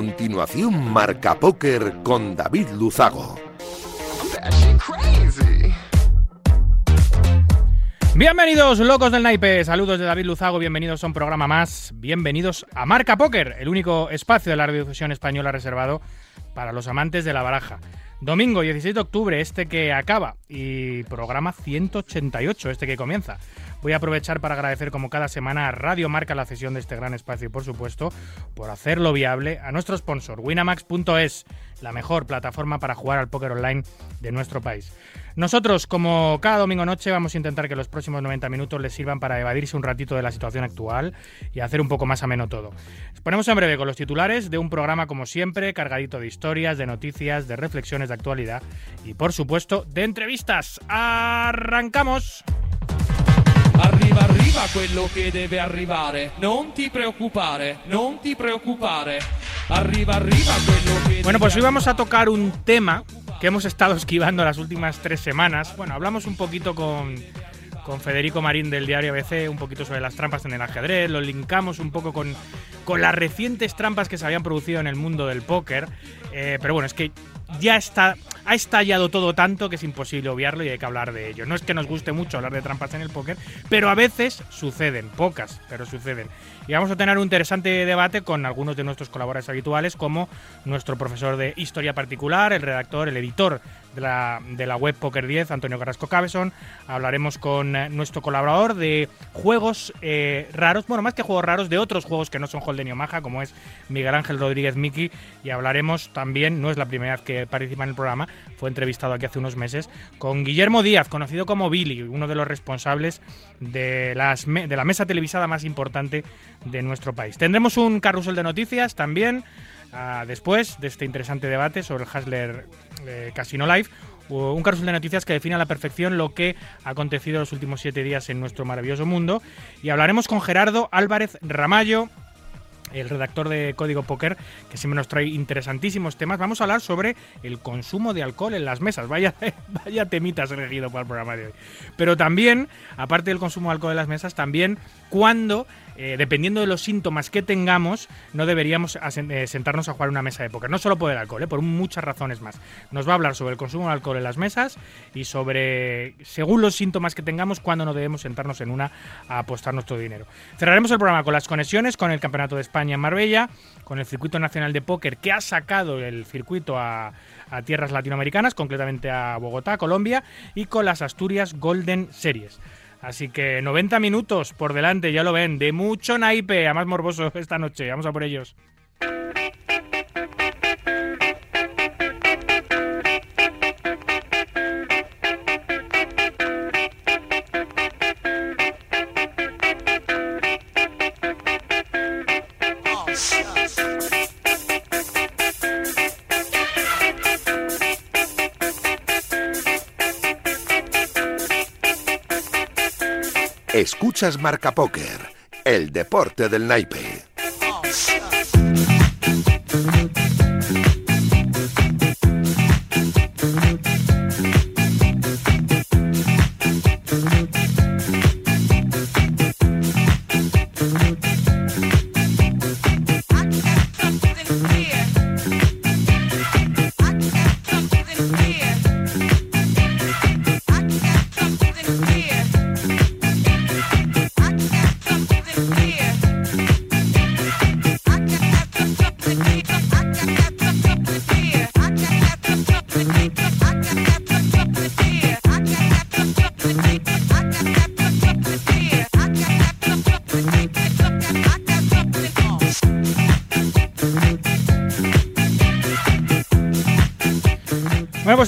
continuación Marca Póker con David Luzago. Bienvenidos, locos del naipe. Saludos de David Luzago. Bienvenidos a un programa más. Bienvenidos a Marca Póker, el único espacio de la radiodifusión española reservado para los amantes de la baraja. Domingo 16 de octubre, este que acaba, y programa 188, este que comienza. Voy a aprovechar para agradecer como cada semana a Radio Marca la cesión de este gran espacio y por supuesto por hacerlo viable a nuestro sponsor winamax.es, la mejor plataforma para jugar al póker online de nuestro país. Nosotros, como cada domingo noche, vamos a intentar que los próximos 90 minutos les sirvan para evadirse un ratito de la situación actual y hacer un poco más ameno todo. Ponemos en breve con los titulares de un programa como siempre, cargadito de historias, de noticias, de reflexiones de actualidad y por supuesto de entrevistas. ¡Arrancamos! Arriva, arriva quello che deve arrivare. Non ti preoccupare, non ti preoccupare. Arriva, arriva quello che Bueno, pues hoy vamos a tocar un tema que hemos estado esquivando las últimas tres semanas. Bueno, hablamos un poquito con, con Federico Marín del diario ABC, un poquito sobre las trampas en el ajedrez, lo linkamos un poco con, con las recientes trampas que se habían producido en el mundo del póker. Eh, pero bueno, es que ya está, ha estallado todo tanto que es imposible obviarlo y hay que hablar de ello. No es que nos guste mucho hablar de trampas en el póker, pero a veces suceden, pocas, pero suceden. Y vamos a tener un interesante debate con algunos de nuestros colaboradores habituales, como nuestro profesor de historia particular, el redactor, el editor de la, web Poker 10, Antonio Carrasco Cabezón. Hablaremos con eh, nuestro colaborador de juegos eh, raros, bueno, más que juegos raros, de otros juegos que no son Holden y Omaha, como es Miguel Ángel Rodríguez Miki. Y hablaremos también, no es la primera vez que participa en el programa, fue entrevistado aquí hace unos meses, con Guillermo Díaz, conocido como Billy, uno de los responsables de, las de la mesa televisada más importante de nuestro país. Tendremos un carrusel de noticias también. Después de este interesante debate sobre el Hasler eh, Casino Live, un carrusel de noticias que define a la perfección lo que ha acontecido los últimos siete días en nuestro maravilloso mundo. Y hablaremos con Gerardo Álvarez Ramallo, el redactor de Código Póker, que siempre nos trae interesantísimos temas. Vamos a hablar sobre el consumo de alcohol en las mesas. Vaya, vaya temitas elegido para el programa de hoy. Pero también, aparte del consumo de alcohol en las mesas, también cuando, eh, dependiendo de los síntomas que tengamos, no deberíamos eh, sentarnos a jugar una mesa de póker. No solo por el alcohol, eh, por muchas razones más. Nos va a hablar sobre el consumo de alcohol en las mesas y sobre, según los síntomas que tengamos, cuándo no debemos sentarnos en una a apostar nuestro dinero. Cerraremos el programa con las conexiones, con el Campeonato de España en Marbella, con el Circuito Nacional de Póker que ha sacado el circuito a, a tierras latinoamericanas, concretamente a Bogotá, Colombia, y con las Asturias Golden Series. Así que 90 minutos por delante, ya lo ven, de mucho naipe, a más morboso esta noche. Vamos a por ellos. Escuchas Marca Póker, el deporte del naipe.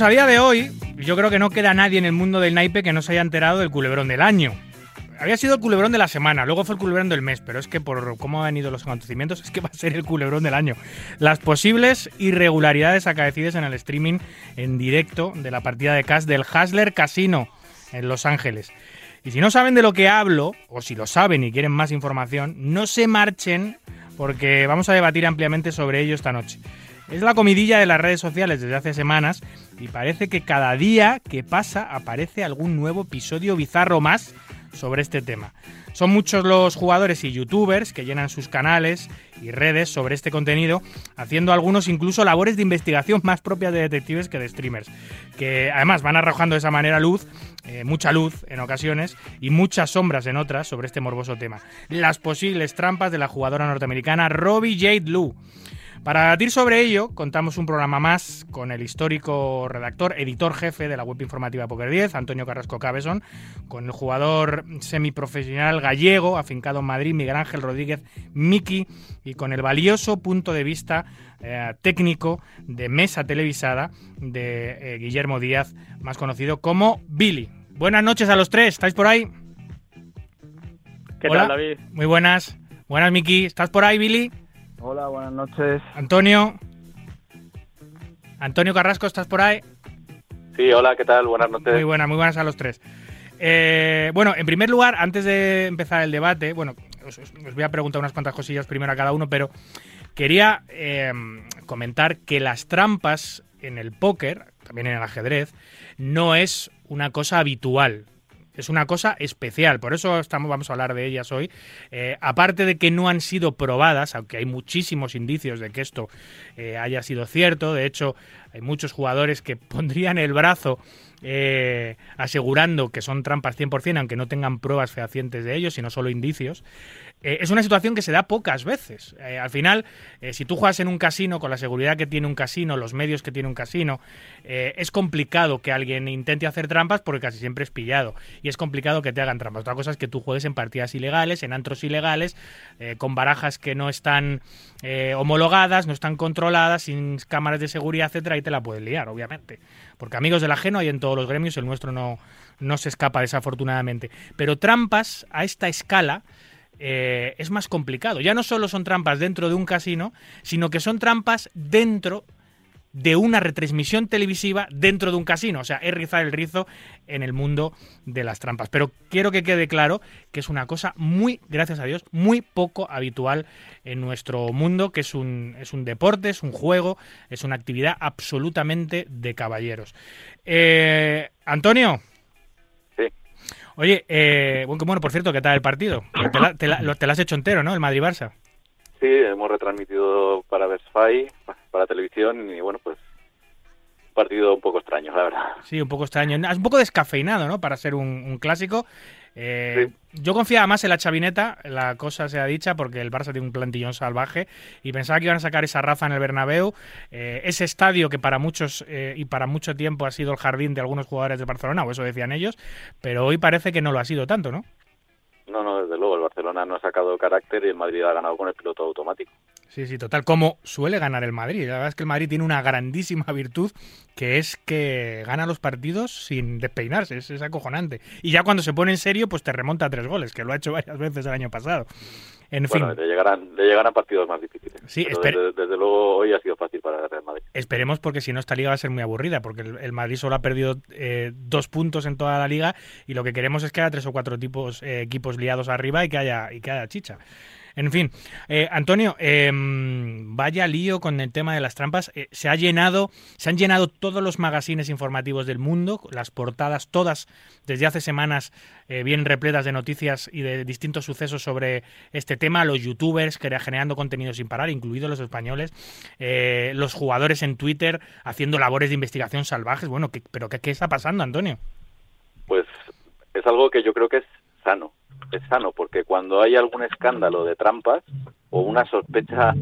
A día de hoy, yo creo que no queda nadie en el mundo del naipe que no se haya enterado del culebrón del año. Había sido el culebrón de la semana, luego fue el culebrón del mes, pero es que por cómo han ido los acontecimientos, es que va a ser el culebrón del año. Las posibles irregularidades acaecidas en el streaming en directo de la partida de cash del Hasler Casino en Los Ángeles. Y si no saben de lo que hablo, o si lo saben y quieren más información, no se marchen porque vamos a debatir ampliamente sobre ello esta noche. Es la comidilla de las redes sociales desde hace semanas y parece que cada día que pasa aparece algún nuevo episodio bizarro más sobre este tema. Son muchos los jugadores y youtubers que llenan sus canales y redes sobre este contenido, haciendo algunos incluso labores de investigación más propias de detectives que de streamers, que además van arrojando de esa manera luz, eh, mucha luz en ocasiones y muchas sombras en otras sobre este morboso tema. Las posibles trampas de la jugadora norteamericana Robbie Jade Lou. Para debatir sobre ello, contamos un programa más con el histórico redactor, editor jefe de la web informativa Poker 10, Antonio Carrasco Cabezón, con el jugador semiprofesional gallego, afincado en Madrid, Miguel Ángel Rodríguez Miki, y con el valioso punto de vista eh, técnico de mesa televisada de eh, Guillermo Díaz, más conocido como Billy. Buenas noches a los tres, ¿estáis por ahí? ¿Qué tal, David? Muy buenas. Buenas, Miki. ¿Estás por ahí, Billy? Hola, buenas noches. Antonio. Antonio Carrasco, ¿estás por ahí? Sí, hola, ¿qué tal? Buenas noches. Muy buenas, muy buenas a los tres. Eh, bueno, en primer lugar, antes de empezar el debate, bueno, os, voy a preguntar unas cuantas cosillas primero a cada uno, pero quería eh, comentar que las trampas en el póker, también en el ajedrez, no es una cosa habitual. Es una cosa especial, por eso estamos, vamos a hablar de ellas hoy. Eh, aparte de que no han sido probadas, aunque hay muchísimos indicios de que esto eh, haya sido cierto, de hecho hay muchos jugadores que pondrían el brazo eh, asegurando que son trampas 100%, aunque no tengan pruebas fehacientes de ello, sino solo indicios. Eh, es una situación que se da pocas veces. Eh, al final, si tú juegas en un casino con la seguridad que tiene un casino, los medios que tiene un casino, es complicado que alguien intente hacer trampas porque casi siempre es pillado. Y es complicado que te hagan trampas. Otra cosa es que tú juegues en partidas ilegales, en antros ilegales, con barajas que no están homologadas, no están controladas, sin cámaras de seguridad, etcétera, y te la puedes liar, obviamente. Porque amigos del ajeno hay en todos los gremios, el nuestro no, no se escapa desafortunadamente. Pero trampas a esta escala eh, es más complicado. Ya no solo son trampas dentro de un casino, sino que son trampas dentro de una retransmisión televisiva dentro de un casino. O sea, es rizar el rizo en el mundo de las trampas. Pero quiero que quede claro que es una cosa muy, gracias a Dios, muy poco habitual en nuestro mundo, que es un, es un deporte, es un juego, es una actividad absolutamente de caballeros. Eh, Antonio. Sí. Oye, eh, bueno, por cierto, ¿qué tal el partido? Te, la, te, has hecho entero, ¿no? El Madrid-Barça. Sí, hemos retransmitido para Versfy, para televisión, y bueno, pues un partido un poco extraño, la verdad. Sí, un poco extraño. Es un poco descafeinado, ¿no? Para ser un, clásico. Eh, yo confiaba más en la chavineta, la cosa se ha dicha, porque el Barça tiene un plantillón salvaje y pensaba que iban a sacar esa raza en el Bernabéu, eh, ese estadio que para muchos eh, y para mucho tiempo ha sido el jardín de algunos jugadores de Barcelona, o eso decían ellos, pero hoy parece que no lo ha sido tanto, ¿no? No, no, desde luego, el Barcelona no ha sacado carácter y el Madrid ha ganado con el piloto automático. Sí, sí, total, como suele ganar el Madrid. La verdad es que el Madrid tiene una grandísima virtud que es que gana los partidos sin despeinarse, es, acojonante. Y ya cuando se pone en serio, pues te remonta a tres goles, que lo ha hecho varias veces el año pasado. En bueno, fin. Le llegarán, le llegarán partidos más difíciles. Sí, desde, desde, luego hoy ha sido fácil para el Real Madrid. Esperemos porque si no esta liga va a ser muy aburrida, porque el, Madrid solo ha perdido eh, dos puntos en toda la liga y lo que queremos es que haya tres o cuatro tipos, eh, equipos liados arriba y que haya, y que haya chicha. En fin, eh, Antonio, em, vaya lío con el tema de las trampas. Eh, se ha llenado, se han llenado todos los magazines informativos del mundo, las portadas todas desde hace semanas eh, bien repletas de noticias y de distintos sucesos sobre este tema. Los youtubers generando contenido sin parar, incluidos los españoles, los jugadores en Twitter haciendo labores de investigación salvajes. Bueno, ¿qué, pero qué, qué está pasando, Antonio? Pues es algo que yo creo que es sano es sano, porque cuando hay algún escándalo de trampas o una sospecha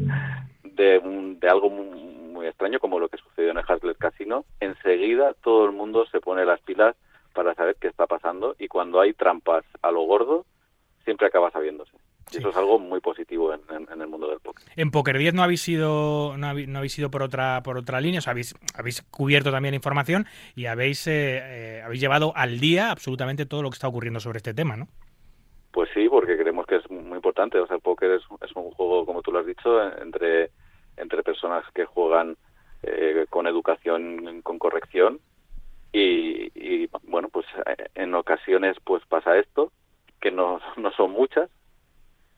de, de algo muy, extraño, como lo que sucedió en el Hazlet Casino, enseguida todo el mundo se pone las pilas para saber qué está pasando y cuando hay trampas a lo gordo, siempre acaba sabiéndose. Y eso es algo muy positivo en, el mundo del póker. En Poker 10 no habéis sido no habéis, no habéis ido por otra por otra línea, o habéis, habéis cubierto también información y habéis eh, eh, habéis llevado al día absolutamente todo lo que está ocurriendo sobre este tema, ¿no? Pues sí, porque creemos que es muy importante. O sea, el póker es, es un juego, como tú lo has dicho, entre, entre personas que juegan eh, con educación, con corrección. Y, y, bueno, pues eh, en ocasiones pues pasa esto, que no, no son muchas,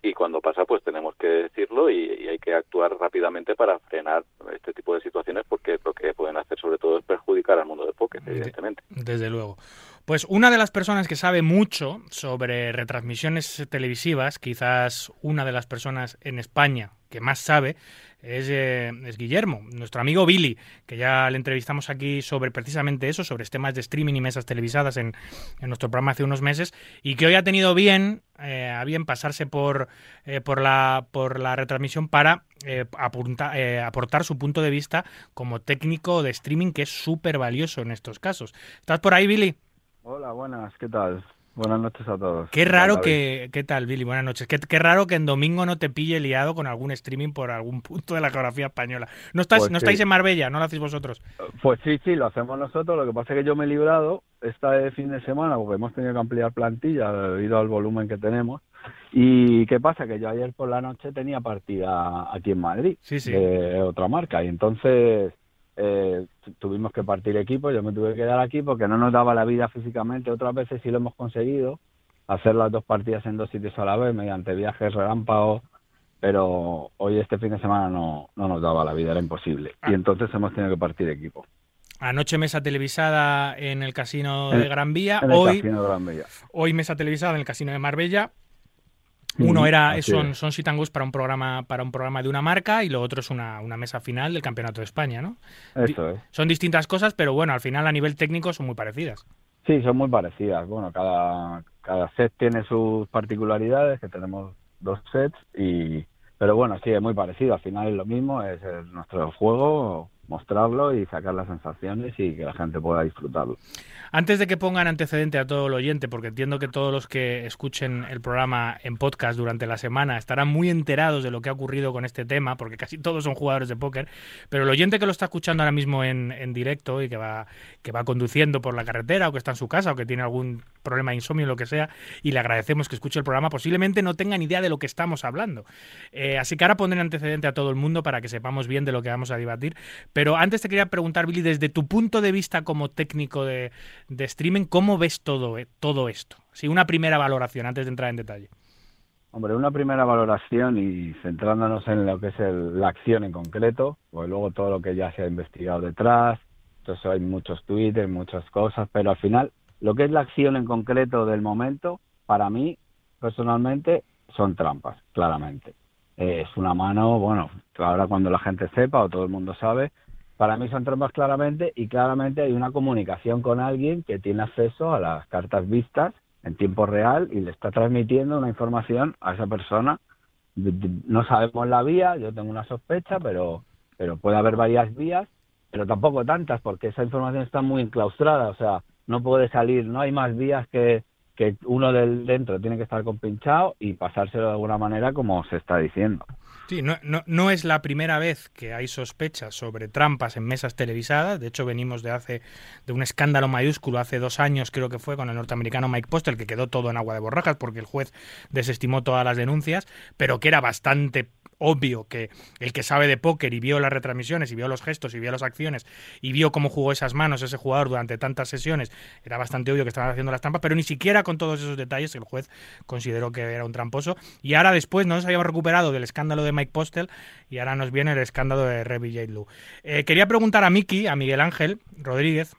y cuando pasa pues tenemos que decirlo y, hay que actuar rápidamente para frenar este tipo de situaciones porque lo que pueden hacer sobre todo es perjudicar al mundo del póker, evidentemente. Desde luego. Pues una de las personas que sabe mucho sobre retransmisiones televisivas, quizás una de las personas en España que más sabe, eh, es, Guillermo, nuestro amigo Billy, que ya le entrevistamos aquí sobre precisamente eso, sobre temas de streaming y mesas televisadas en, nuestro programa hace unos meses, y que hoy ha tenido bien, eh, bien pasarse por, eh, por, la, por la retransmisión para aportar su punto de vista como técnico de streaming, que es súper valioso en estos casos. ¿Estás por ahí, Billy? Hola, buenas, ¿qué tal? Buenas noches a todos. Qué raro que. ¿Qué tal, Billy? Buenas noches. Qué, qué, raro que en domingo no te pille liado con algún streaming por algún punto de la geografía española. No, estás, pues no estáis en Marbella, no lo hacéis vosotros. Pues sí, sí, lo hacemos nosotros. Lo que pasa es que yo me he librado este fin de semana porque hemos tenido que ampliar plantilla debido al volumen que tenemos. ¿Y qué pasa? Que yo ayer por la noche tenía partida aquí en Madrid sí, sí. de otra marca y entonces eh, tuvimos que partir equipo, yo me tuve que quedar aquí porque no nos daba la vida físicamente. Otras veces sí lo hemos conseguido, hacer las dos partidas en dos sitios a la vez mediante viajes relámpagos, pero hoy este fin de semana no, no nos daba la vida, era imposible. Y ah. entonces hemos tenido que partir equipo. Anoche mesa televisada en el Casino de Gran Vía, hoy, Gran Vía. hoy mesa televisada en el Casino de Marbella uno era son, son para un programa para un programa de una marca y lo otro es una, una mesa final del Campeonato de España, ¿no? Eso es. Son distintas cosas, pero bueno, al final a nivel técnico son muy parecidas. Sí, son muy parecidas. Bueno, cada, cada set tiene sus particularidades, que tenemos dos sets, y pero bueno, sí, es muy parecido. Al final es lo mismo, es nuestro juego, mostrarlo y sacar las sensaciones y que la gente pueda disfrutarlo. Antes de que pongan antecedente a todo el oyente, porque entiendo que todos los que escuchen el programa en podcast durante la semana estarán muy enterados de lo que ha ocurrido con este tema, porque casi todos son jugadores de póker, pero el oyente que lo está escuchando ahora mismo en, en directo y que va, que va conduciendo por la carretera o que está en su casa o que tiene algún problema de insomnio lo que sea, y le agradecemos que escuche el programa, posiblemente no tenga ni idea de lo que estamos hablando. Eh, así que ahora pondré antecedente a todo el mundo para que sepamos bien de lo que vamos a debatir. Pero antes te quería preguntar, Billy, desde tu punto de vista como técnico de, de streaming, ¿cómo ves todo, eh, todo esto? Sí, una primera valoración antes de entrar en detalle. Hombre, una primera valoración y centrándonos en lo que es la acción en concreto, pues luego todo lo que ya se ha investigado detrás, entonces hay muchos tweets, muchas cosas, pero al final lo que es la acción en concreto del momento, para mí, personalmente, son trampas, claramente. es una mano, bueno, ahora cuando la gente sepa o todo el mundo sabe, para mí son trampas claramente y claramente hay una comunicación con alguien que tiene acceso a las cartas vistas en tiempo real y le está transmitiendo una información a esa persona. No sabemos la vía, yo tengo una sospecha, pero, pero puede haber varias vías, pero tampoco tantas porque esa información está muy enclaustrada, o sea, no puede salir, no hay más vías que, que uno del dentro tiene que estar compinchado y pasárselo de alguna manera como se está diciendo. Sí, no, no, no, es la primera vez que hay sospechas sobre trampas en mesas televisadas. De hecho, venimos de hace de un escándalo mayúsculo hace dos años, creo que fue, con el norteamericano Mike Postel, que quedó todo en agua de borrajas porque el juez desestimó todas las denuncias, pero que era bastante obvio que el que sabe de póker y vio las retransmisiones y vio los gestos y vio las acciones y vio cómo jugó esas manos ese jugador durante tantas sesiones, era bastante obvio que estaban haciendo las trampas, pero ni siquiera con todos esos detalles el juez consideró que era un tramposo. Y ahora después no nos habíamos recuperado del escándalo de Mike Postel y ahora nos viene el escándalo de Revy J. Eh, quería preguntar a Miki, a Miguel Ángel Rodríguez,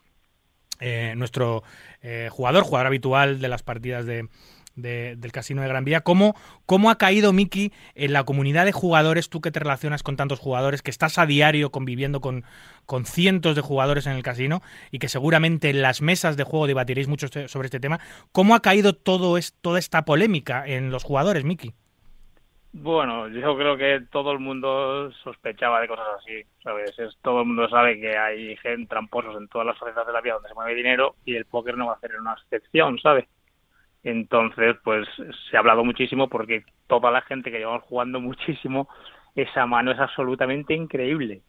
eh, nuestro eh, jugador, jugador habitual de las partidas de, del Casino de Gran Vía. ¿Cómo, ¿Cómo ha caído Miki en la comunidad de jugadores, tú que te relacionas con tantos jugadores, que estás a diario conviviendo con, con cientos de jugadores en el casino y que seguramente en las mesas de juego debatiréis mucho este, sobre este tema? ¿Cómo ha caído todo es, toda esta polémica en los jugadores, Miki? Bueno, yo creo que todo el mundo sospechaba de cosas así, ¿sabes? Es, todo el mundo sabe que hay gente tramposos en todas las facetas de la vida donde se mueve dinero y el póker no va a ser una excepción, ¿sabes? Entonces, pues se ha hablado muchísimo porque toda la gente que llevamos jugando muchísimo, esa mano es absolutamente increíble.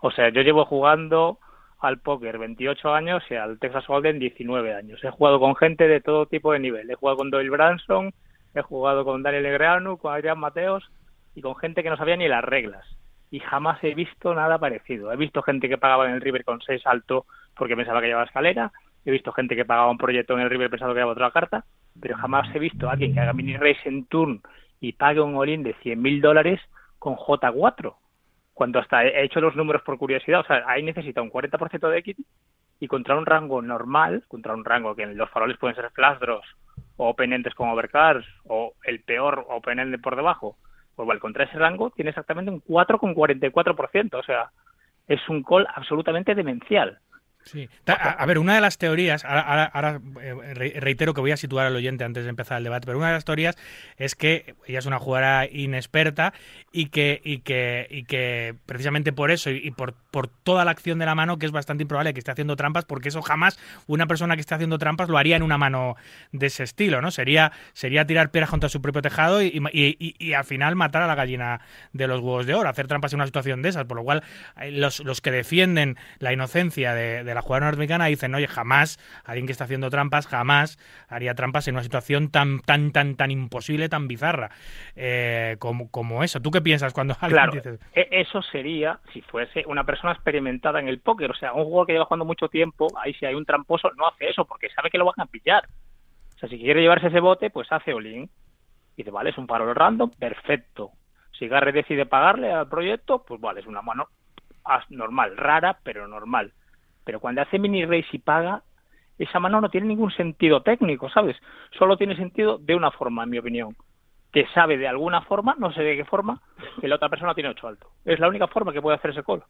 O sea, yo llevo jugando al póker 28 años y al Texas Hold'em 19 años. He jugado con gente de todo tipo de nivel. He jugado con Doyle Branson, he jugado con Daniel Negreanu, con Adrián Mateos y con gente que no sabía ni las reglas. Y jamás he visto nada parecido. He visto gente que pagaba en el River con 6 alto porque pensaba que llevaba escalera. He visto gente que pagaba un proyecto en el River pensando que llevaba otra carta pero jamás he visto a alguien que haga mini race en turn y pague un all-in de 100.000 dólares con J4. Cuando hasta he hecho los números por curiosidad, o sea, ahí necesita un 40% de equity y contra un rango normal, contra un rango que los faroles pueden ser flash o open ends con overcards o el peor open end por debajo, pues vale, contra ese rango tiene exactamente un 4,44%, o sea, es un call absolutamente demencial. Sí. A, ver, una de las teorías, ahora, eh, reitero que voy a situar al oyente antes de empezar el debate, pero una de las teorías es que ella es una jugadora inexperta y que, y que, y que precisamente por eso y, por, por toda la acción de la mano, que es bastante improbable que esté haciendo trampas, porque eso jamás una persona que esté haciendo trampas lo haría en una mano de ese estilo, ¿no? Sería, sería tirar piedras contra su propio tejado y, y, al final matar a la gallina de los huevos de oro, hacer trampas en una situación de esas, por lo cual eh, los, los que defienden la inocencia de la jugadora norteamericana dicen, oye, jamás alguien que está haciendo trampas, jamás haría trampas en una situación tan, tan, tan, tan imposible, tan bizarra eh, como, como eso. ¿Tú qué piensas cuando alguien claro, e, Eso sería si fuese una persona experimentada en el póker, o sea, un jugador que lleva jugando mucho tiempo, ahí si hay un tramposo, no hace eso porque sabe que lo van a pillar. O sea, si quiere llevarse ese bote, pues hace all-in. Y dice, vale, es un farol random, perfecto. Si Garre decide pagarle al proyecto, pues vale, es una mano normal, rara, pero normal. Pero cuando hace mini race y paga, esa mano no tiene ningún sentido técnico, ¿sabes? Solo tiene sentido de una forma, en mi opinión. Que sabe de alguna forma, no sé de qué forma, que la otra persona tiene 8 alto. Es la única forma que puede hacer ese call.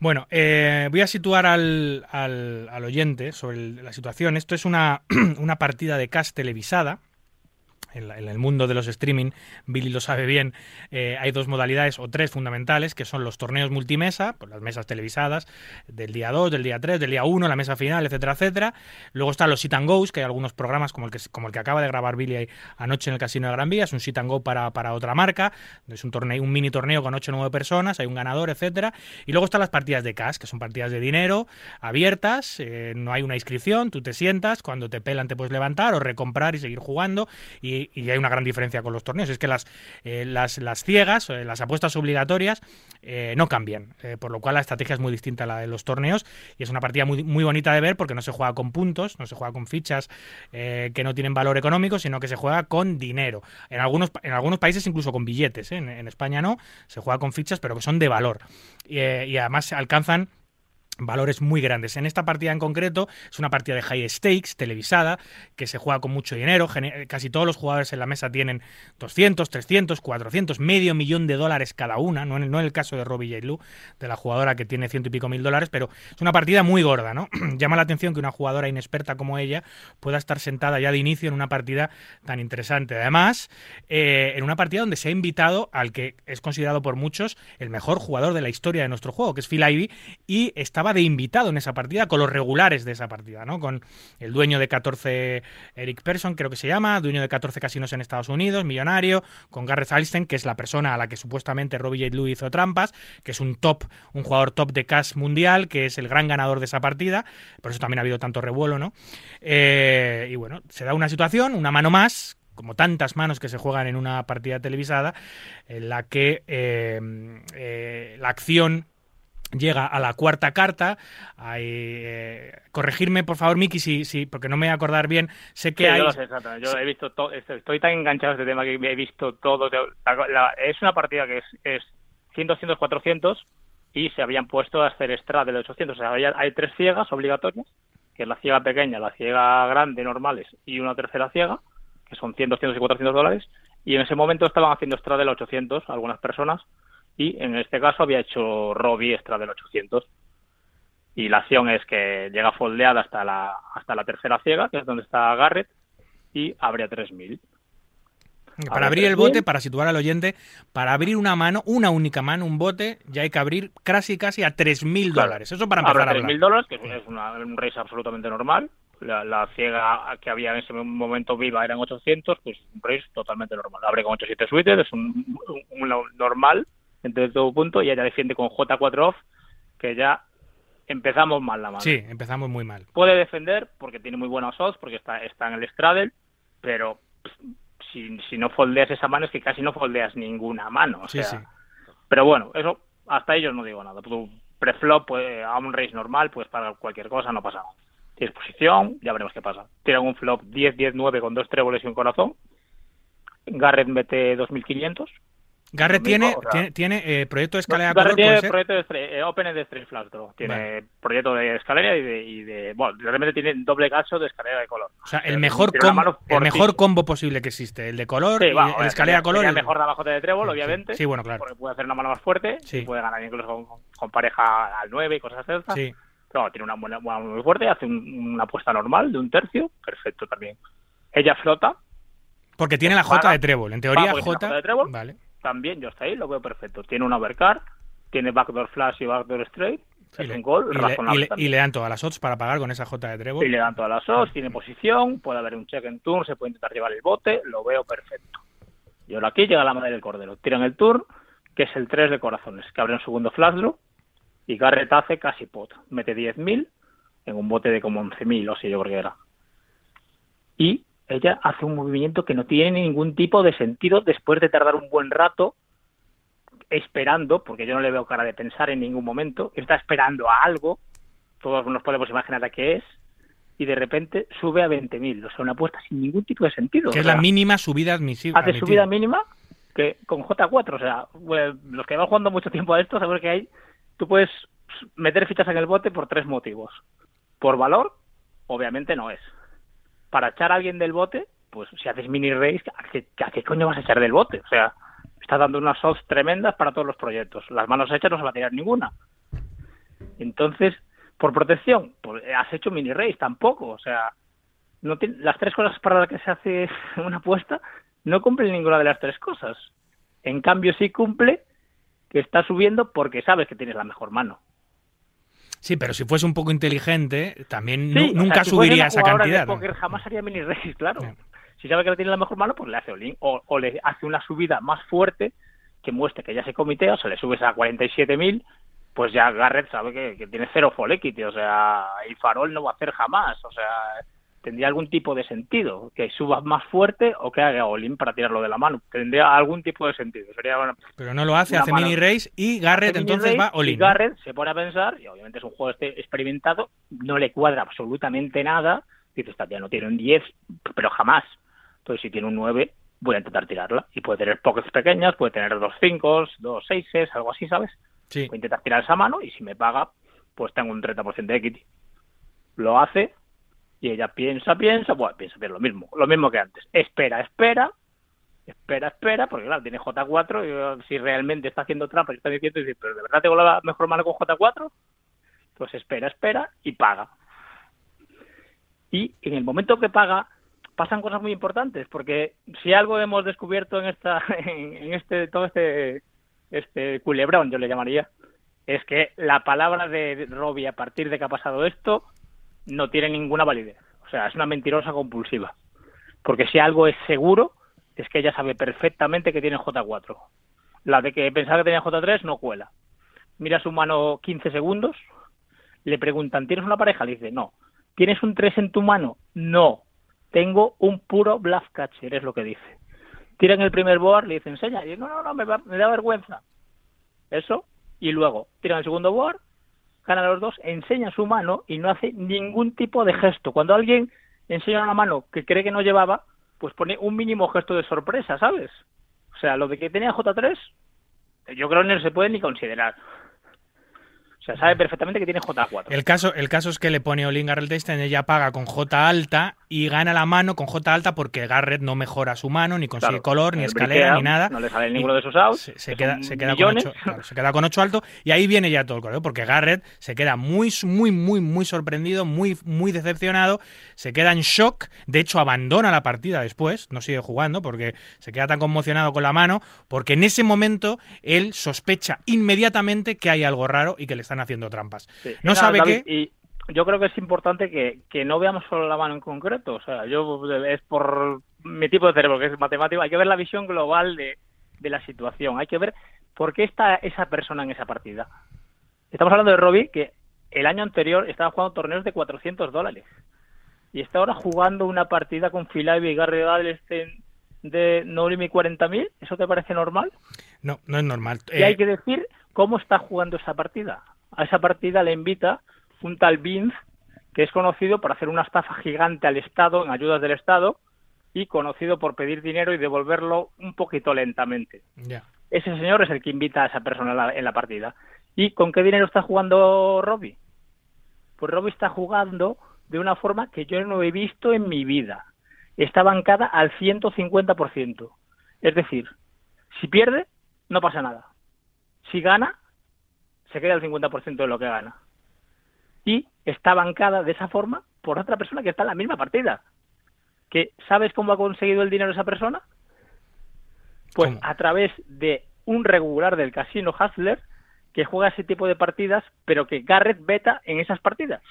Bueno, eh, voy a situar al, al, al oyente sobre la situación. Esto es una, una partida de cast televisada en, el mundo de los streaming, Billy lo sabe bien, eh, hay dos modalidades o tres fundamentales, que son los torneos multimesa, pues las mesas televisadas, del día 2, del día 3, del día 1, la mesa final, etcétera, etcétera. Luego están los sit and goes, que hay algunos programas como el que, como el que acaba de grabar Billy anoche en el Casino de Gran Vía, es un sit and go para, para otra marca, es un torneo, un mini torneo con 8 o 9 personas, hay un ganador, etcétera. Y luego están las partidas de cash, que son partidas de dinero, abiertas, eh, no hay una inscripción, tú te sientas, cuando te pelan te puedes levantar o recomprar y seguir jugando. Y, hay una gran diferencia con los torneos, es que las, eh, las, las, ciegas, eh, las apuestas obligatorias, eh, no cambian, por lo cual la estrategia es muy distinta a la de los torneos y es una partida muy, muy bonita de ver porque no se juega con puntos, no se juega con fichas que no tienen valor económico, sino que se juega con dinero. En algunos, en algunos países incluso con billetes, en, España no, se juega con fichas pero que son de valor. Y, y además alcanzan valores muy grandes. En esta partida en concreto es una partida de high stakes televisada que se juega con mucho dinero. Casi todos los jugadores en la mesa tienen 200, 300, 400, medio millón de dólares cada una. No en, el caso de Robbie. Lu, de la jugadora que tiene ciento y pico mil dólares, pero es una partida muy gorda, ¿no? Llama la atención que una jugadora inexperta como ella pueda estar sentada ya de inicio en una partida tan interesante. Además, eh, en una partida donde se ha invitado al que es considerado por muchos el mejor jugador de la historia de nuestro juego, que es Phil Ivey, y estaba de invitado en esa partida con los regulares de esa partida, ¿no? Con el dueño de 14, Eric Persson, creo que se llama, dueño de 14 casinos en Estados Unidos, millonario, con Gareth Alsten, que es la persona a la que supuestamente Robbie J. Lou hizo trampas, que es un top, un jugador top de cash mundial, que es el gran ganador de esa partida, por eso también ha habido tanto revuelo, ¿no? Eh, y bueno, se da una situación, una mano más, como tantas manos que se juegan en una partida televisada, en la que eh, eh, la acción llega a la cuarta carta. Hay, eh, corregirme, por favor, Miki, si, si, porque no me voy a acordar bien. Sé que hay. Yo, sé, yo he visto todo, estoy tan enganchado a este tema que he visto todo. es una partida que es, es 100, 200, 400 y se habían puesto a hacer extra del 800. O sea, hay tres ciegas obligatorias, que es la ciega pequeña, la ciega grande, normales, y una tercera ciega, que son 100, 200 y 400 dólares. Y en ese momento estaban haciendo extra del 800 algunas personas y en este caso había hecho Robbie extra del 800 y la acción es que llega foldeada hasta la hasta la tercera ciega que es donde está Garrett y abre a 3000 para abrir el bote, para situar al oyente, para abrir una mano, una única mano, un bote, ya hay que abrir casi casi a 3.000 dólares. Eso para empezar a 3.000 dólares, que es un race absolutamente normal. La, ciega que había en ese momento viva eran 800, pues un race totalmente normal. Abre con 8-7 suites, es un, un normal entre todo punto y ella defiende con J4 off, que ya empezamos mal la mano. Sí, empezamos muy mal. Puede defender porque tiene muy buenos odds, porque está, está en el straddle, pero si, si no foldeas esa mano es que casi no foldeas ninguna mano. O sea, Pero bueno, eso hasta ellos no digo nada. Tu preflop pues, a un race normal, pues para cualquier cosa no pasa nada. Tienes posición, ya veremos qué pasa. Tiran un flop 10-10-9 con dos tréboles y un corazón. Garrett mete 2500 Garrett tiene, o sea, tiene, tiene, eh, proyecto de escalera Garrett color, tiene proyecto de eh, Open de Flash Draw. Tiene Vale. proyecto de escalera y de, y de. Bueno, realmente tiene doble gancho de escalera de color. O sea, Pero el mejor, tiene una com- mano el mejor combo posible que existe. El de color, Sí, y va, el de escalera sería- color. sería y- mejor de abajo de Trébol, Sí, obviamente. sí, bueno, claro. Porque puede hacer una mano más fuerte. Sí. y puede ganar incluso con, con pareja al 9 y cosas de esas. Sí. Pero bueno, tiene una buena buena mano muy fuerte. Hace un- una apuesta normal de un tercio. Perfecto también. Ella flota. Porque tiene la J de trébol. En teoría. J de trébol. Vale. También yo hasta ahí lo veo perfecto. Tiene un overcard. Tiene backdoor flash y backdoor straight. Y Es le, un gol y razonable y le- también. y le dan todas las odds para pagar con esa J de trébol. Y le dan todas las odds, tiene posición, puede haber un check en turn, se puede intentar llevar el bote, lo veo perfecto. Y ahora aquí llega la madre del cordero. Tiran el turn, que es el 3 de corazones, que abre un segundo flash draw, y Garrett hace casi pot. Mete 10.000 en un bote de como 11.000 o así yo creo que era. Y ella hace un movimiento que no tiene ningún tipo de sentido después de tardar un buen rato esperando, porque yo no le veo cara de pensar en ningún momento, está esperando a algo, todos nos podemos imaginar a qué es, y de repente sube a 20.000, o sea, una apuesta sin ningún tipo de sentido. Que o es la mínima subida admisible. Hace subida mínima que con J4, o sea, los que van jugando mucho tiempo a esto, saben que hay, tú puedes meter fichas en el bote por tres motivos. Por valor, obviamente no es. Para echar a alguien del bote, pues si haces mini race, ¿a qué, coño vas a echar del bote? O sea, estás dando unas odds tremendas para todos los proyectos. Las manos hechas no se va a tirar ninguna. Entonces, por protección, pues has hecho mini race tampoco. O sea, no tiene- las tres cosas para las que se hace una apuesta no cumplen ninguna de las tres cosas. En cambio, sí cumple que está subiendo porque sabes que tienes la mejor mano. Sí, pero si fuese un poco inteligente, también Sí, nu- o sea, nunca si subiría esa cantidad. De jamás haría mini race, claro. Si sabe que le tiene la mejor mano, pues le hace all o, o le hace una subida más fuerte que muestre que ya se comitea, o sea, le subes a 47.000, pues ya Garrett sabe que, que tiene cero fall equity, o sea, y Farol no va a hacer jamás, o sea, tendría algún tipo de sentido, que suba más fuerte o que haga all para tirarlo de la mano, tendría algún tipo de sentido, sería una, Pero no lo hace, hace mano. mini race y Garrett hace entonces va all y in. Garrett se pone a pensar, y obviamente es un juego este experimentado, no le cuadra absolutamente nada. Dice, esta tía no tiene un 10, pero jamás. Entonces, si tiene un 9, voy a intentar tirarla. Y puede tener pockets pequeñas, puede tener dos 5, dos 6, algo así, ¿sabes? Sí. Voy a intentar tirar esa mano y si me paga, pues tengo un 30% de equity. Lo hace y ella piensa, piensa, bueno, piensa bien lo mismo, lo mismo que antes. Espera, espera, espera, espera, porque claro, tiene J4 y eh, si realmente está haciendo trampa y está diciendo, pero de verdad tengo la mejor mano con J4, pues espera, espera y paga. Y en el momento que paga, pasan cosas muy importantes, porque si algo hemos descubierto en esta, en este, todo este, este culebrón, yo le llamaría, es que la palabra de Robbie a partir de que ha pasado esto no tiene ninguna validez. O sea, es una mentirosa compulsiva. Porque si algo es seguro, es que ella sabe perfectamente que tiene J4. La de que pensaba que tenía J3 no cuela. Mira su mano 15 segundos, le preguntan, ¿tienes una pareja? Le dice, no. ¿Tienes un 3 en tu mano? No. Tengo un puro bluff catcher, es lo que dice. Tiran el primer board, le dice, enseña. Y no, no, no, me, va- me da vergüenza. Eso. Y luego, tiran el segundo board, ganan los dos, enseña su mano y no hace ningún tipo de gesto. Cuando alguien enseña una mano que cree que no llevaba, pues pone un mínimo gesto de sorpresa, ¿sabes? O sea, lo de que tenía J3, yo creo que no se puede ni considerar. Sea, sabe perfectamente que tiene J4. El caso, el caso es que le pone Olin Garrett Einstein, ella paga con J alta y gana la mano con J alta porque Garrett no mejora su mano, ni consigue Claro, color, ni escalera, briquea, ni nada. No le sale ninguno de sus outs. Se, se que queda, se, queda con ocho, claro, se queda con 8 alto y ahí viene ya todo el color, porque Garrett se queda muy, muy, muy, muy sorprendido, muy, muy decepcionado, se queda en shock, de hecho abandona la partida después, no sigue jugando porque se queda tan conmocionado con la mano, porque en ese momento él sospecha inmediatamente que hay algo raro y que le están haciendo trampas. Sí. No sabe David, qué. Y yo creo que es importante que, que no veamos solo la mano en concreto. O sea, yo es por mi tipo de cerebro, que es matemático, hay que ver la visión global de, de la situación. Hay que ver por qué está esa persona en esa partida. Estamos hablando de Robbie, que el año anterior estaba jugando torneos de 400 dólares. Y está ahora jugando una partida con Philae y Gary de No Limit 40.000. ¿Eso te parece normal? No, no es normal. Y Eh, hay que decir cómo está jugando esa partida. A esa partida le invita un tal Vince, que es conocido por hacer una estafa gigante al Estado, en ayudas del Estado, y conocido por pedir dinero y devolverlo un poquito lentamente. ese señor es el que invita a esa persona en la, en la partida. ¿Y con qué dinero está jugando Robbie? Pues Robbie está jugando de una forma que yo no he visto en mi vida. Está bancada al 150%. Es decir, si pierde, no pasa nada. Si gana, se queda el 50% de lo que gana. Y está bancada de esa forma por otra persona que está en la misma partida. ¿Que ¿Sabes cómo ha conseguido el dinero esa persona? Pues ¿Cómo? a través de un regular del casino Hustler que juega ese tipo de partidas, pero que Garrett beta en esas partidas.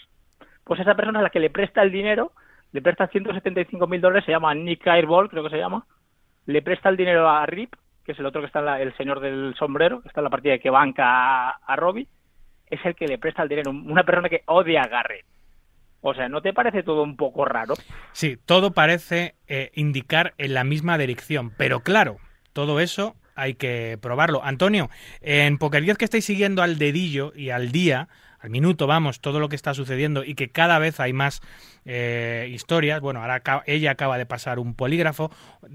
Pues esa persona es la que le presta el dinero, le presta 175 mil dólares, se llama Nick Airball, creo que se llama, le presta el dinero a Rip, que es el otro que está el señor del sombrero, que está en la partida que banca a, a Robbie, es el que le presta el dinero, una persona que odia a Garrett. O sea, ¿no te parece todo un poco raro? Sí, todo parece eh, indicar en la misma dirección, pero claro, todo eso hay que probarlo. Antonio, en Poker 10 que estáis siguiendo al dedillo y al día, al minuto, vamos, todo lo que está sucediendo y que cada vez hay más eh, historias. Bueno, ahora ella acaba de pasar un polígrafo,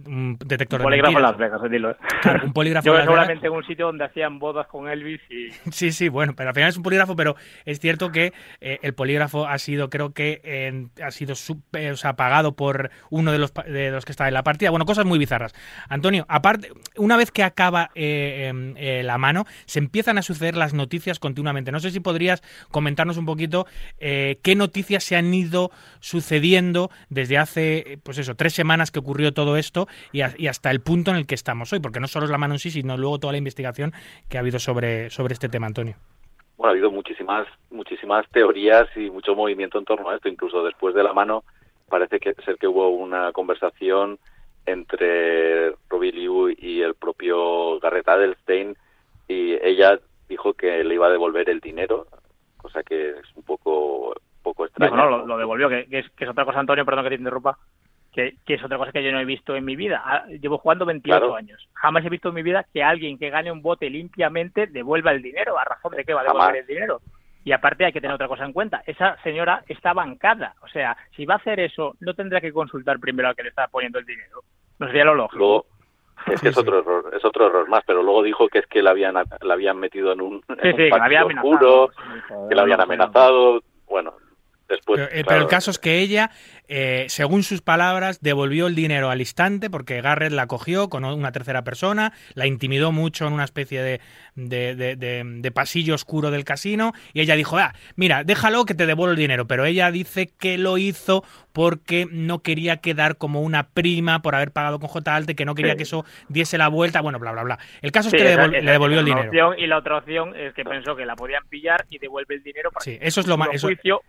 un detector Un de polígrafo en mentiras. Las Vegas, dilo. ¿eh? Claro, un polígrafo Yo en seguramente en un sitio donde hacían bodas con Elvis y... Sí, sí, bueno, pero al final es un polígrafo, pero es cierto que eh, el polígrafo ha sido, creo que ha sido sub- o sea, pagado por uno de los, de los que estaba en la partida. Bueno, cosas muy bizarras. Antonio, aparte, una vez que acaba em, la mano, se empiezan a suceder las noticias continuamente. No sé si podrías comentarnos un poquito eh, qué noticias se han ido sucediendo desde hace, eh, pues eso, tres semanas que ocurrió todo esto y, hasta el punto en el que estamos hoy, porque no solo es la mano en sí, sino luego toda la investigación que ha habido sobre, sobre este tema, Antonio. Bueno, ha habido muchísimas, muchísimas teorías y mucho movimiento en torno a esto. Incluso después de la mano parece que ser que hubo una conversación entre Robbie Liu y el propio Garrett Adelstein y ella dijo que le iba a devolver el dinero, cosa que es un poco, poco extraña. Dijo, no, lo, lo devolvió, que, que es, que es otra cosa, Antonio, perdón que te interrumpa, que, que es otra cosa que yo no he visto en mi vida. Ah, Llevo jugando 28 Claro. años. Jamás he visto en mi vida que alguien que gane un bote limpiamente devuelva el dinero. ¿A razón de qué va a devolver Jamás. el dinero? Y aparte hay que tener otra cosa en cuenta. Esa señora está bancada. O sea, si va a hacer eso, no tendrá que consultar primero al que le está poniendo el dinero. No sería lo lógico. Luego, es que es Sí, otro error, es otro error más, pero luego dijo que es que la habían, la habían metido en un, en un oscuro, que la habían amenazado, bueno, después... Pero, eh, pero el caso es que ella, eh, según sus palabras, devolvió el dinero al instante porque Garrett la cogió con una tercera persona, la intimidó mucho en una especie de, de, de- de- de pasillo oscuro del casino y ella dijo, ah, mira, déjalo que te devuelvo el dinero. Pero ella dice que lo hizo porque no quería quedar como una prima por haber pagado con J. Alte, que no quería Sí. que eso diese la vuelta, bueno, bla, bla, bla. El caso Sí, es que le, esa- devol- esa le devolvió el dinero. y la otra opción es que pensó que la podían pillar y devuelve el dinero para Sí, que eso es lo más... juicio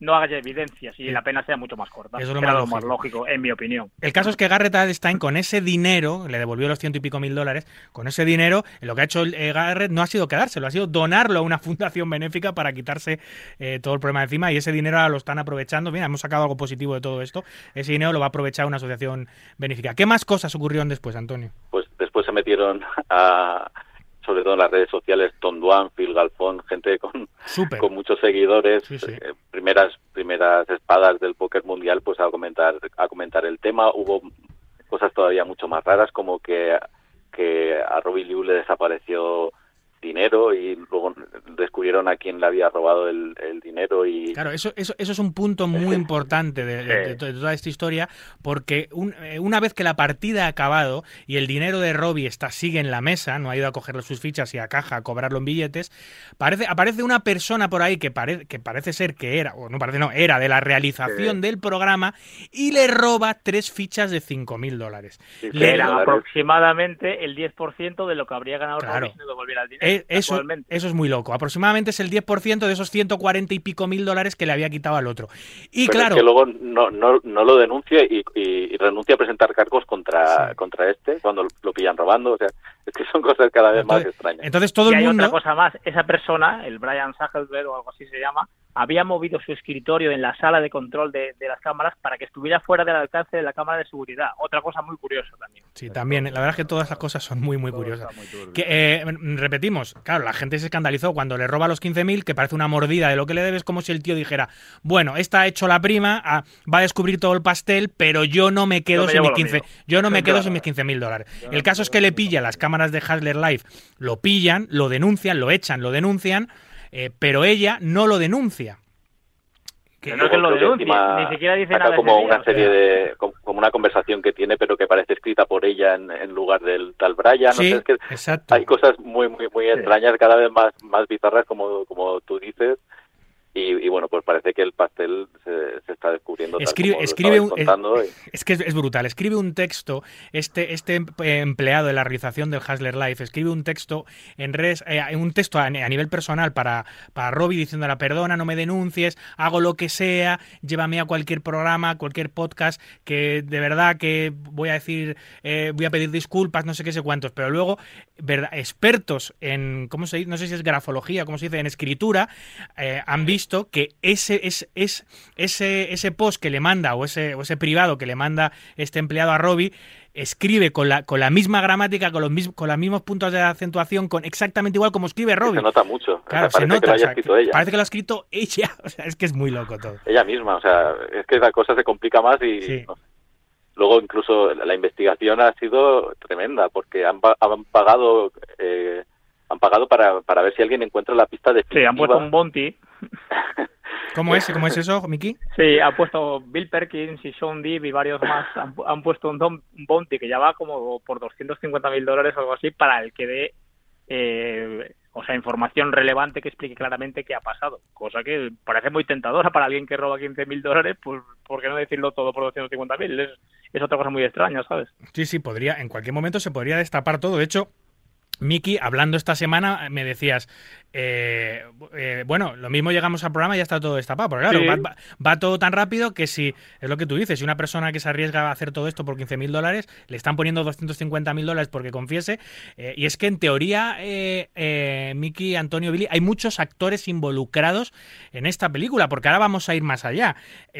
no haya evidencias y la pena sea mucho más corta. Eso es lo más lo más lógico. lógico, en mi opinión. El caso es que Garrett Adelstein con ese dinero, le devolvió los ciento y pico mil dólares, con ese dinero, lo que ha hecho eh, Garrett no ha sido quedárselo, ha sido donarlo a una fundación benéfica para quitarse eh, todo el problema de encima y ese dinero ahora lo están aprovechando. Mira, hemos sacado algo positivo de todo esto. Ese dinero lo va a aprovechar una asociación benéfica. ¿Qué más cosas ocurrieron después, Antonio? pues después se metieron a, sobre todo en las redes sociales, Tom Duan, Phil Galfón, gente con, con muchos seguidores, Sí, sí. eh, primeras primeras espadas del póker mundial, pues a comentar a comentar el tema. Hubo cosas todavía mucho más raras, como que que a Robbie Liu le desapareció dinero y luego descubrieron a quién le había robado el, el dinero y Claro, eso, eso, eso es un punto muy importante de, de- de to- de toda esta historia, porque un- eh, una vez que la partida ha acabado y el dinero de Robbie está, sigue en la mesa, no ha ido a coger sus fichas y a caja a cobrarlo en billetes, parece, aparece una persona por ahí que, pare- que parece ser que era, o no parece, no, era de la realización del programa y le roba tres fichas de 5.000 dólares. Sí, Que Le- era dólares. aproximadamente el 10% de lo que habría ganado Claro. Robbie si no devolviera el dinero. Eh, Eso, eso es muy loco. Aproximadamente es el 10% de esos 140 y pico mil dólares que le había quitado al otro. Y Pero claro, es que luego no, no, no lo denuncia y, y- y renuncia a presentar cargos contra, Sí. contra este cuando lo pillan robando. O sea, es que son cosas cada vez más extrañas. entonces todo y el hay mundo... otra cosa más, esa persona, el Brian Sackelberg o algo así se llama, había movido su escritorio en la sala de control de, las cámaras para que estuviera fuera del alcance de la cámara de seguridad. Otra cosa muy curiosa también. Sí, también. La verdad es que todas las cosas son muy, muy curiosas. que, eh, repetimos, claro, la gente se escandalizó cuando le roba los 15.000, que parece una mordida de lo que le debes, como si el tío dijera, bueno, esta ha hecho la prima, ah, va a descubrir todo el pastel, pero yo no me quedo sin mis 15, yo no me quedo sin mis 15.000 dólares. el caso es que le pilla las cámaras de Hasler Live, lo pillan, lo denuncian, lo echan, lo denuncian eh, pero ella no lo denuncia. Que no, que lo denuncia, ni siquiera dice nada. como una serie de, como, una conversación que tiene, pero que parece escrita por ella en, lugar del tal Brian. Sí, es que exacto. Hay cosas muy, muy, muy extrañas, cada vez más, más bizarras, como, como tú dices. Y, bueno, pues parece que el pastel se, está descubriendo. Escribe, escribe un, es, que es, brutal. Escribe un texto, este, este em, empleado de la realización del Hasler Life, escribe un texto en res, eh, un texto a, nivel personal para, para Robbie diciéndole perdona, no me denuncies, hago lo que sea, llévame a cualquier programa, cualquier podcast, que de verdad que voy a decir, eh, voy a pedir disculpas, no sé qué sé cuántos, pero luego, verdad, expertos en, ¿cómo se dice? No sé si es grafología, ¿cómo se dice? En escritura, eh, han visto que ese, es, es, ese, ese post que le manda o ese, o ese privado que le manda este empleado a Robbie escribe con la, con la misma gramática, con los, mismos, con los mismos puntos de acentuación, con exactamente igual como escribe Robbie. Se nota mucho. Claro, se nota. Que lo ella. Parece que lo ha escrito ella. O sea, es que es muy loco todo. Ella misma, o sea, es que la cosa se complica más y... Luego incluso la investigación ha sido tremenda porque han, han pagado eh, han pagado para, para ver si alguien encuentra la pista de Sí, han puesto un bounty. ¿Cómo es? ¿Cómo es eso, Miki? Sí, han puesto Bill Perkins y Sean Deeb y varios más. Han, puesto un, bounty que ya va como por 250 mil dólares o algo así para el que dé, eh, o sea, información relevante que explique claramente qué ha pasado. Cosa que parece muy tentadora para alguien que roba 15 mil dólares, pues ¿por qué no decirlo todo por 250 mil? Es, es otra cosa muy extraña, ¿sabes? Sí, sí, podría, en cualquier momento se podría destapar todo. De hecho, Miki, hablando esta semana, me decías, eh, eh, bueno, lo mismo llegamos al programa y ya está todo destapado. Porque claro, va, todo tan rápido que si, es lo que tú dices, si una persona que se arriesga a hacer todo esto por 15 mil dólares, le están poniendo 250 mil dólares porque confiese. Eh, y es que en teoría, Miki, Antonio, Billy, hay muchos actores involucrados en esta película, porque ahora vamos a ir más allá.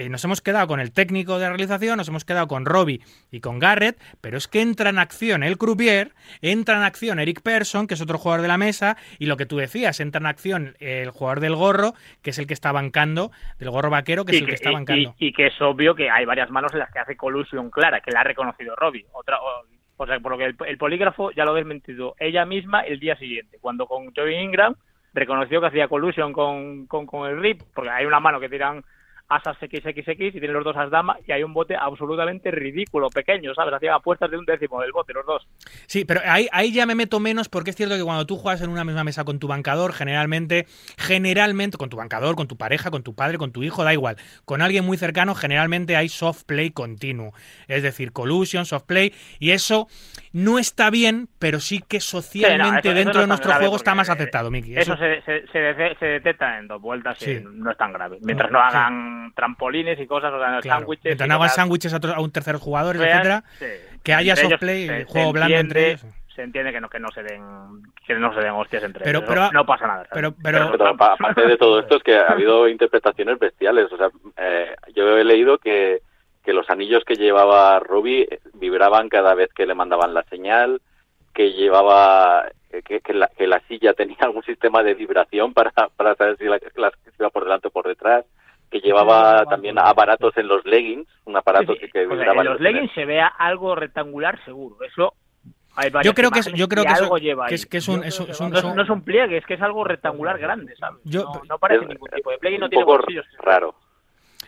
nos hemos quedado con el técnico de realización, nos hemos quedado con Robbie y con Garrett, pero es que entra en acción el croupier, entra en acción Eric Persson, que es otro jugador de la mesa, y lo que tú decías, entra en acción el jugador del gorro, que es el que está bancando, del gorro vaquero, que es el que, está bancando. Y, que es obvio que hay varias manos en las que hace colusión clara, que la ha reconocido Robbie. Otra, o, sea, por lo que el, polígrafo ya lo ha desmentido ella misma el día siguiente, cuando con Joey Ingram reconoció que hacía colusión con, con, con el RIP, porque hay una mano que tiran asas XXX y tienen los dos as dama y hay un bote absolutamente ridículo, pequeño, ¿sabes? Hacían apuestas de un décimo del bote, los dos. Sí, pero ahí, ahí ya me meto menos porque es cierto que cuando tú juegas en una misma mesa con tu bancador, generalmente, generalmente, con tu bancador, con tu pareja, con tu padre, con tu hijo, da igual, con alguien muy cercano, generalmente hay soft play continuo. Es decir, collusion, soft play, y eso no está bien, pero sí que socialmente dentro de nuestro juego está más aceptado, Miki. Eso, se, se, detecta en dos vueltas y no es tan grave. Mientras no hagan trampolines y cosas, o sea, sándwiches. sándwiches a, un tercer jugador, etcétera. Que haya softplay, juego blando entre ellos se entiende que no que no se den que no se den hostias entre ellos. no, pasa nada. Pero, pero, aparte de todo esto es que ha habido interpretaciones bestiales. O sea, eh, yo he leído que, que los anillos que llevaba Ruby vibraban cada vez que le mandaban la señal, que llevaba que, que, la, que la silla tenía algún sistema de vibración para, para saber si la, la, iba por delante o por detrás que llevaba también aparatos en los leggings, un aparato que, que en los leggings se vea algo rectangular seguro, eso hay yo creo que es, yo creo que, algo lleva que es, que es un, es un, no, es un pliegue, es que es algo rectangular grande, ¿sabes? no, parece ningún tipo de pliegue, no un tiene poco raro.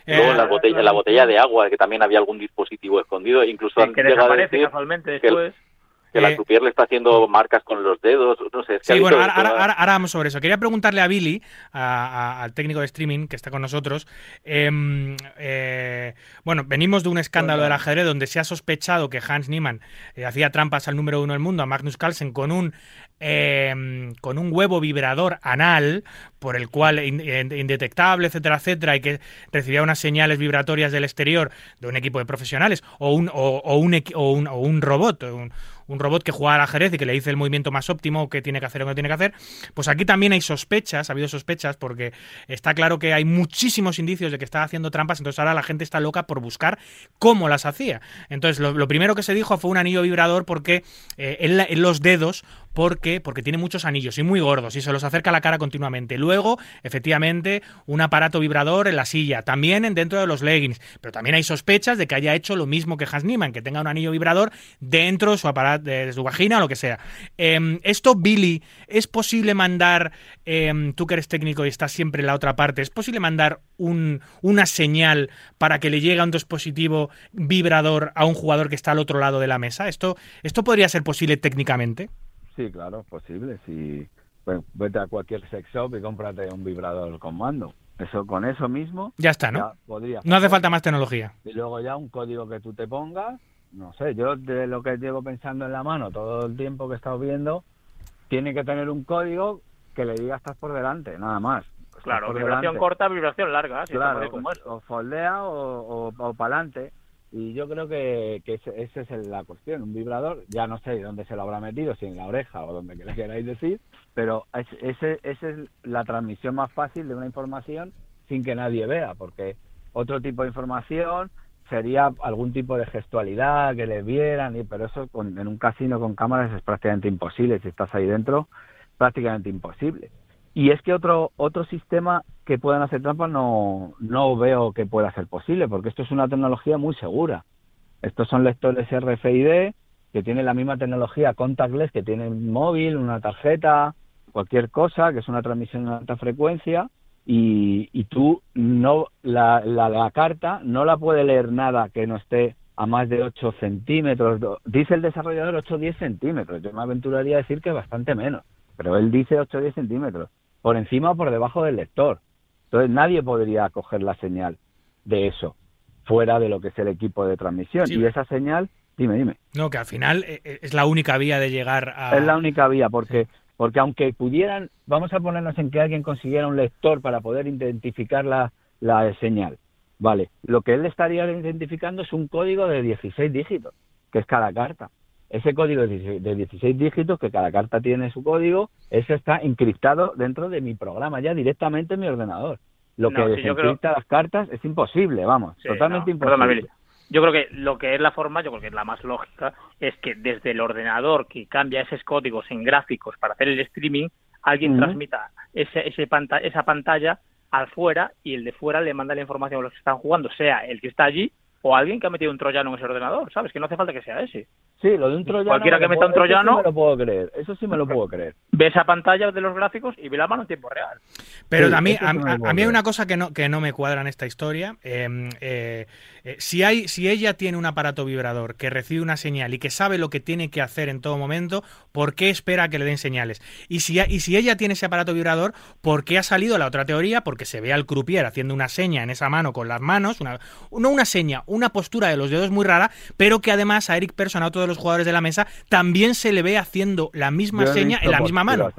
Luego en la botella, en la botella de agua, que también había algún dispositivo escondido, incluso que desaparece casualmente después que la croupier eh, le está haciendo marcas con los dedos, no sé. sí, bueno, ahora, vamos sobre eso. Quería preguntarle a Billy, al técnico de streaming que está con nosotros. Em, eh, bueno, venimos de un escándalo del ajedrez donde se ha sospechado que Hans Niemann eh, hacía trampas al número uno del mundo, a Magnus Carlsen, con un em, con un huevo vibrador anal, por el cual indetectable, etcétera, etcétera, y que recibía unas señales vibratorias del exterior de un equipo de profesionales o un, o, un, o un, robot, un, un robot que juega al ajedrez y que le dice el movimiento más óptimo, qué tiene que hacer o qué tiene que hacer. Pues aquí también hay sospechas, ha habido sospechas, porque está claro que hay muchísimos indicios de que está haciendo trampas, entonces ahora la gente está loca por buscar cómo las hacía. Entonces, lo, primero que se dijo fue un anillo vibrador porque eh, en los dedos ¿Por qué? Porque tiene muchos anillos y muy gordos y se los acerca a la cara continuamente. Luego, efectivamente, un aparato vibrador en la silla, también dentro de los leggings. Pero también hay sospechas de que haya hecho lo mismo que Hans Niemann, que tenga un anillo vibrador dentro de su aparato, de su vagina o lo que sea. Em, esto, Billy, ¿es posible mandar, em, tú que eres técnico y estás siempre en la otra parte, ¿es posible mandar un, una señal para que le llegue un dispositivo vibrador a un jugador que está al otro lado de la mesa? ¿Esto, esto podría ser posible técnicamente? Sí, claro, es posible. Si pues, vete a cualquier sex shop y cómprate un vibrador con mando. Eso con eso mismo. Ya está, ¿no? no hace falta más tecnología. Y luego ya un código que tú te pongas. No sé, yo de lo que llevo pensando en la mano todo el tiempo que he estado viendo, tiene que tener un código que le diga estás por delante, nada más. claro, vibración corta, vibración larga. claro, o, foldea o, o, o para adelante. Y yo creo que, que esa es la cuestión. Un vibrador, ya no sé dónde se lo habrá metido, si en la oreja o donde queráis decir, pero esa es la transmisión más fácil de una información sin que nadie vea, porque otro tipo de información sería algún tipo de gestualidad, que le vieran, y, pero eso en un casino con cámaras es prácticamente imposible. Si estás ahí dentro, prácticamente imposible. Y es que otro, otro sistema que puedan hacer trampas no, no veo que pueda ser posible, porque esto es una tecnología muy segura. Estos son lectores RFID que tienen la misma tecnología contactless que tiene un móvil, una tarjeta, cualquier cosa, que es una transmisión de alta frecuencia, y, y tú no, la, la, la, carta no la puede leer nada que no esté a más de 8 centímetros. Dice el desarrollador 8 o 10 centímetros. Yo me aventuraría a decir que bastante menos, pero él dice 8 o 10 centímetros por encima o por debajo del lector. Entonces nadie podría coger la señal de eso fuera de lo que es el equipo de transmisión. Y esa señal, dime, dime. No, que al final eh, eh, es la única vía de llegar a... Es la única vía, porque, porque aunque pudieran, vamos a ponernos en que alguien consiguiera un lector para poder identificar la, la señal. Vale, lo que él estaría identificando es un código de 16 dígitos, que es cada carta ese código de 16 dígitos, que cada carta tiene su código, eso está encriptado dentro de mi programa, ya directamente en mi ordenador. Lo que desencripta las cartas es imposible, vamos, totalmente imposible. yo creo que lo que es la forma, yo creo que es la más lógica, es que desde el ordenador que cambia esos códigos en gráficos para hacer el streaming, alguien transmita ese, ese esa pantalla al fuera y el de fuera le manda la información a los que están jugando, sea el que está allí o alguien que ha metido un troyano en ese ordenador, ¿sabes? Que no hace falta que sea ese. Sí, lo de un troyano. Cualquiera que meta un troyano. Eso sí me lo puedo creer. Eso sí me lo puedo creer. Ve esa pantalla de los gráficos y ve la mano en tiempo real. Pero a, mí, a, mí hay una cosa que no, que no me cuadra en esta historia. Em, eh, eh, si, hay, si ella tiene un aparato vibrador que recibe una señal y que sabe lo que tiene que hacer en todo momento, ¿por qué espera que le den señales? Y si, y si ella tiene ese aparato vibrador, ¿por qué ha salido la otra teoría? Porque se ve al croupier haciendo una seña en esa mano con las manos, una, no una seña, una postura de los dedos muy rara, pero que además a Eric Persson, a otro de los jugadores de la mesa, también se le ve haciendo la misma seña en la misma mano.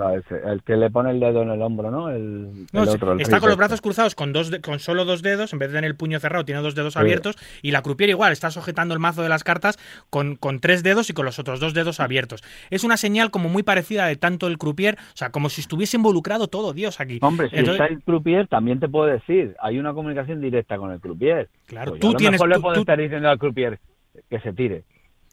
El que le pone el dedo en el hombro, ¿no? El, otro, está con los brazos cruzados con, dos con solo dos dedos, en vez de tener el puño cerrado, tiene dos dedos abiertos, y la croupier igual, está sujetando el mazo de las cartas con, con tres dedos y con los otros dos dedos abiertos. Es una señal como muy parecida de tanto el croupier, o sea, como si estuviese involucrado todo Dios aquí. Hombre, si está el croupier, también te puedo decir, hay una comunicación directa con el croupier. Claro, pues tú tienes. Puedo estar diciendo al croupier que se tire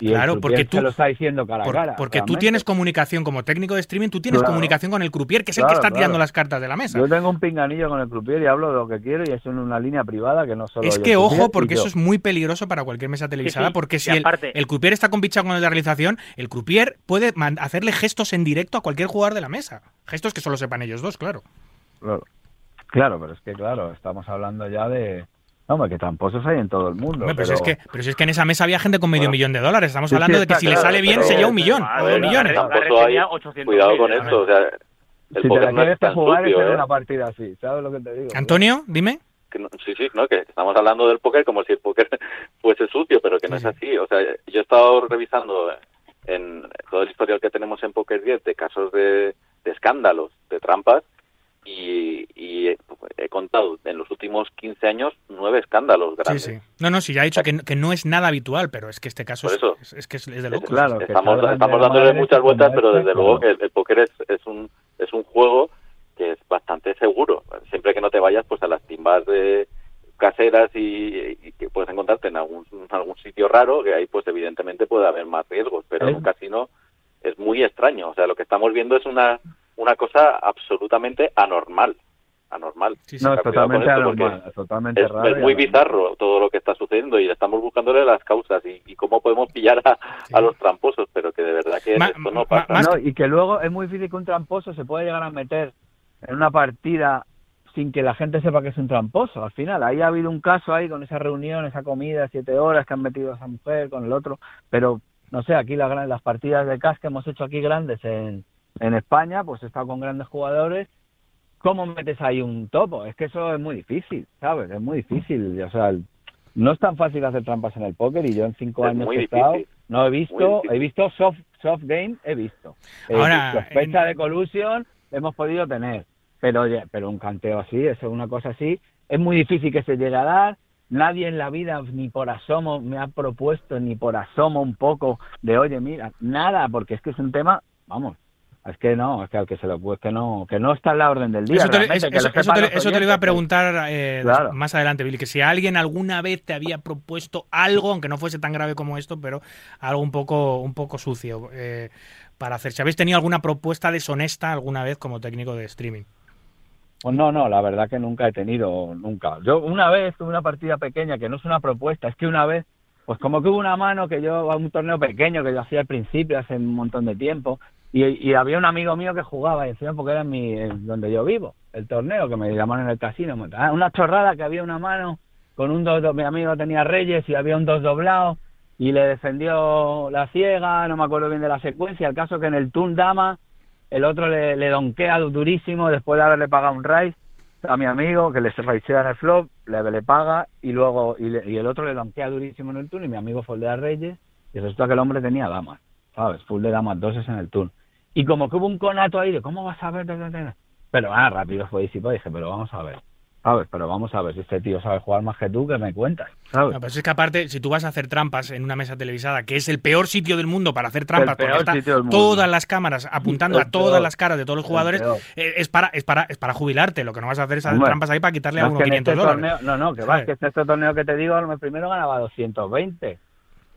claro, porque tú lo está diciendo cara a cara. Porque tú tienes comunicación como técnico de streaming, tú tienes comunicación con el croupier, que es el que está tirando las cartas de la mesa. Yo tengo un pinganillo con el croupier y hablo de lo que quiero y es en una línea privada que no solo. Es que ojo, porque eso es muy peligroso para cualquier mesa televisada, porque si el, el, croupier está convichado con el de realización, el croupier puede hacerle gestos en directo a cualquier jugador de la mesa. Gestos que solo sepan ellos dos, claro. Claro, claro pero es que claro, estamos hablando ya de no, que tramposos hay en todo el mundo. pero, Si es que, pero si es que en esa mesa había gente con medio millón de dólares. Estamos hablando de que si le sale bien sería un millón o dos millones. cuidado con esto. O sea, el si te la quieres jugar es ¿eh? una partida así. ¿Sabes lo que te digo? Antonio, dime. sí, sí, no, que estamos hablando del póker como si el póker fuese sucio, pero que no es así. O sea, yo he estado revisando en todo el historial que tenemos en Poker 10 de casos de, de escándalos, de trampas, y, y he contado en los últimos últimos 15 años nueve escándalos grandes. Sí, sí. No, no, sí, ya ha dicho que, que, no es nada habitual, pero es que este caso eso, es, es, que es, es de locos. Claro, estamos, estamos dándole muchas vueltas, pero desde luego que el, el póker es, es, un, es un juego que es bastante seguro. Siempre que no te vayas pues a las timbas de caseras y, y, que puedes encontrarte en algún, algún sitio raro, que ahí pues evidentemente puede haber más riesgos, pero en un casino es muy extraño. O sea, lo que estamos viendo es una, una cosa absolutamente anormal. Anormal. Sí, sí. No, es totalmente anormal, totalmente es, es muy bizarro todo lo que está sucediendo y estamos buscándole las causas y, y cómo podemos pillar a, sí. a, los tramposos, pero que de verdad que ma, esto no pasa. Ma, no, y que luego es muy difícil que un tramposo se pueda llegar a meter en una partida sin que la gente sepa que es un tramposo. Al final, ahí ha habido un caso ahí con esa reunión, esa comida, siete horas que han metido a esa mujer con el otro, pero no sé, aquí la, las partidas de CAS que hemos hecho aquí grandes en, en España, pues he estado con grandes jugadores. ¿Cómo metes ahí un topo? Es que eso es muy difícil, ¿sabes? Es muy difícil. O sea, no es tan fácil hacer trampas en el póker y yo en cinco es años que he estado, no he visto, he visto soft, soft game, he visto. Ahora, sospecha en... de collusion hemos podido tener, pero, pero un canteo así, eso es una cosa así, es muy difícil que se llegue a dar. Nadie en la vida ni por asomo me ha propuesto ni por asomo un poco de, oye, mira, nada, porque es que es un tema, vamos, es que no, es que al que se lo pues que no, que no está en la orden del día. Eso te, eso, eso, eso te, eso te lo iba a preguntar eh, claro. más adelante, Billy, que si alguien alguna vez te había propuesto algo, aunque no fuese tan grave como esto, pero algo un poco, un poco sucio eh, para hacer. Si habéis tenido alguna propuesta deshonesta alguna vez como técnico de streaming. Pues no, no, la verdad que nunca he tenido, nunca. Yo una vez tuve una partida pequeña que no es una propuesta, es que una vez, pues como que hubo una mano que yo, a un torneo pequeño que yo hacía al principio, hace un montón de tiempo, y, había un amigo mío que jugaba, y encima porque era mi, donde yo vivo, el torneo, que me llamaron en el casino. Una chorrada que había una mano con un dos, mi amigo tenía reyes y había un dos doblado, y le defendió la ciega, no me acuerdo bien de la secuencia, el caso que en el turn dama, el otro le, donkea durísimo después de haberle pagado un raise a mi amigo, que le raisea en el flop, le, le paga, y luego, y, le, y el otro le donkea durísimo en el turn, y mi amigo foldea reyes, y resulta que el hombre tenía damas, ¿sabes? Full de damas, doses en el turn y como que hubo un conato ahí de cómo vas a ver pero ah rápido fue disipo dije pero vamos a ver. Sabes pero vamos a ver si este tío sabe jugar más que tú que me cuentas sabes no, pero es que aparte si tú vas a hacer trampas en una mesa televisada que es el peor sitio del mundo para hacer trampas porque están todas las cámaras apuntando el a todas peor. las caras de todos los jugadores eh, es para es para es para jubilarte. Lo que no vas a hacer es hacer trampas ahí para quitarle no a uno 500 este dólares. torneo, no no que va que este, este torneo que te digo primero ganaba 220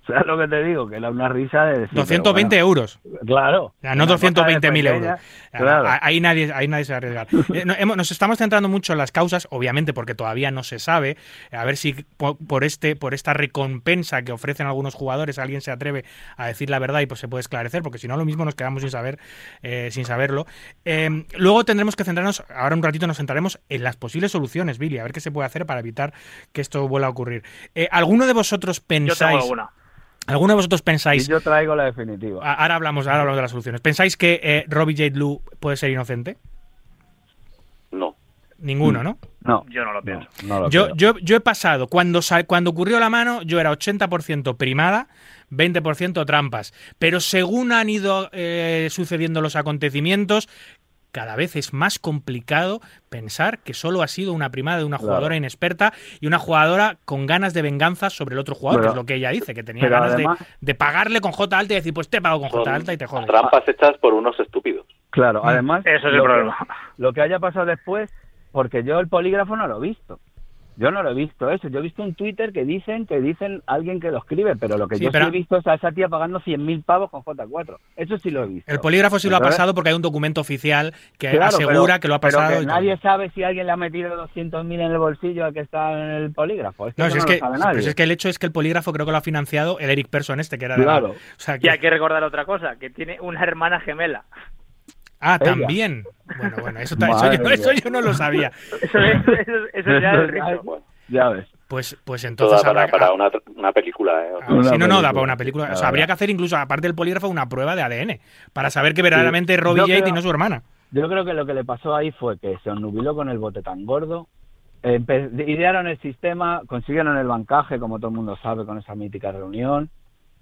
¿Sabes lo que te digo? Que era una risa de... Decir, 220 bueno, euros. Claro. O sea, no 220.000 euros. Claro. Ahí, nadie, ahí nadie se va a arriesgar. Eh, nos estamos centrando mucho en las causas, obviamente porque todavía no se sabe. A ver si por, este, por esta recompensa que ofrecen algunos jugadores alguien se atreve a decir la verdad y pues se puede esclarecer, porque si no lo mismo nos quedamos sin saber, eh, sin saberlo. Eh, luego tendremos que centrarnos, ahora un ratito nos centraremos en las posibles soluciones, Billy, a ver qué se puede hacer para evitar que esto vuelva a ocurrir. Eh, ¿Alguno de vosotros pensáis... Yo tengo alguna. ¿Alguno de vosotros pensáis? Y yo traigo la definitiva. Ahora hablamos, ahora hablamos de las soluciones. ¿Pensáis que eh, Robbie J. Blue puede ser inocente? No. Ninguno, ¿no? No. Yo no lo pienso. No, no lo yo, yo, yo, he pasado, cuando, cuando ocurrió la mano, yo era 80% primada, 20% trampas. Pero según han ido eh, sucediendo los acontecimientos, cada vez es más complicado pensar que solo ha sido una primada de una jugadora claro. inexperta y una jugadora con ganas de venganza sobre el otro jugador, pero, que es lo que ella dice, que tenía ganas además, de, de, pagarle con J alta y decir, pues te pago con J alta y te jodes. Trampas hechas por unos estúpidos. Claro, además... Eso es el problema. Que, lo que haya pasado después, porque yo el polígrafo no lo he visto. Yo no lo he visto eso. Yo he visto un Twitter que dicen que dicen alguien que lo escribe, pero lo que sí, yo pero... sí he visto es a esa tía pagando 100.000 pavos con J4. Eso sí lo he visto. El polígrafo sí lo ha pasado porque hay un documento oficial que claro, asegura pero, que lo ha pasado. Pero que nadie sabe si alguien le ha metido 200.000 en el bolsillo al que está en el polígrafo. Es que no, no, es, no que, sabe nadie. Pues es que el hecho es que el polígrafo creo que lo ha financiado el Eric Persson este, que era claro. de la, o sea, que... Y hay que recordar otra cosa, que tiene una hermana gemela. Ah, Ella. también. Bueno, bueno, eso, eso, yo, eso, yo, no lo sabía. eso, eso, eso ya es rico. Ya ves. Pues, pues entonces. Toda para, para una, una, película. ¿eh? Ah, una sí, no, no, da para una película. O sea, habría que hacer incluso, aparte del polígrafo, una prueba de ADN para saber que verdaderamente sí. Robbie Jade y no su hermana. Yo creo que lo que le pasó ahí fue que se nubiló con el bote tan gordo. Idearon el sistema, consiguieron el bancaje, como todo el mundo sabe, con esa mítica reunión.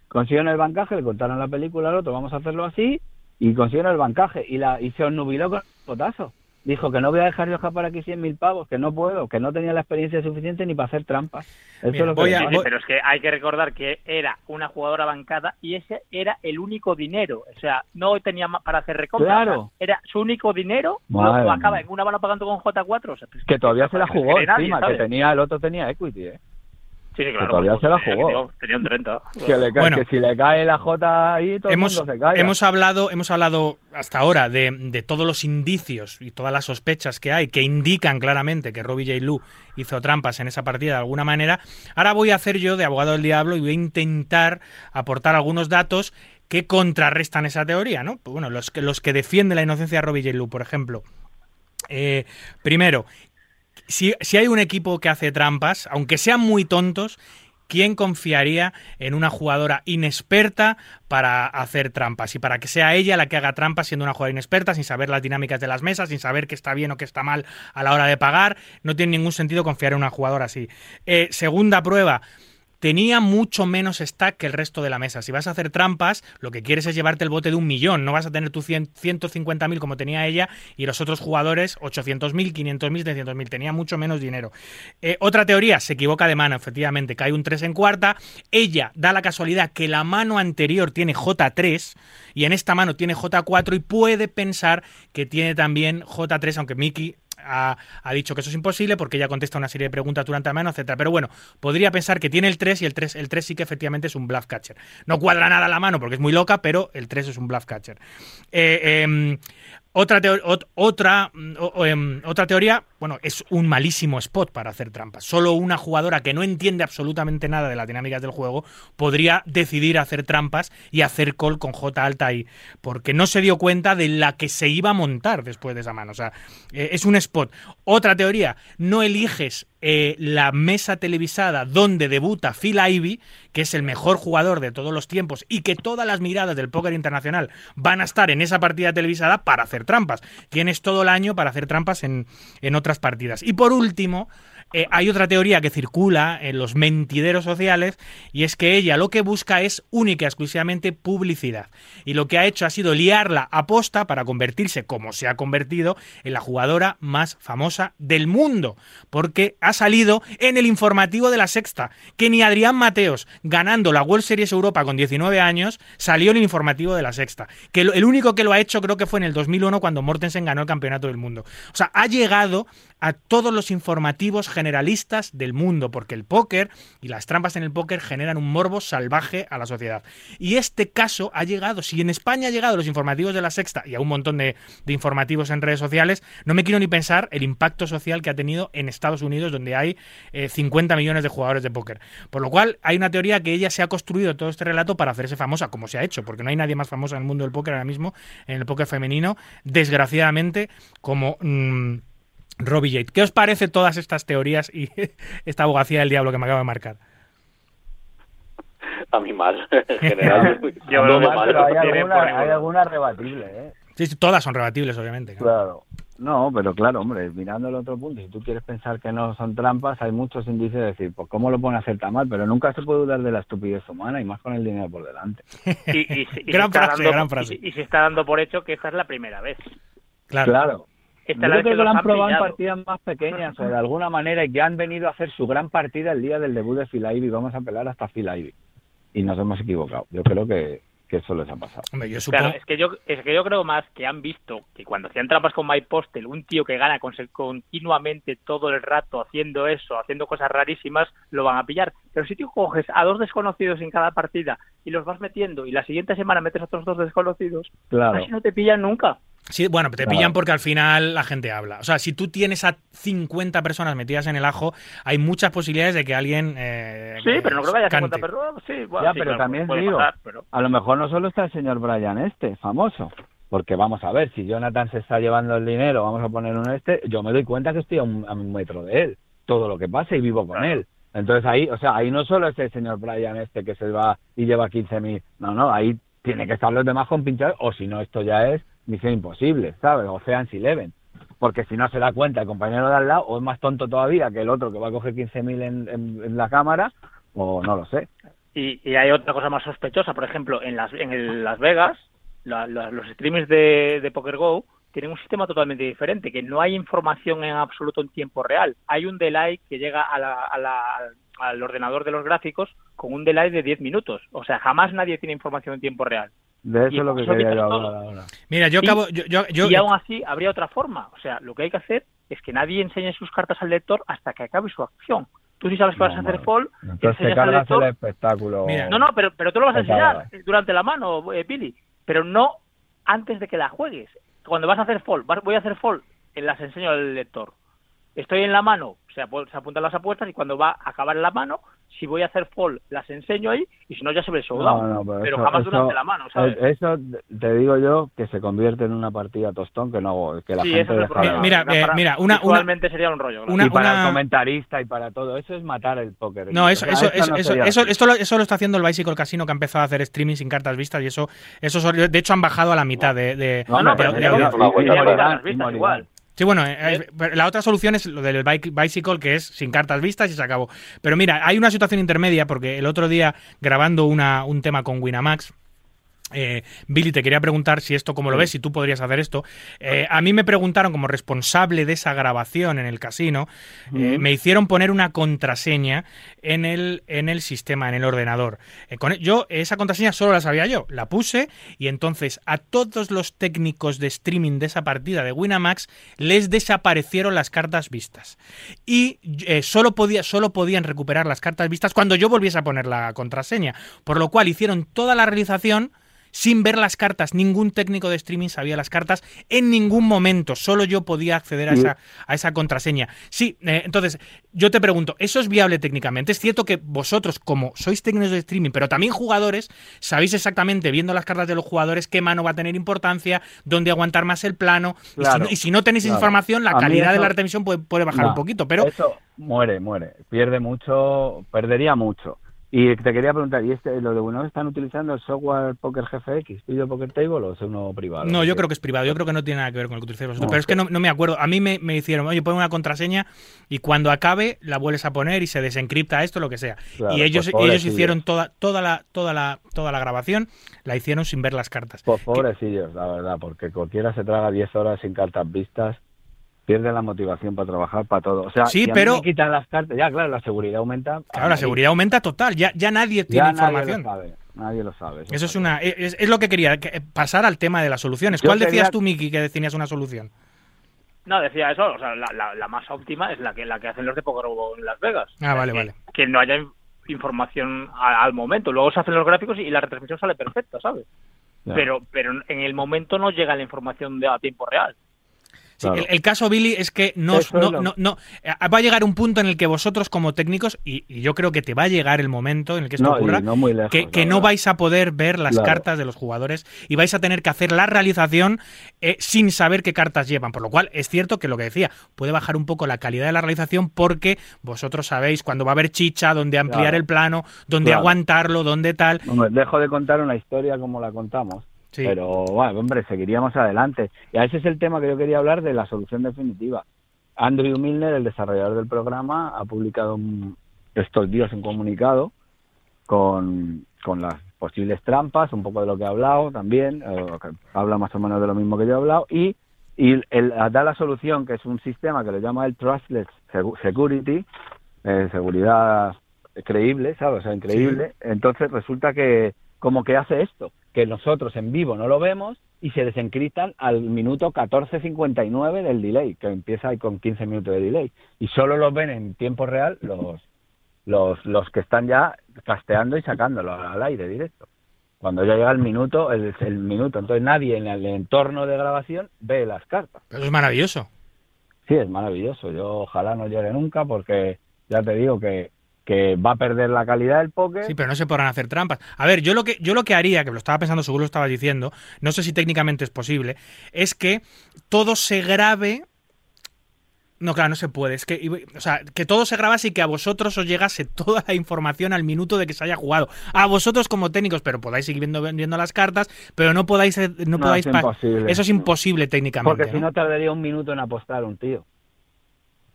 Consiguieron el bancaje, le contaron la película al otro, vamos a hacerlo así, y consiguieron el bancaje. Y, la, y se nubiló con el potazo. dijo que no voy a dejar yo escapar aquí 100.000 pavos, que no puedo, que no tenía la experiencia suficiente ni para hacer trampas. Eso es lo que voy a-. Sí, pero es que hay que recordar que era una jugadora bancada y ese era el único dinero. O sea, no tenía ma- para hacer recompra. Claro. Era su único dinero. Madre Luego acaba en una mano pagando con J4. O sea, pues, Que todavía se la jugó encima, que tenía, el otro tenía equity, ¿eh? Sí, sí, claro. todavía pues, se la jugó. Tenía, tenía un 30. Que, le cae- Bueno. que si le cae la J ahí, todo hemos, el mundo se cae. hemos hablado hemos hablado hasta ahora de, de todos los indicios y todas las sospechas que hay que indican claramente que Robbie J. Lu hizo trampas en esa partida de alguna manera. Ahora voy a hacer yo de abogado del diablo y voy a intentar aportar algunos datos que contrarrestan esa teoría, ¿no? Pues bueno, los que, los que defienden la inocencia de Robbie J. Lu, por ejemplo. Eh, primero, si, si hay un equipo que hace trampas, aunque sean muy tontos, ¿quién confiaría en una jugadora inexperta para hacer trampas? Y para que sea ella la que haga trampas siendo una jugadora inexperta, sin saber las dinámicas de las mesas, sin saber qué está bien o qué está mal a la hora de pagar, no tiene ningún sentido confiar en una jugadora así. Eh, segunda prueba. Tenía mucho menos stack que el resto de la mesa. Si vas a hacer trampas, lo que quieres es llevarte el bote de un millón. No vas a tener tu 100 150.000 como tenía ella y los otros jugadores 800.000, 500.000, 700.000. Tenía mucho menos dinero. Eh, otra teoría, se equivoca de mano, efectivamente. Cae un 3 en cuarta. Ella da la casualidad que la mano anterior tiene J3 y en esta mano tiene J4 y puede pensar que tiene también J3, aunque Mickey ha, ha dicho que eso es imposible porque ella contesta una serie de preguntas durante la mano, etcétera. Pero bueno, podría pensar que tiene el 3 y el 3, el 3 sí que efectivamente es un bluff catcher. No cuadra nada la mano porque es muy loca, pero el 3 es un bluff catcher. Eh, em, otra, teo- ot- otra, mm, em, otra teoría, bueno, es un malísimo spot para hacer trampas. Solo una jugadora que no entiende absolutamente nada de las dinámicas del juego podría decidir hacer trampas y hacer call con J alta ahí, porque no se dio cuenta de la que se iba a montar después de esa mano. O sea, eh, es un spot. Otra teoría, no eliges eh, la mesa televisada donde debuta Phil Ivey, que es el mejor jugador de todos los tiempos y que todas las miradas del póker internacional van a estar en esa partida televisada para hacer trampas. Tienes todo el año para hacer trampas en, en otras partidas. Y por último, eh, hay otra teoría que circula en los mentideros sociales y es que ella lo que busca es única y exclusivamente publicidad. Y lo que ha hecho ha sido liarla a posta para convertirse, como se ha convertido, en la jugadora más famosa del mundo. Porque ha salido en el informativo de la sexta, que ni Adrián Mateos, ganando la World Series Europa con 19 años, salió en el informativo de la sexta. Que el único que lo ha hecho creo que fue en el 2001 cuando Mortensen ganó el campeonato del mundo. O sea, ha llegado a todos los informativos generalistas del mundo, porque el póker y las trampas en el póker generan un morbo salvaje a la sociedad. Y este caso ha llegado, si en España ha llegado los informativos de la sexta y a un montón de, informativos en redes sociales, no me quiero ni pensar el impacto social que ha tenido en Estados Unidos, donde hay eh, 50 millones de jugadores de póker. Por lo cual, hay una teoría que ella se ha construido todo este relato para hacerse famosa, como se ha hecho, porque no hay nadie más famoso en el mundo del póker ahora mismo, en el póker femenino, desgraciadamente, como... mm, Robbie Yates. ¿Qué os parece todas estas teorías y esta abogacía del diablo que me acaba de marcar? A mí mal. En general, Yo no creo que me mal. pero hay alguna, hay ningún- alguna rebatible, ¿eh? Sí, sí, todas son rebatibles, obviamente. claro. Claro. No, pero claro, hombre, mirando el otro punto, si tú quieres pensar que no son trampas, hay muchos indicios de decir, pues cómo lo pueden hacer tan mal, pero nunca se puede dudar de la estupidez humana y más con el dinero por delante. Y, y se- y se Gran frase, dando- gran frase. Y, y se está dando por hecho que esta es la primera vez. Claro. Claro. Esta Yo creo que que lo han han probado en partidas más pequeñas o de alguna manera y que han venido a hacer su gran partida el día del debut de Phil Ivey. Vamos a apelar hasta Phil Ivey. Y nos hemos equivocado. Yo creo que, que eso les ha pasado. Hombre, yo supongo. Claro, es que yo es que yo creo más que han visto que cuando hacían trampas con Mike Postel, un tío que gana conse- continuamente todo el rato haciendo eso, haciendo cosas rarísimas, lo van a pillar. Pero si tú coges a dos desconocidos en cada partida y los vas metiendo y la siguiente semana metes a otros dos desconocidos, Claro. así no te pillan nunca. Sí, bueno, te pillan porque al final la gente habla. O sea, si tú tienes a 50 personas metidas en el ajo, hay muchas posibilidades de que alguien. eh, Sí, pero no creo que haya cante. 50 personas. Sí, bueno, Ya, sí, pero claro, también digo, pasar, pero- a lo mejor no solo está el señor Brian este, famoso. Porque vamos a ver, si Jonathan se está llevando el dinero, vamos a poner un este, yo me doy cuenta que estoy a un, a un metro de él, todo lo que pasa y vivo con él. Entonces ahí, o sea, ahí no solo es el señor Brian este que se va y lleva 15.000, no, no, ahí tiene que estar los demás con pinchar, o si no, esto ya es misión imposible, ¿sabes? Ocean's Eleven. Porque si no se da cuenta el compañero de al lado, o es más tonto todavía que el otro que va a coger 15.000 en, en, la cámara, o no lo sé. Y, y hay otra cosa más sospechosa, por ejemplo, en Las, en el Las Vegas, la- los streamers de, de Poker Go tienen un sistema totalmente diferente, que no hay información en absoluto en tiempo real. Hay un delay que llega a la, a la, al ordenador de los gráficos con un delay de 10 minutos. O sea, jamás nadie tiene información en tiempo real. De eso es lo que quería yo hablar ahora. Mira, yo acabo. Yo, yo, y aún así, habría otra forma. O sea, lo que hay que hacer es que nadie enseñe sus cartas al lector hasta que acabe su acción. Tú si sabes que vas a hacer fall, entonces te cargas el espectáculo. no, no, pero, pero tú lo vas a enseñar durante la mano, eh, Pili, pero no antes de que la juegues. Cuando vas a hacer fall, voy a hacer fall, las enseño al lector. Estoy en la mano, se, apuntan las apuestas y cuando va a acabar en la mano, si voy a hacer fall, las enseño ahí y si no, ya se ve el showdown. pero, jamás durante la mano, ¿sabes? Eso te digo yo que se convierte en una partida tostón que no que la sí, gente Mira, eh, mira, una, sería un rollo. y para el comentarista y para todo, eso es matar el póker. No, eso, eso, eso, eso, esto, lo, eso lo está haciendo el Bicycle Casino que ha empezado a hacer streaming sin cartas vistas y eso, eso de hecho han bajado a la mitad de, de, no, no, igual. Sí, bueno, eh, la otra solución es lo del bicycle, que es sin cartas vistas y se acabó. Pero mira, hay una situación intermedia, porque el otro día, grabando una, un tema con Winamax, eh, Billy, te quería preguntar si esto, como lo ves, si tú podrías hacer esto. Eh, a mí me preguntaron, como responsable de esa grabación en el casino, eh, me hicieron poner una contraseña en el, en el sistema, en el ordenador. Con, e, yo, esa contraseña solo la sabía yo, la puse y entonces a todos los técnicos de streaming de esa partida de Winamax les desaparecieron las cartas vistas. Y solo, podía, solo podían recuperar las cartas vistas cuando yo volviese a poner la contraseña. Por lo cual hicieron toda la realización sin ver las cartas. Ningún técnico de streaming sabía las cartas en ningún momento. Solo yo podía acceder a, esa, a esa contraseña. Sí, eh, entonces yo te pregunto, ¿eso es viable técnicamente? Es cierto que vosotros, como sois técnicos de streaming, pero también jugadores, sabéis exactamente, viendo las cartas de los jugadores, qué mano va a tener importancia, dónde aguantar más el plano. y, si no, tenéis información, la calidad de la retransmisión puede, puede bajar un poquito. Pero eso muere, muere. Pierde mucho, perdería mucho. Y te quería preguntar, ¿y este, lo de uno están utilizando el software Poker GFX, Video Poker Table o es uno privado? No, yo creo que es privado, yo creo que no tiene nada que ver con el que vosotros. pero es que no, me acuerdo, a mí me, me, hicieron, oye, pon una contraseña y cuando acabe la vuelves a poner y se desencripta esto, lo que sea. y ellos, pues ellos hicieron toda, toda, la, toda, la, toda la grabación, la hicieron sin ver las cartas. Pues pobrecillos, la verdad, porque cualquiera se traga 10 horas sin cartas vistas pierde la motivación para trabajar, para todo. O sea, sí, pero... me quitan las cartas, ya claro, la seguridad aumenta. Claro, la seguridad aumenta total, ya, ya nadie tiene información. Nadie lo sabe. Eso, es una es, lo que quería, pasar al tema de las soluciones. ¿Cuál decías tú, Miki, que tenías una solución? No, decía eso, o sea, la, más óptima es la que la que hacen los de Poker en Las Vegas. Ah, vale, vale. Que no haya información al, momento. Luego se hacen los gráficos y la retransmisión sale perfecta, ¿sabes? Pero pero en el momento no llega la información de a tiempo real el, caso Billy es que no, no, no, eh, va a llegar un punto en el que vosotros como técnicos, y, yo creo que te va a llegar el momento en el que esto ocurra, que, no vais a poder ver las cartas de los jugadores y vais a tener que hacer la realización eh, sin saber qué cartas llevan. Por lo cual es cierto que lo que decía, puede bajar un poco la calidad de la realización porque vosotros sabéis cuando va a haber chicha, dónde ampliar el plano, dónde aguantarlo, dónde tal. dejo de contar una historia como la contamos. Pero, bueno, hombre, seguiríamos adelante. Y a ese es el tema que yo quería hablar de la solución definitiva. Andrew Milner, el desarrollador del programa, ha publicado estos días un comunicado con, con las posibles trampas, un poco de lo que ha hablado también, eh, habla más o menos de lo mismo que yo he hablado, y, y da la solución, que es un sistema que le llama el Trustless Security, eh, seguridad creíble, ¿sabes? O sea, increíble. Entonces resulta que como que hace esto que nosotros en vivo no lo vemos y se desencriptan al minuto 14.59 del delay, que empieza ahí con 15 minutos de delay. Y solo los ven en tiempo real los, los, los que están ya casteando y sacándolo al aire directo. Cuando ya llega el minuto, el, el minuto, entonces nadie en el entorno de grabación ve las cartas. Pero es maravilloso. Sí, es maravilloso. Yo ojalá no llegue nunca porque ya te digo que que va a perder la calidad del póker. Sí, pero no se podrán hacer trampas. A ver, yo lo que yo lo que haría, que lo estaba pensando, seguro lo estabas diciendo, no sé si técnicamente es posible, es que todo se grabe no, claro, no se puede. Es que, o sea, que todo se grabase y que a vosotros os llegase toda la información al minuto de que se haya jugado. A vosotros como técnicos, pero podáis seguir viendo, viendo las cartas, pero no podáis, eh, no, podáis. Eso es imposible técnicamente. Porque si no tardaría un minuto en apostar un tío.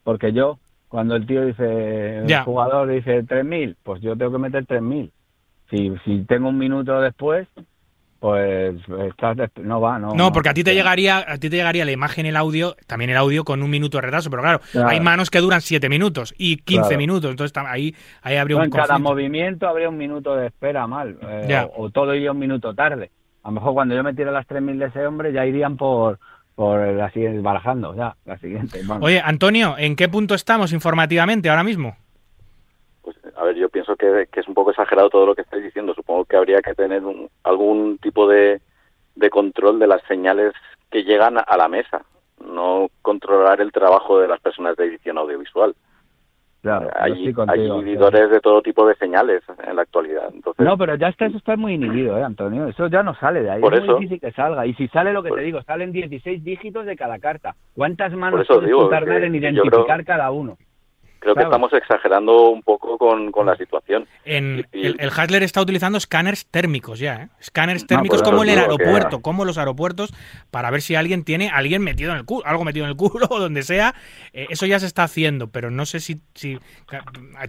Porque yo, cuando el tío dice, el jugador dice 3.000, pues yo tengo que meter 3.000. Si, si tengo un minuto después, pues estás no va, no. No, porque a ti te llegaría, a ti te llegaría la imagen el audio, también el audio con un minuto de retraso, pero claro, hay manos que duran 7 minutos y 15 minutos, entonces ahí, ahí habría un En cada movimiento habría un minuto de espera mal, eh, o, todo iría un minuto tarde. A lo mejor cuando yo metiera las 3.000 de ese hombre ya irían por por la siguiente, barajando ya, la siguiente. Oye, Antonio, ¿en qué punto estamos informativamente ahora mismo? Pues, a ver, yo pienso que, es un poco exagerado todo lo que estáis diciendo. Supongo que habría que tener algún tipo de, control de las señales que llegan a la mesa, no controlar el trabajo de las personas de edición audiovisual. Claro, hay, inhibidores de todo tipo de señales en la actualidad. Entonces, no, pero ya está, eso está muy inhibido, ¿eh, Antonio? Eso ya no sale de ahí. es muy difícil que salga. Y si sale lo que te digo, salen 16 dígitos de cada carta. ¿Cuántas manos puedes tardar en identificar cada uno? Creo que estamos exagerando un poco con, la situación. En, el, el, Hasler está utilizando escáneres térmicos ya, ¿eh? Escáneres térmicos como en el aeropuerto, como los aeropuertos, para ver si alguien tiene alguien metido en el culo, algo metido en el culo o donde sea. Eh, eso ya se está haciendo, pero no sé si, si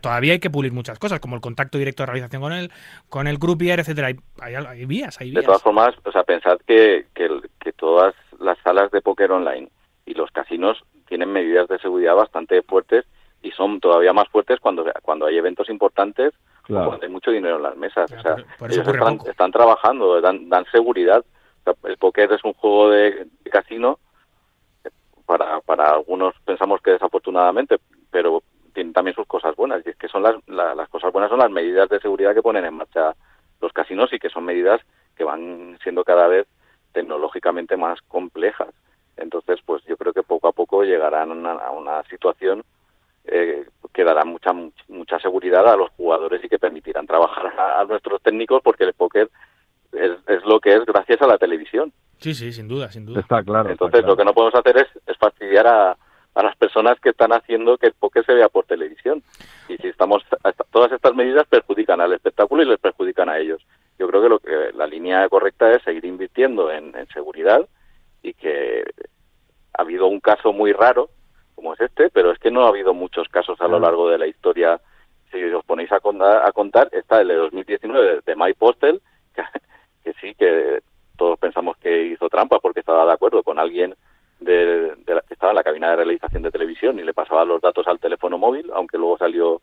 todavía hay que pulir muchas cosas, como el contacto directo de realización con el, con el groupier, etcétera. Hay, hay, vías, hay vías. De todas formas, o sea, pensad que, que, que todas las salas de póker online y los casinos tienen medidas de seguridad bastante fuertes y son todavía más fuertes cuando, cuando hay eventos importantes cuando hay mucho dinero en las mesas. o sea, ellos están, trabajando, dan, dan seguridad. el póker es un juego de, casino, para, para algunos pensamos que desafortunadamente, pero tiene también sus cosas buenas. Y es que son las, las cosas buenas son las medidas de seguridad que ponen en marcha los casinos y que son medidas que van siendo cada vez tecnológicamente más complejas. Entonces, pues yo creo que poco a poco llegarán a una situación eh, que dará mucha mucha seguridad a los jugadores y que permitirán trabajar a, nuestros técnicos porque el póker es, lo que es gracias a la televisión. Sí, sí, sin duda, sin duda. Está claro. Entonces lo que no podemos hacer es, es fastidiar a, a las personas que están haciendo que el póker se vea por televisión. Y si estamos todas estas medidas perjudican al espectáculo y les perjudican a ellos. Yo creo que lo que la línea correcta es seguir invirtiendo en, en seguridad y que ha habido un caso muy raro como es este, pero es que no ha habido muchos casos a lo largo de la historia. Si os ponéis a, contar, a contar está el de 2019 de Mike Postel, que, sí, que todos pensamos que hizo trampa porque estaba de acuerdo con alguien de, la, que estaba en la cabina de realización de televisión y le pasaba los datos al teléfono móvil, aunque luego salió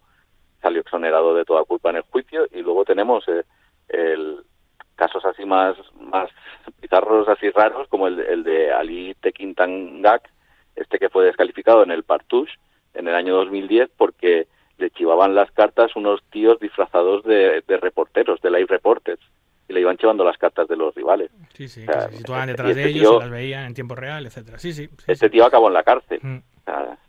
salió exonerado de toda culpa en el juicio. Y luego tenemos eh, el, casos así más más bizarros, así raros, como el, el de Ali Tekintangak, este que fue descalificado en el Partouche en el año 2010 porque le chivaban las cartas unos tíos disfrazados de, reporteros, de live reporters, y le iban chivando las cartas de los rivales. Sí, sí, se situaban detrás de este ellos, las veían en tiempo real, etcétera. Sí, sí. este tío acabó en la cárcel. Mm.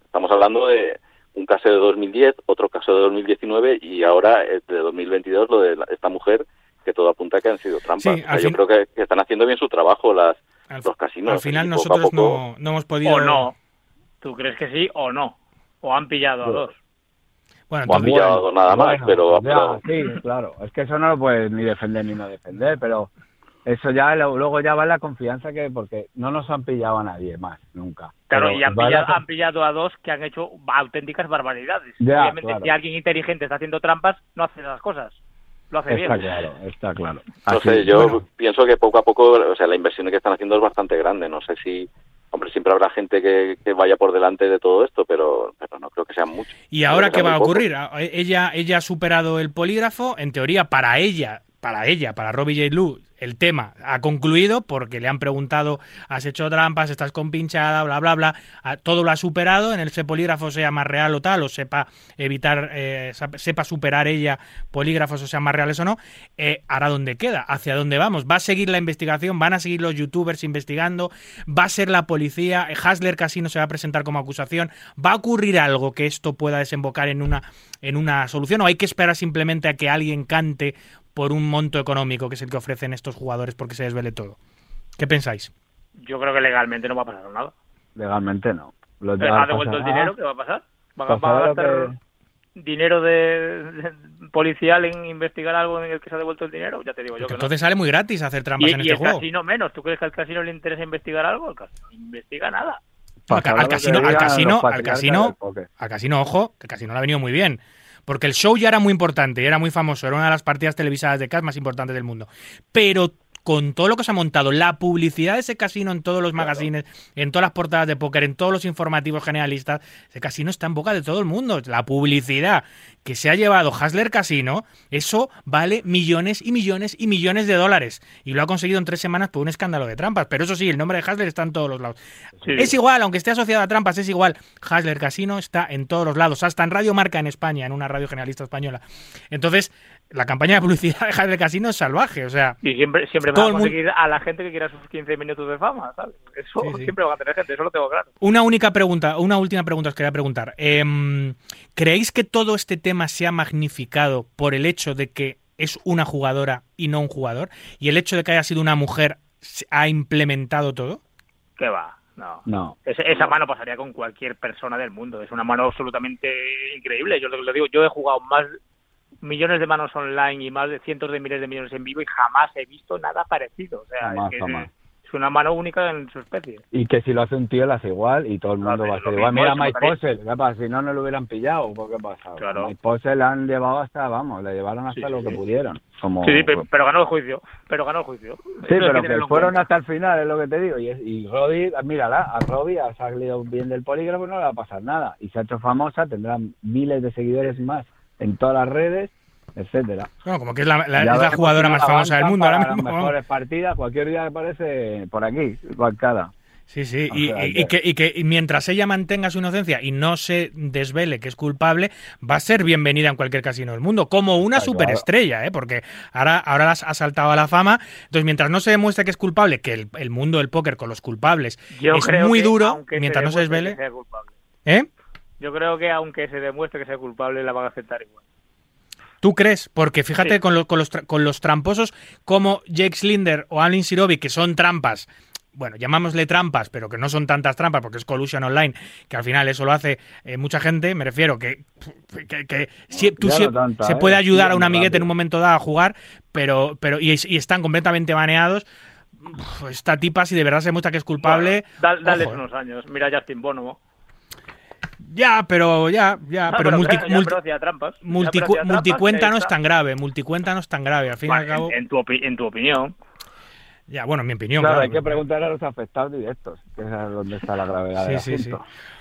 estamos hablando de un caso de 2010, otro caso de 2019 y ahora de 2022 lo de esta mujer que todo apunta que han sido trampas. Yo creo que, están haciendo bien su trabajo las los casinos. Al final nosotros no, no, hemos podido... O no. ¿Tú crees que sí o no? ¿O han pillado a dos? Bueno, o han pillado a dos nada más, pero... sí, claro. Es que eso no lo puedes ni defender ni no defender, pero eso ya luego ya va la confianza que porque no nos han pillado a nadie más nunca claro y han pillado, han pillado, a dos que han hecho auténticas barbaridades obviamente si alguien inteligente está haciendo trampas no hace esas cosas lo hace está bien claro está claro no sé yo pienso que poco a poco o sea la inversión que están haciendo es bastante grande no sé si Hombre, siempre habrá gente que, vaya por delante de todo esto, pero, pero no creo que sean muchos. ¿Y ahora qué va a ocurrir? Ella, ella ha superado el polígrafo, en teoría para ella, para ella, para Robbie J. Lu, el tema ha concluido porque le han preguntado, has hecho trampas, estás compinchada, bla, bla, bla. Todo lo ha superado, en ese polígrafo sea más real o tal, o sepa evitar, eh, sepa superar ella polígrafos o sean más reales o no. Eh, ¿Ahora dónde queda? ¿Hacia dónde vamos? ¿Va a seguir la investigación? ¿Van a seguir los youtubers investigando? ¿Va a ser la policía? ¿Hasler Casino se va a presentar como acusación? ¿Va a ocurrir algo que esto pueda desembocar en una, en una solución? ¿O hay que esperar simplemente a que alguien cante por un monto económico que es el que ofrecen estos jugadores porque se desvele todo. ¿Qué pensáis? Yo creo que legalmente no va a pasar nada. Legalmente no. ¿Ha devuelto el dinero? ¿Qué va a pasar? ¿Va, a gastar dinero de, policial en investigar algo en el que se ha devuelto el dinero? Ya te digo yo que Entonces sale muy gratis hacer trampas en este juego. Y casino menos. ¿Tú crees que al casino le interesa investigar algo? Al casino no investiga nada. Al, casino, al casino, al casino, al casino, ojo, que el casino le ha venido muy bien porque el show ya era muy importante, era muy famoso, era una de las partidas televisadas de cash más importantes del mundo. Pero con todo lo que se ha montado, la publicidad de ese casino en todos los magazines, en todas las portadas de póker, en todos los informativos generalistas, ese casino está en boca de todo el mundo. La publicidad que se ha llevado Hasler Casino, eso vale millones y millones y millones de dólares. Y lo ha conseguido en tres semanas por un escándalo de trampas. Pero eso sí, el nombre de Hasler está en todos los lados. Es igual, aunque esté asociado a trampas, es igual. Hasler Casino está en todos los lados, hasta en Radio Marca en España, en una radio generalista española. Entonces, la campaña de publicidad de Hasler Casino es salvaje, o sea... Y siempre, siempre va a conseguir a la gente que quiera sus 15 minutos de fama, ¿sabes? Eso siempre va a tener gente, eso lo tengo claro. Una única pregunta, una última pregunta os quería preguntar. Em, ¿Creéis que todo este tema se ha magnificado por el hecho de que es una jugadora y no un jugador? ¿Y el hecho de que haya sido una mujer ha implementado todo? ¿Qué va? No. no. esa mano pasaría con cualquier persona del mundo. Es una mano absolutamente increíble. Yo lo, digo, yo he jugado más millones de manos online y más de cientos de miles de millones en vivo y jamás he visto nada parecido. O sea, es que, una mano única en su especie. Y que si lo hace un tío, lo hace igual y todo el mundo va a hacer igual. Mira Mike Posel, ¿qué pasa? Si no, no lo hubieran pillado, ¿qué pasa? Claro. Mike Posel la han llevado hasta, vamos, le llevaron hasta lo que pudieron. Como, sí, pero, ganó el juicio, pero ganó el juicio. Sí, pero que, fueron hasta el final, es lo que te digo. Y, y Roddy, mírala, a Roddy ha salido bien del polígrafo, no le va a pasar nada. Y se ha hecho famosa, tendrá miles de seguidores más en todas las redes etcétera. Bueno, como que es la, jugadora más famosa del mundo ahora mismo. Las mejores partidas, cualquier día aparece por aquí, bancada. Sí, sí, y, que, y, que, mientras ella mantenga su inocencia y no se desvele que es culpable, va a ser bienvenida en cualquier casino del mundo, como una superestrella, ¿eh? porque ahora, ahora ha saltado a la fama. Entonces, mientras no se demuestre que es culpable, que el, mundo del póker con los culpables es muy duro, mientras no se desvele. ¿Eh? Yo creo que aunque se demuestre que sea culpable, la van a aceptar igual. ¿Tú crees? Porque fíjate con, los, con, los, tramposos como Jake Slinder o Alin Sirovi, que son trampas, bueno, llamámosle trampas, pero que no son tantas trampas porque es collusion online, que al final eso lo hace eh, mucha gente, me refiero que, que, tú se ¿eh? puede ayudar a un amiguete en un momento dado a jugar, pero, pero y, están completamente baneados. Esta tipa, si de verdad se muestra que es culpable. dale ¿eh? unos años. Mira Justin Bono. Ya, pero ya, ya, pero, multicuenta no es tan grave, multicuenta no es tan grave, al fin y al cabo. En, tu en tu opinión. Ya, bueno, en mi opinión. Claro, hay que preguntar a los afectados directos, que es donde está la gravedad sí, sí, Sí.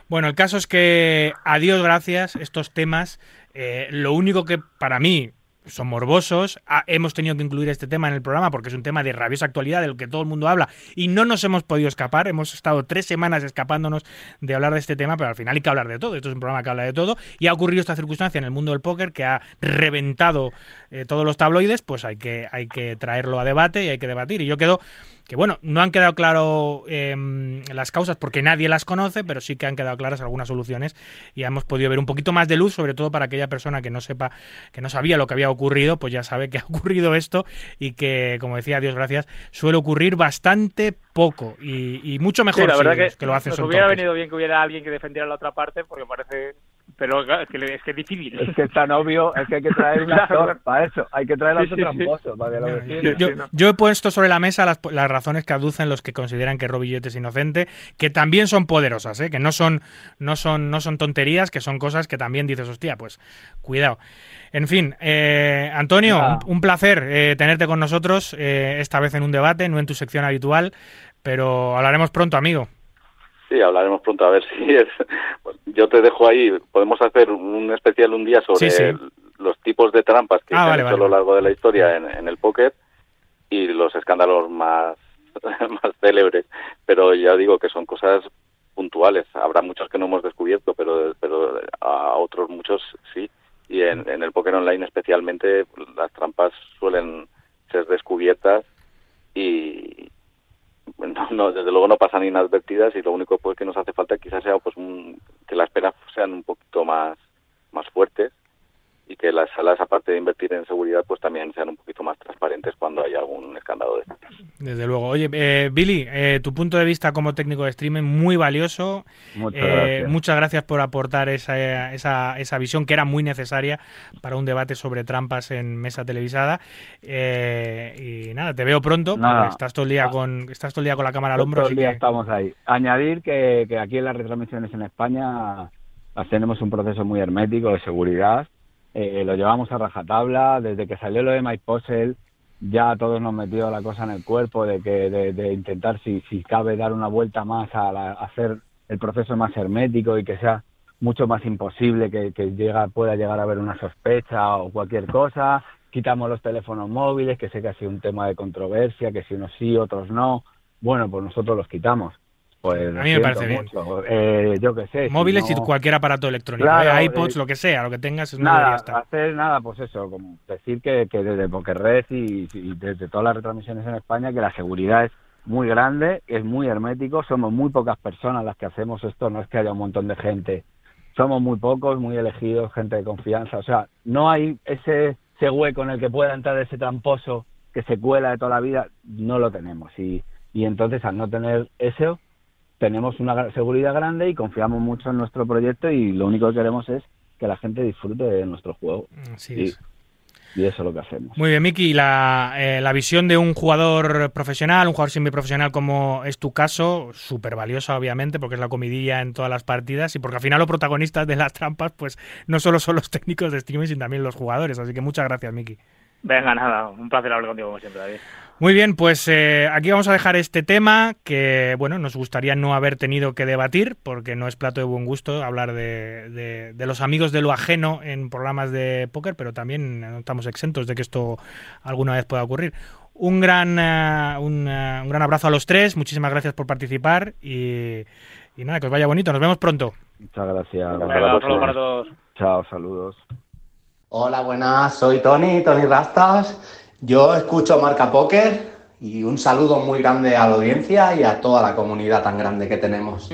Bueno, el caso es que, adiós, gracias, estos temas, eh, lo único que para mí son morbosos. Ah, hemos tenido que incluir este tema en el programa porque es un tema de rabiosa actualidad del que todo el mundo habla y no nos hemos podido escapar. Hemos estado tres semanas escapándonos de hablar de este tema, pero al final hay que hablar de todo. Esto es un programa que habla de todo y ha ocurrido esta circunstancia en el mundo del póker que ha reventado eh, todos los tabloides. Pues hay que, hay que traerlo a debate y hay que debatir. Y yo quedo que bueno, no han quedado claro em, las causas porque nadie las conoce, pero sí que han quedado claras algunas soluciones y hemos podido ver un poquito más de luz, sobre todo para aquella persona que no sepa, que no sabía lo que había ocurrido, pues ya sabe que ha ocurrido esto y que, como decía Dios gracias, suele ocurrir bastante poco y, mucho mejor la verdad que, lo hacen. Nos hubiera venido bien que hubiera alguien que defendiera la otra parte porque parece pero es que, es que es difícil. Es que es tan obvio, es que hay que traer un actor para eso, hay que traer a otro tramposo para que lo yo, he puesto sobre la mesa las, las, razones que aducen los que consideran que Robillete es inocente, que también son poderosas, ¿eh? que no son, no, son, no son tonterías, que son cosas que también dices, hostia, pues cuidado. En fin, eh, Antonio, un, placer eh, tenerte con nosotros, eh, esta vez en un debate, no en tu sección habitual, pero hablaremos pronto, amigo. Sí, hablaremos pronto a ver si es. Yo te dejo ahí. Podemos hacer un especial un día sobre los tipos de trampas que ah, se han hecho a lo largo de la historia en, el póker y los escándalos más, más célebres. Pero ya digo que son cosas puntuales. Habrá muchos que no hemos descubierto, pero, pero a otros muchos sí. Y en, en el póker online especialmente las trampas suelen ser descubiertas y, no, desde luego no pasan inadvertidas y lo único pues que nos hace falta quizás sea pues que las penas sean un poquito más más fuertes y que las salas, aparte de invertir en seguridad, pues también sean un poquito más transparentes cuando hay algún escándalo de estos. Desde luego. Oye, eh, Billy, eh, tu punto de vista como técnico de streaming, muy valioso. Muchas, eh, gracias. muchas gracias por aportar esa, esa, esa, visión que era muy necesaria para un debate sobre trampas en mesa televisada. y nada, te veo pronto. Estás todo el día con estás todo el día con la cámara al hombro. Todo el día estamos ahí. Añadir que, que aquí en las retransmisiones en España tenemos un proceso muy hermético de seguridad eh, lo llevamos a rajatabla desde que salió lo de Mike Posel. ya a todos nos metió la cosa en el cuerpo de que de, intentar si, si cabe dar una vuelta más a, hacer el proceso más hermético y que sea mucho más imposible que, que llega, pueda llegar a haber una sospecha o cualquier cosa. Quitamos los teléfonos móviles, que sé que ha sido un tema de controversia, que si unos sí, otros no. Bueno, pues nosotros los quitamos. Pues a mí me parece bien. Eh, yo qué sé. Móviles y cualquier aparato electrónico, eh, iPods, lo que sea, lo que tengas, no nada, hacer nada, pues eso, como decir que, que desde Pokerred y, y desde todas las retransmisiones en España, que la seguridad es muy grande, es muy hermético, somos muy pocas personas las que hacemos esto, no es que haya un montón de gente, somos muy pocos, muy elegidos, gente de confianza, o sea, no hay ese, ese hueco en el que pueda entrar ese tramposo que se cuela de toda la vida, no lo tenemos y, y entonces al no tener eso tenemos una seguridad grande y confiamos mucho en nuestro proyecto y lo único que queremos es que la gente disfrute de nuestro juego. y, y, eso es lo que hacemos. Muy bien, Miki, la, eh, la visión de un jugador profesional, un jugador semiprofesional como es tu caso, súper valiosa obviamente porque es la comidilla en todas las partidas y porque al final los protagonistas de las trampas pues no solo son los técnicos de streaming sino también los jugadores. Así que muchas gracias, Miki. Venga, nada, un placer hablar contigo como siempre, David. Muy bien, pues eh, aquí vamos a dejar este tema que, bueno, nos gustaría no haber tenido que debatir porque no es plato de buen gusto hablar de, de, los amigos de lo ajeno en programas de póker, pero también no estamos exentos de que esto alguna vez pueda ocurrir. Un gran, uh, un, uh, un, gran abrazo a los tres, muchísimas gracias por participar y, y nada, que os vaya bonito, nos vemos pronto. Muchas gracias. Venga, para todos. Chao, saludos. Hola, buenas, soy Tony, Tony Rastas yo escucho Marca Póker y un saludo muy grande a la audiencia y a toda la comunidad tan grande que tenemos.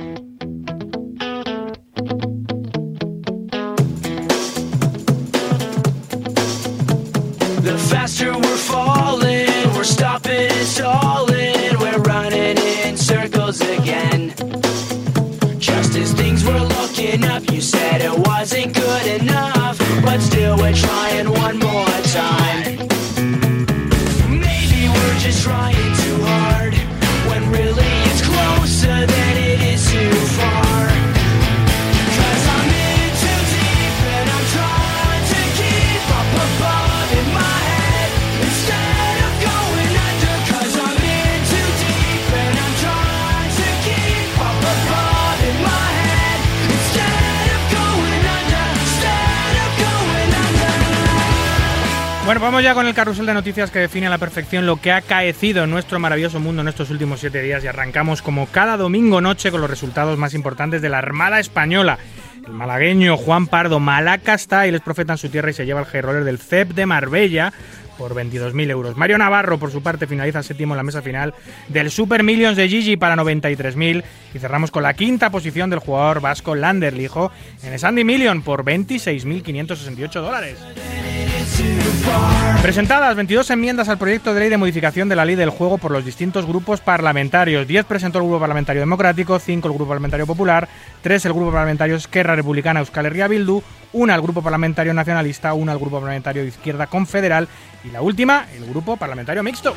Wasn't good enough, but still we're trying one more time. Bueno, vamos ya con el carrusel de noticias que define a la perfección lo que ha caecido en nuestro maravilloso mundo en estos últimos siete días y arrancamos como cada domingo noche con los resultados más importantes de la Armada Española. El malagueño Juan Pardo Malaca está y les profeta en su tierra y se lleva el high roller del CEP de Marbella por 22.000 euros. Mario Navarro, por su parte, finaliza séptimo en la mesa final del Super Millions de Gigi para 93.000. Y cerramos con la quinta posición del jugador vasco Lander Lijo en el Sandy Million por 26.568 dólares. Presentadas 22 enmiendas al proyecto de ley de modificación de la ley del juego por los distintos grupos parlamentarios. 10 presentó el Grupo Parlamentario Democrático, 5 el Grupo Parlamentario Popular, 3 el Grupo Parlamentario Esquerra Republicana Euskal Herria Bildu, 1 el Grupo Parlamentario Nacionalista, 1 el Grupo Parlamentario de Izquierda Confederal y la última el Grupo Parlamentario Mixto.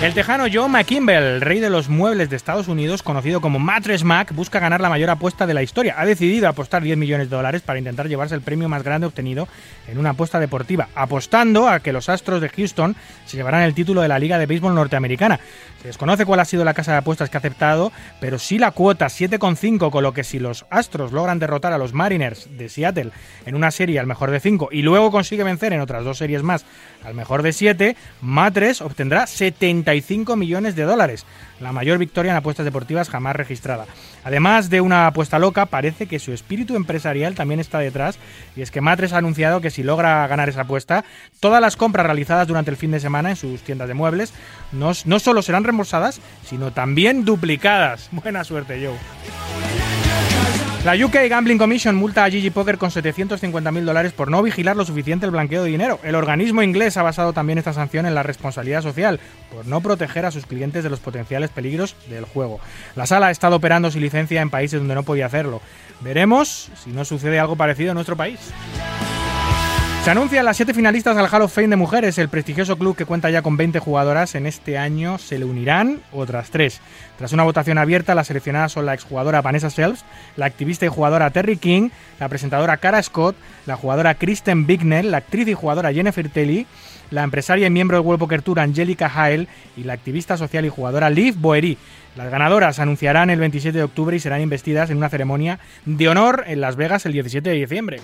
El tejano Joe McKimball, rey de los muebles de Estados Unidos, conocido como Mattress Mac, busca ganar la mayor apuesta de la historia. Ha decidido apostar 10 millones de dólares para intentar llevarse el premio más grande obtenido en una apuesta deportiva, apostando a que los Astros de Houston se llevarán el título de la Liga de Béisbol Norteamericana. Se desconoce cuál ha sido la casa de apuestas que ha aceptado, pero sí la cuota 7,5, con lo que si los Astros logran derrotar a los Mariners de Seattle en una serie al mejor de 5 y luego consigue vencer en otras dos series más al mejor de 7, Matres obtendrá 75 millones de dólares, la mayor victoria en apuestas deportivas jamás registrada. Además de una apuesta loca, parece que su espíritu empresarial también está detrás, y es que Matres ha anunciado que si logra ganar esa apuesta, todas las compras realizadas durante el fin de semana en sus tiendas de muebles no, no solo serán reembolsadas, sino también duplicadas. Buena suerte, Joe. La UK Gambling Commission multa a Gigi Poker con 750.000 dólares por no vigilar lo suficiente el blanqueo de dinero. El organismo inglés ha basado también esta sanción en la responsabilidad social, por no proteger a sus clientes de los potenciales peligros del juego. La sala ha estado operando sin licencia en países donde no podía hacerlo. Veremos si no sucede algo parecido en nuestro país. Se anuncian las siete finalistas al Hall of Fame de mujeres. El prestigioso club que cuenta ya con 20 jugadoras en este año se le unirán otras tres. Tras una votación abierta, las seleccionadas son la exjugadora Vanessa Selves, la activista y jugadora Terry King, la presentadora Cara Scott, la jugadora Kristen Bignell, la actriz y jugadora Jennifer Telly, la empresaria y miembro del World Poker Tour Angelica Hael y la activista social y jugadora Liv Boeri. Las ganadoras anunciarán el 27 de octubre y serán investidas en una ceremonia de honor en Las Vegas el 17 de diciembre.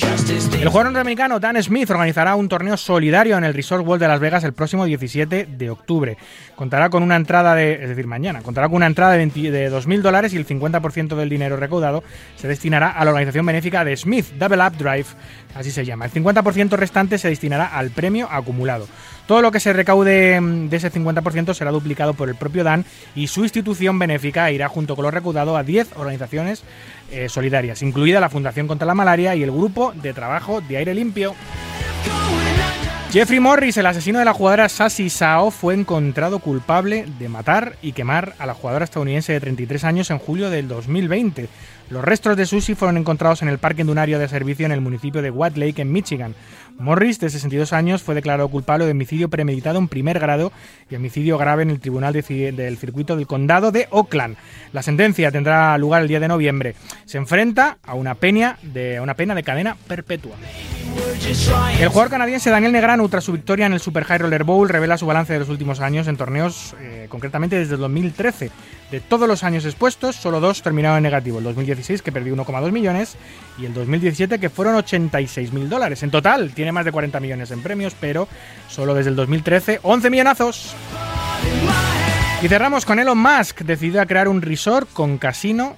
El jugador norteamericano Dan Smith organizará un torneo solidario en el Resort World de Las Vegas el próximo 17 de octubre. Contará con una entrada de, es decir, mañana, contará con una entrada de, 20 de 2.000 dólares y el 50% del dinero recaudado se destinará a la organización benéfica de Smith, Double Up Drive, así se llama. El 50% restante se destinará al premio acumulado. Todo lo que se recaude mm, de ese 50% será duplicado por el propio Dan y su institución benéfica irá junto con lo recaudado a 10 organizaciones eh, solidarias, incluida la Fundación contra la Malaria y el Grupo de Trabajo de Aire Limpio. Jeffrey Morris, el asesino de la jugadora Sassy Sao, fue encontrado culpable de matar y quemar a la jugadora estadounidense de 33 años en julio del 2020. Los restos de Susie fueron encontrados en el parque de de servicio en el municipio de White Lake, en Michigan. Morris, de 62 años, fue declarado culpable de homicidio premeditado en primer grado y homicidio grave en el Tribunal de, del Circuito del Condado de Oakland. La sentencia tendrá lugar el día de noviembre. Se enfrenta a una pena de cadena perpetua. El jugador canadiense Daniel Negranu, tras su victoria en el Super High Roller Bowl, revela su balance de los últimos años en torneos, eh, concretamente desde el 2013. De todos los años expuestos, solo dos terminaron en negativo. El 2016, que perdió 1,2 millones, y el 2017, que fueron 86 mil dólares. En total, tiene más de 40 millones en premios, pero solo desde el 2013, 11 millonazos. Y cerramos con Elon Musk, decidido a crear un resort con casino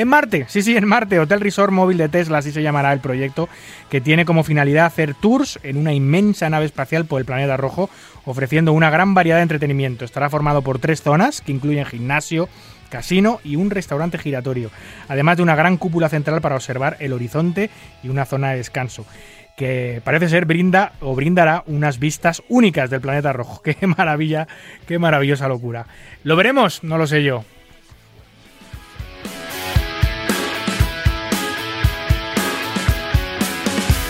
en Marte, sí, sí, en Marte, Hotel Resort Móvil de Tesla, así se llamará el proyecto, que tiene como finalidad hacer tours en una inmensa nave espacial por el planeta rojo, ofreciendo una gran variedad de entretenimiento. Estará formado por tres zonas, que incluyen gimnasio, casino y un restaurante giratorio, además de una gran cúpula central para observar el horizonte y una zona de descanso que parece ser brinda o brindará unas vistas únicas del planeta rojo. Qué maravilla, qué maravillosa locura. ¿Lo veremos? No lo sé yo.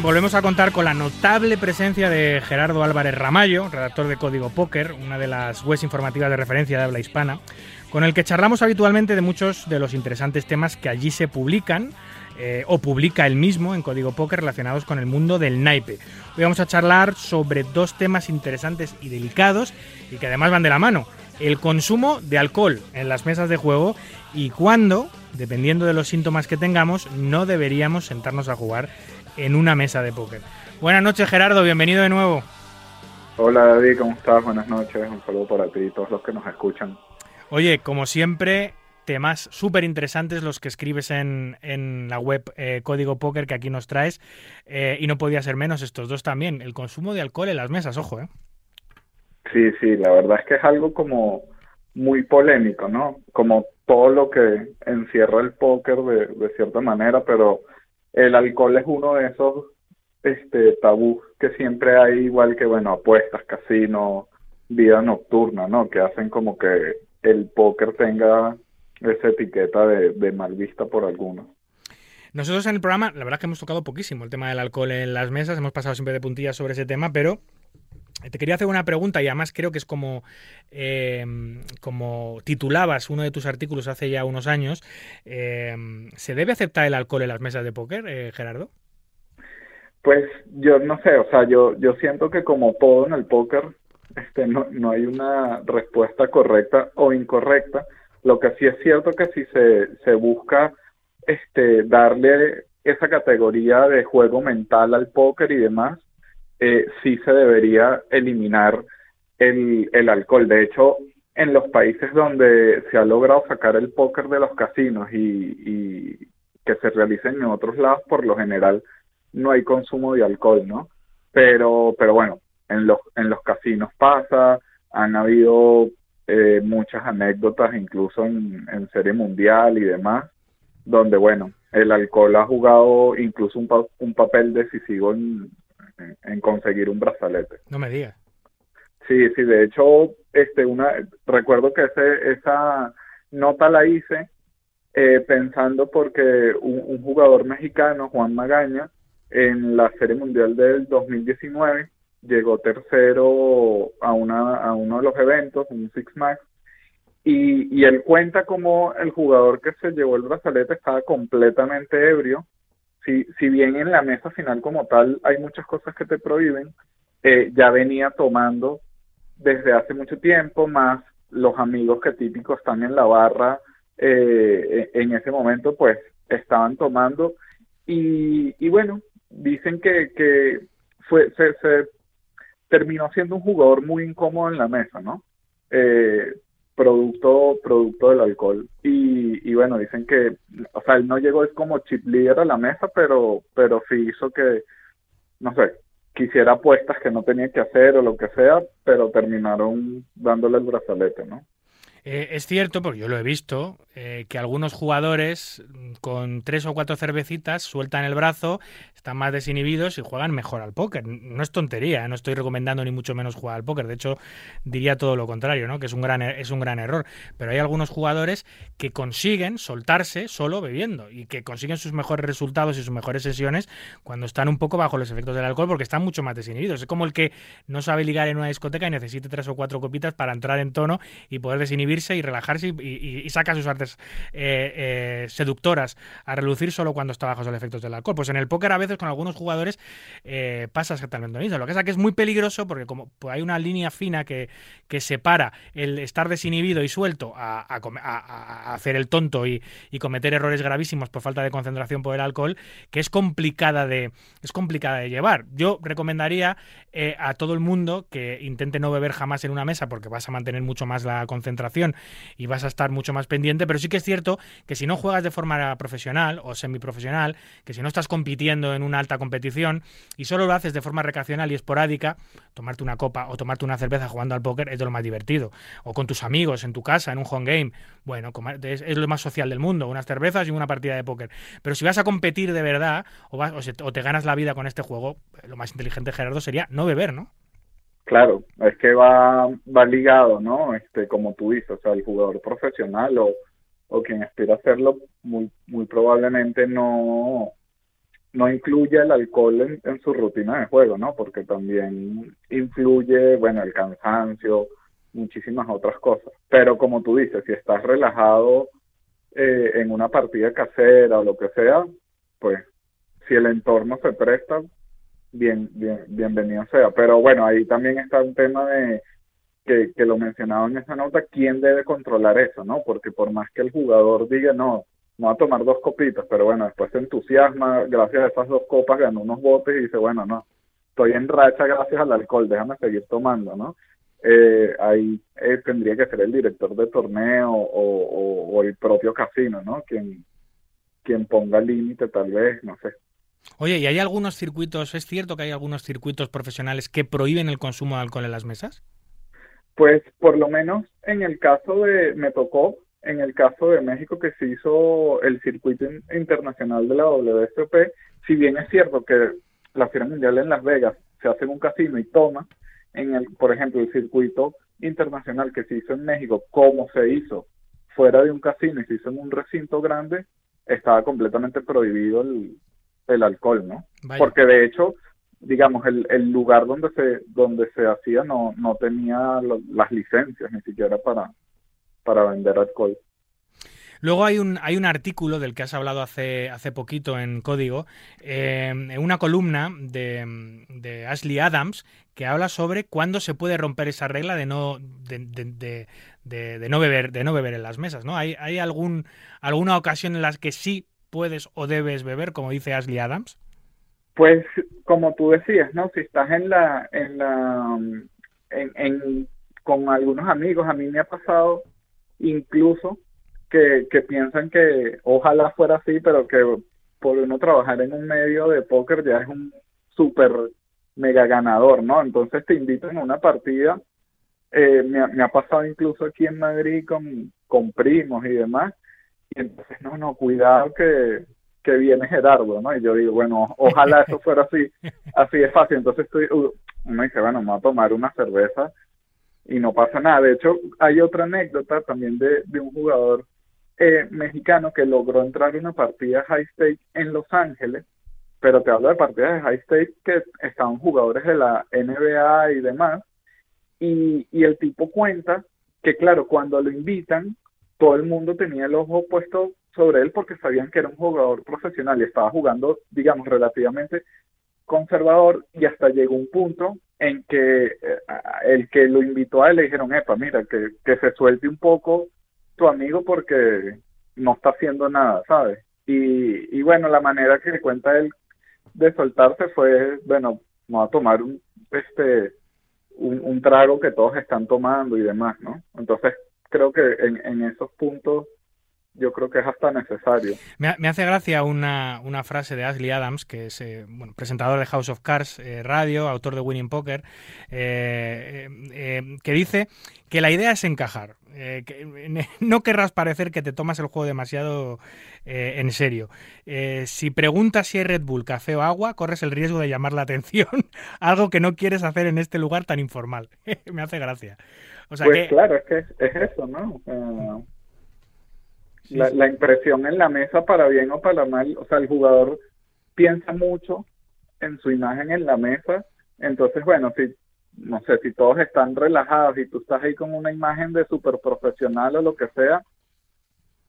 Volvemos a contar con la notable presencia de Gerardo Álvarez Ramallo, redactor de Código Póker, una de las webs informativas de referencia de habla hispana, con el que charlamos habitualmente de muchos de los interesantes temas que allí se publican eh, o publica él mismo en Código Póker relacionados con el mundo del naipe. Hoy vamos a charlar sobre dos temas interesantes y delicados y que además van de la mano. El consumo de alcohol en las mesas de juego y cuándo, dependiendo de los síntomas que tengamos, no deberíamos sentarnos a jugar en una mesa de póker. Buenas noches Gerardo, bienvenido de nuevo. Hola David, ¿cómo estás? Buenas noches, un saludo para ti y todos los que nos escuchan. Oye, como siempre, temas súper interesantes los que escribes en, en la web eh, Código Póker que aquí nos traes. eh, y no podía ser menos estos dos también. El consumo de alcohol en las mesas, ojo, ¿eh? Sí, sí, la verdad es que es algo como muy polémico, ¿no? Como todo lo que encierra el póker de, de cierta manera, pero el alcohol es uno de esos este tabús que siempre hay, igual que, bueno, apuestas, casino, vida nocturna, ¿no? Que hacen como que el póker tenga esa etiqueta de, de mal vista por algunos. Nosotros en el programa, la verdad es que hemos tocado poquísimo el tema del alcohol en las mesas, hemos pasado siempre de puntillas sobre ese tema, pero te quería hacer una pregunta y además creo que es como, eh, como titulabas uno de tus artículos hace ya unos años. eh, ¿Se debe aceptar el alcohol en las mesas de póker, eh, Gerardo? Pues yo no sé, o sea, yo, yo siento que como todo en el póker, este, no, no hay una respuesta correcta o incorrecta. Lo que sí es cierto que si se, se busca este, darle esa categoría de juego mental al póker y demás, eh, sí se debería eliminar el, el alcohol. De hecho, en los países donde se ha logrado sacar el póker de los casinos y, que se realicen en otros lados, por lo general no hay consumo de alcohol, ¿no? Pero, pero bueno, en los, en los casinos pasa, han habido eh, muchas anécdotas, incluso en, en serie mundial y demás, donde, bueno, el alcohol ha jugado incluso un, pa- un papel decisivo en, en- en conseguir un brazalete. No me digas. Sí, sí, de hecho, este, una, recuerdo que ese, esa nota la hice eh, pensando porque un, un jugador mexicano, Juan Magaña, en la Serie Mundial del 2019 llegó tercero a, una, a uno de los eventos, un Six Max, y, y él cuenta como el jugador que se llevó el brazalete estaba completamente ebrio. Si, si bien en la mesa final como tal hay muchas cosas que te prohíben, eh, ya venía tomando desde hace mucho tiempo, más los amigos que típico están en la barra eh, en ese momento, pues estaban tomando. Y, y bueno, dicen que, que fue, se, se terminó siendo un jugador muy incómodo en la mesa, ¿no? Eh, producto, producto del alcohol. Y, y bueno, dicen que, o sea, él no llegó como chip leader a la mesa, pero, pero sí hizo que, no sé, quisiera apuestas que no tenía que hacer o lo que sea, pero terminaron dándole el brazalete, ¿no? Eh, es cierto, porque yo lo he visto, eh, que algunos jugadores mm, con tres o cuatro cervecitas sueltan el brazo, están más desinhibidos y juegan mejor al póker. No es tontería, no estoy recomendando ni mucho menos jugar al póker. De hecho, diría todo lo contrario, ¿no? que es un gran, er- es un gran error. Pero hay algunos jugadores que consiguen soltarse solo bebiendo y que consiguen sus mejores resultados y sus mejores sesiones cuando están un poco bajo los efectos del alcohol porque están mucho más desinhibidos. Es como el que no sabe ligar en una discoteca y necesite tres o cuatro copitas para entrar en tono y poder y relajarse y, y- saca sus artes eh, eh, seductoras a relucir solo cuando está bajo los efectos del alcohol. Pues en el póker a veces con algunos jugadores eh, pasa exactamente lo mismo. Lo que pasa es que es muy peligroso porque como pues hay una línea fina que, que separa el estar desinhibido y suelto a hacer el tonto y, y cometer errores gravísimos por falta de concentración por el alcohol, que es complicada de, es complicada de llevar. Yo recomendaría eh, a todo el mundo que intente no beber jamás en una mesa porque vas a mantener mucho más la concentración y vas a estar mucho más pendiente, pero sí que es cierto que si no juegas de forma profesional o semiprofesional, que si no estás compitiendo en una alta competición y solo lo haces de forma recreacional y esporádica, tomarte una copa o tomarte una cerveza jugando al póker es lo más divertido. O con tus amigos, en tu casa, en un home game. Bueno, es, lo más social del mundo, unas cervezas y una partida de póker. Pero si vas a competir de verdad o, vas, o, o te ganas la vida con este juego, lo más inteligente, Gerardo, sería no beber, ¿no? Claro, es que va, va ligado, ¿no? Este, como tú dices, o sea, el jugador profesional o, o quien aspira a hacerlo, muy, muy probablemente no, no incluye el alcohol en, en su rutina de juego, ¿no? Porque también influye, bueno, el cansancio, muchísimas otras cosas. Pero como tú dices, si estás relajado eh, en una partida casera o lo que sea, pues si el entorno se presta, bien, bien, bienvenido sea. Pero bueno, ahí también está un tema de que, que lo mencionaba en esa nota, quién debe controlar eso, ¿no? Porque por más que el jugador diga, no, no va a tomar dos copitas, pero bueno, después se entusiasma, gracias a esas dos copas ganó unos botes y dice, bueno, no, estoy en racha gracias al alcohol, déjame seguir tomando, ¿no? Eh, ahí eh, tendría que ser el director de torneo o, o, el propio casino, ¿no? Quien, quien ponga límite tal vez, no sé. Oye, ¿y hay algunos circuitos, es cierto que hay algunos circuitos profesionales que prohíben el consumo de alcohol en las mesas? Pues por lo menos en el caso de, me tocó, en el caso de México que se hizo el circuito in- internacional de la WSOP, si bien es cierto que la Feria Mundial en Las Vegas se hace en un casino y toma, en el, por ejemplo, el circuito internacional que se hizo en México, como se hizo fuera de un casino y se hizo en un recinto grande, estaba completamente prohibido el, el alcohol, ¿no? Vaya. Porque de hecho, digamos, el, el lugar donde se donde se hacía no no tenía lo- las licencias ni siquiera para para vender alcohol. Luego hay un, hay un artículo del que has hablado hace, hace poquito en Código, eh, en una columna de, de Ashley Adams, que habla sobre cuándo se puede romper esa regla de no, de, de- de- de- de no beber, de no beber en las mesas, ¿no? ¿Hay, hay algún, alguna ocasión en las que sí puedes o debes beber, como dice Ashley Adams? Pues como tú decías, ¿no? Si estás en la, en la, en, en- con algunos amigos, a mí me ha pasado incluso que, piensan que ojalá fuera así, pero que por uno trabajar en un medio de póker ya es un súper mega ganador, ¿no? Entonces te invitan a una partida, eh, me, ha- me ha pasado incluso aquí en Madrid con, con primos y demás, entonces, no, no, cuidado que, que viene Gerardo, ¿no? Y yo digo, bueno, ojalá eso fuera así, así de fácil. Entonces estoy, uh, uno dice, bueno, me voy a tomar una cerveza y no pasa nada. De hecho, hay otra anécdota también de, de un jugador eh, mexicano que logró entrar a una partida high stake en Los Ángeles, pero te hablo de partidas de high stake que estaban jugadores de la NBA y demás, y, y el tipo cuenta que, claro, cuando lo invitan, todo el mundo tenía el ojo puesto sobre él porque sabían que era un jugador profesional y estaba jugando, digamos, relativamente conservador y hasta llegó un punto en que eh, el que lo invitó a él le dijeron, epa, mira, que, que se suelte un poco tu amigo porque no está haciendo nada, ¿sabes? Y, y bueno, la manera que le cuenta él de soltarse fue, bueno, vamos a tomar un, este, un trago que todos están tomando y demás, ¿no? Entonces, creo que en, esos puntos yo creo que es hasta necesario. Me, me hace gracia una, una frase de Ashley Adams, que es eh, bueno, presentador de House of Cards eh, Radio, autor de Winning Poker, eh, eh, eh, que dice que la idea es encajar. eh, que no querrás parecer que te tomas el juego demasiado en serio. Si preguntas si hay Red Bull, café o agua, corres el riesgo de llamar la atención, algo que no quieres hacer en este lugar tan informal. me hace gracia. O sea pues que, claro, es que es, es eso, ¿no? La, la impresión en la mesa para bien o para mal, o sea, el jugador piensa mucho en su imagen en la mesa, entonces bueno, si no sé, si todos están relajados y tú estás ahí con una imagen de super profesional o lo que sea,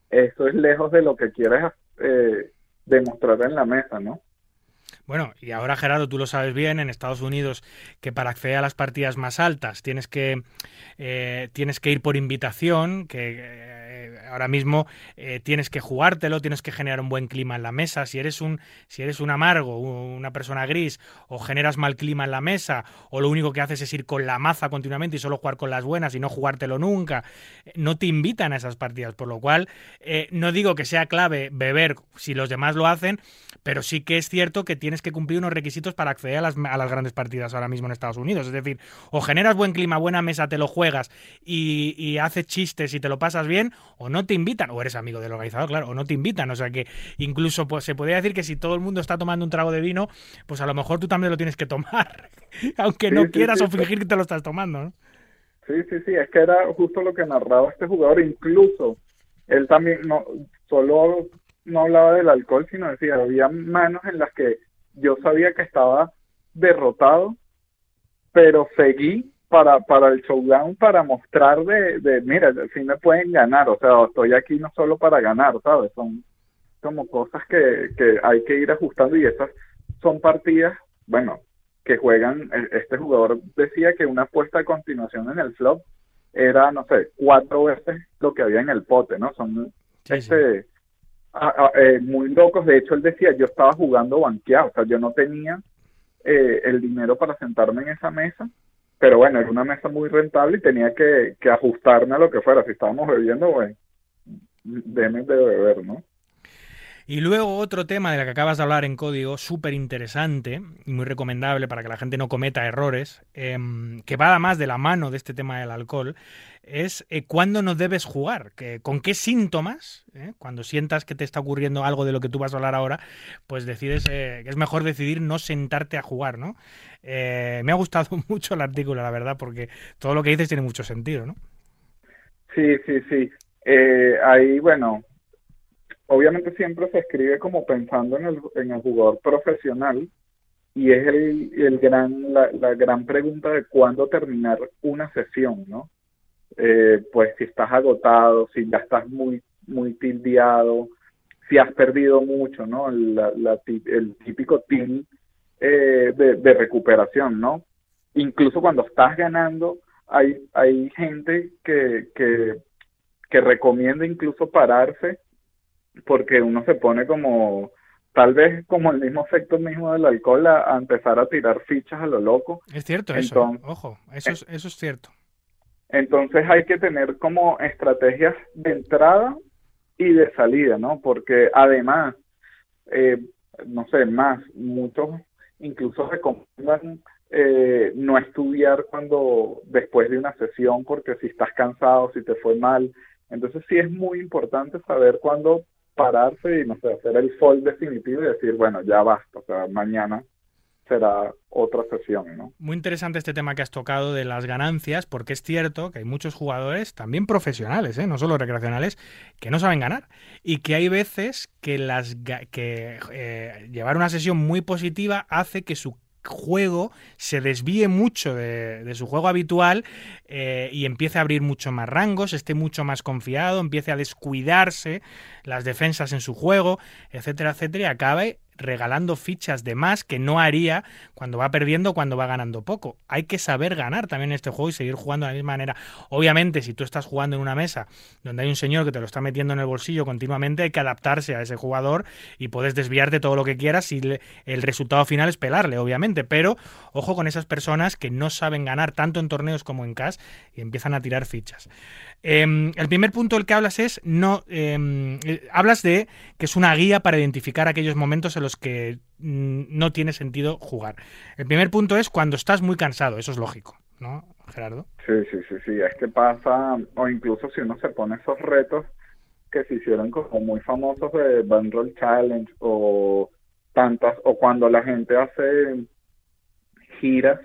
eso es lejos de lo que quieres eh, demostrar en la mesa, ¿no? Bueno, y ahora Gerardo, tú lo sabes bien, en Estados Unidos, que para acceder a las partidas más altas tienes que, eh, tienes que ir por invitación, que eh, ahora mismo eh, tienes que jugártelo, tienes que generar un buen clima en la mesa. Si eres un, si eres un amargo, una persona gris, o generas mal clima en la mesa, o lo único que haces es ir con la maza continuamente y solo jugar con las buenas y no jugártelo nunca, eh, no te invitan a esas partidas. Por lo cual, eh, no digo que sea clave beber si los demás lo hacen, pero sí que es cierto que tienes que cumplir unos requisitos para acceder a las, a las grandes partidas ahora mismo en Estados Unidos. Es decir, o generas buen clima, buena mesa, te lo juegas y, y haces chistes y te lo pasas bien, o no te invitan, o eres amigo del organizador, claro, o no te invitan. O sea que incluso pues, se podría decir que si todo el mundo está tomando un trago de vino, pues a lo mejor tú también lo tienes que tomar, aunque no sí, quieras sí. o fingir que te lo estás tomando. ¿no? Sí, sí, sí, es que era justo lo que narraba este jugador, incluso él también no solo no hablaba del alcohol, sino decía, había manos en las que yo sabía que estaba derrotado, pero seguí para, para el showdown para mostrar de, de, mira, si me pueden ganar, o sea, estoy aquí no solo para ganar, ¿sabes? Son como cosas que, que hay que ir ajustando y esas son partidas, bueno, que juegan, e- este jugador decía que una apuesta a continuación en el flop era, no sé, cuatro veces lo que había en el pote, ¿no? Son este a- a- eh, muy locos. De hecho, él decía, yo estaba jugando banqueado, o sea, yo no tenía eh, el dinero para sentarme en esa mesa, pero bueno, era una mesa muy rentable y tenía que, que ajustarme a lo que fuera. Si estábamos bebiendo, bueno, de beber, ¿no? Y luego otro tema de la que acabas de hablar en código, súper interesante y muy recomendable para que la gente no cometa errores, em, que va además de la mano de este tema del alcohol, es eh, cuándo no debes jugar, que, con qué síntomas, eh, cuando sientas que te está ocurriendo algo de lo que tú vas a hablar ahora, pues decides eh, que es mejor decidir no sentarte a jugar, ¿no? Eh, me ha gustado mucho el artículo, la verdad, porque todo lo que dices tiene mucho sentido, ¿no? Sí, sí, sí. Eh, ahí, bueno, obviamente siempre se escribe como pensando en el, en el jugador profesional y es el, el gran, la, la gran pregunta de cuándo terminar una sesión, ¿no? Eh, pues si estás agotado, si ya estás muy, muy tildeado, si has perdido mucho, ¿no? El típico til eh, de, recuperación, ¿no? Incluso cuando estás ganando, hay, hay gente que, que recomienda incluso pararse porque uno se pone como, tal vez como el mismo efecto mismo del alcohol a, a empezar a tirar fichas a lo loco. Es cierto eso, Entonces- ojo, eso es, eso es cierto. Entonces hay que tener como estrategias de entrada y de salida, ¿no? Porque además, eh, no sé, más, muchos incluso recomiendan eh, no estudiar cuando después de una sesión porque si estás cansado, si te fue mal. Entonces sí es muy importante saber cuándo pararse y, no sé, hacer el fall definitivo y decir, bueno, ya basta, o sea, mañana será otra sesión, ¿no? Muy interesante este tema que has tocado de las ganancias, porque es cierto que hay muchos jugadores, también profesionales, ¿eh? no solo recreacionales, que no saben ganar. Y que hay veces que, las, que eh, llevar una sesión muy positiva hace que su juego se desvíe mucho de, su juego habitual eh, y empiece a abrir mucho más rangos, esté mucho más confiado, empiece a descuidarse las defensas en su juego, etcétera, etcétera, y acabe regalando fichas de más que no haría cuando va perdiendo, cuando va ganando poco. Hay que saber ganar también en este juego y seguir jugando de la misma manera. Obviamente, si tú estás jugando en una mesa donde hay un señor que te lo está metiendo en el bolsillo continuamente, hay que adaptarse a ese jugador y puedes desviarte todo lo que quieras y el resultado final es pelarle, obviamente. Pero ojo con esas personas que no saben ganar tanto en torneos como en cash y empiezan a tirar fichas. Em, el primer punto del que hablas es no em, eh, hablas de que es una guía para identificar aquellos momentos en los que mm, no tiene sentido jugar. El primer punto es cuando estás muy cansado, eso es lógico, ¿no, Gerardo? Sí, sí, sí, sí, es que pasa, o incluso si uno se pone esos retos que se hicieron como muy famosos de Bandroll Challenge o tantas, o cuando la gente hace giras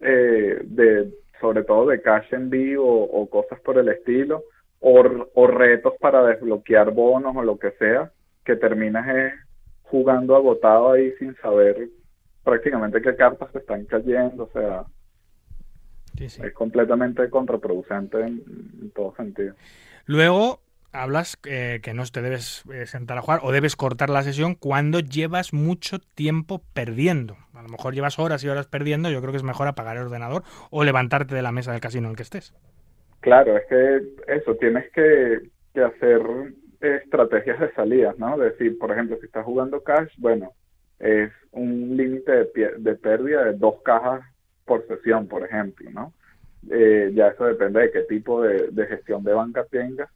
eh, de, sobre todo de cash en vivo o, cosas por el estilo, o, o retos para desbloquear bonos o lo que sea, que terminas eh, jugando agotado ahí sin saber prácticamente qué cartas te están cayendo, o sea, Sí, sí. es completamente contraproducente en, en todo sentido. Luego hablas eh, que no te debes eh, sentar a jugar o debes cortar la sesión cuando llevas mucho tiempo perdiendo. A lo mejor llevas horas y horas perdiendo, yo creo que es mejor apagar el ordenador o levantarte de la mesa del casino en el que estés. Claro, es que eso, tienes que, que hacer estrategias de salidas, ¿no? Decir, por ejemplo, si estás jugando cash, bueno, es un límite de, de pérdida de dos cajas por sesión, por ejemplo, ¿no? Eh, ya eso depende de qué tipo de, de gestión de banca tengas,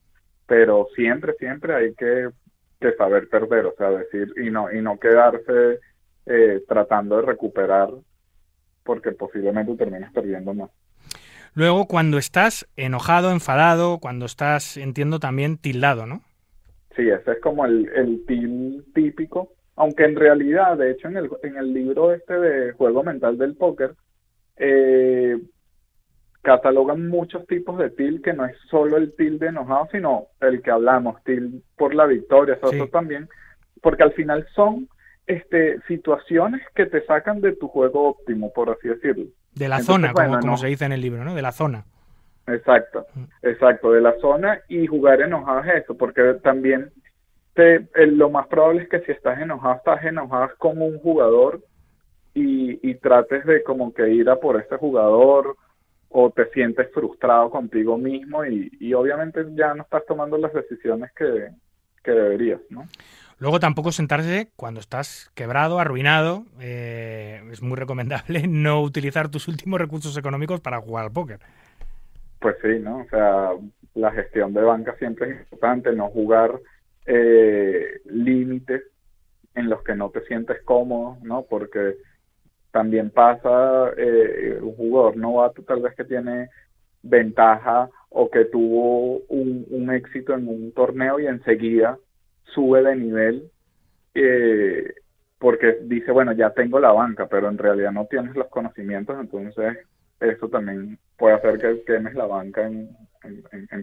pero siempre, siempre hay que, que saber perder, o sea, decir, y no, y no quedarse eh, tratando de recuperar, porque posiblemente termines perdiendo más. Luego, cuando estás enojado, enfadado, cuando estás, entiendo, también tildado, ¿no? Sí, ese es como el, el team típico, aunque en realidad, de hecho, en el, en el libro este de Juego Mental del Póker, eh, catalogan muchos tipos de til que no es solo el til de enojado, sino el que hablamos, til por la victoria, o sea, Sí. eso también, porque al final son este situaciones que te sacan de tu juego óptimo, por así decirlo. De la Entonces, zona, como, como no. se dice en el libro, ¿no? De la zona. Exacto, Mm. exacto, de la zona y jugar enojado es eso, porque también te, lo más probable es que si estás enojado, estás enojado con un jugador y, y trates de como que ir a por ese jugador o te sientes frustrado contigo mismo y, y obviamente ya no estás tomando las decisiones que, que deberías, ¿no? Luego tampoco sentarse cuando estás quebrado, arruinado. eh, es muy recomendable no utilizar tus últimos recursos económicos para jugar al póker. Pues sí, ¿no? O sea, la gestión de banca siempre es importante, no jugar eh, límites en los que no te sientes cómodo, ¿no? Porque también pasa eh, un jugador novato tal vez que tiene ventaja o que tuvo un, un éxito en un torneo y enseguida sube de nivel eh, porque dice, bueno, ya tengo la banca, pero en realidad no tienes los conocimientos, entonces eso también puede hacer que quemes la banca en,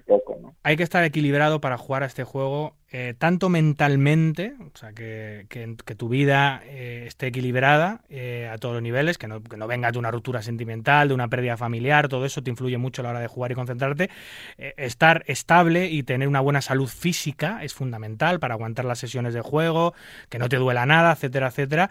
poco, ¿no? hay que estar equilibrado para jugar a este juego, eh, tanto mentalmente, o sea, que, que- tu vida eh, esté equilibrada eh, a todos los niveles, que no, que no venga de una ruptura sentimental, de una pérdida familiar, todo eso te influye mucho a la hora de jugar y concentrarte. Estar estable y tener una buena salud física es fundamental para aguantar las sesiones de juego, que no te duela nada, etcétera, etcétera.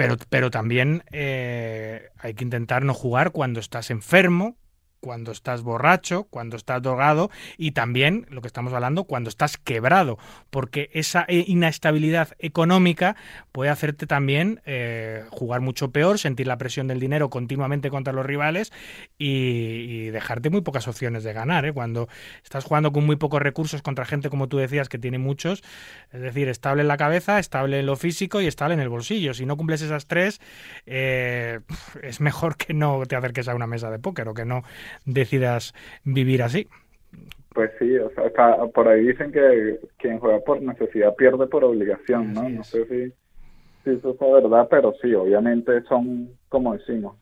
Pero, pero también eh, hay que intentar no jugar cuando estás enfermo, cuando estás borracho, cuando estás drogado y también, lo que estamos hablando, cuando estás quebrado, porque esa eh, inestabilidad económica puede hacerte también eh, jugar mucho peor, sentir la presión del dinero continuamente contra los rivales y, y dejarte muy pocas opciones de ganar. ¿eh? Cuando estás jugando con muy pocos recursos contra gente, como tú decías, que tiene muchos, es decir, estable en la cabeza, estable en lo físico y estable en el bolsillo. Si no cumples esas tres, eh, es mejor que no te acerques a una mesa de póker o que no decidas vivir así. Pues sí, o sea, acá- por ahí dicen que quien juega por necesidad pierde por obligación, ¿no? No sé si, si eso es verdad, pero sí, obviamente son, como decimos,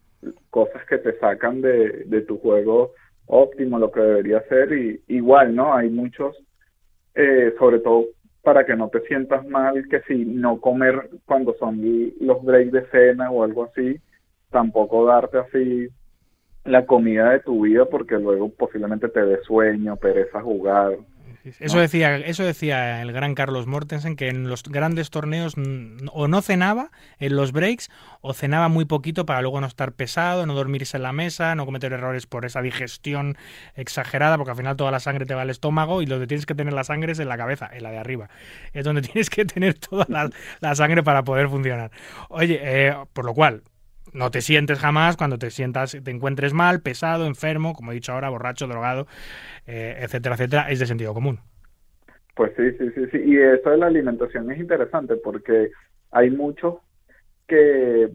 cosas que te sacan de, de tu juego óptimo, lo que debería ser, y igual, ¿no? Hay muchos, eh, sobre todo para que no te sientas mal, que si no comer cuando son los breaks de cena o algo así, tampoco darte así la comida de tu vida porque luego posiblemente te dé sueño, pereza jugar. Eso decía, eso decía el gran Carlos Mortensen, que en los grandes torneos o no cenaba en los breaks o cenaba muy poquito para luego no estar pesado, no dormirse en la mesa, no cometer errores por esa digestión exagerada, porque al final toda la sangre te va al estómago y donde tienes que tener la sangre es en la cabeza, en la de arriba. Es donde tienes que tener toda la, la sangre para poder funcionar. Oye, eh, por lo cual, no te sientes jamás cuando te sientas, te encuentres mal, pesado, enfermo, como he dicho ahora, borracho, drogado, eh, etcétera, etcétera, es de sentido común. Pues sí, sí, sí, sí. Y eso de la alimentación es interesante porque hay muchos que,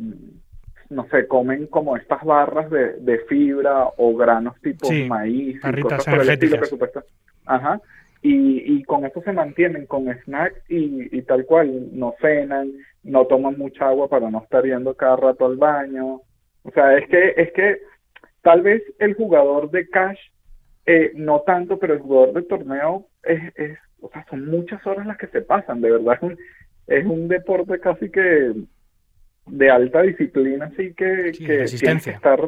no sé, comen como estas barras de, de fibra o granos tipo Sí, maíz y cosas por el estilo que supuesta- Ajá. Y, y con eso se mantienen con snacks y, y tal cual, no cenan, no toman mucha agua para no estar yendo cada rato al baño. O sea, es que, es que tal vez el jugador de cash eh, no tanto, pero el jugador de torneo es, es, o sea, son muchas horas las que se pasan, de verdad es un, es un deporte casi que de alta disciplina, así que, Sí, que tienes que estar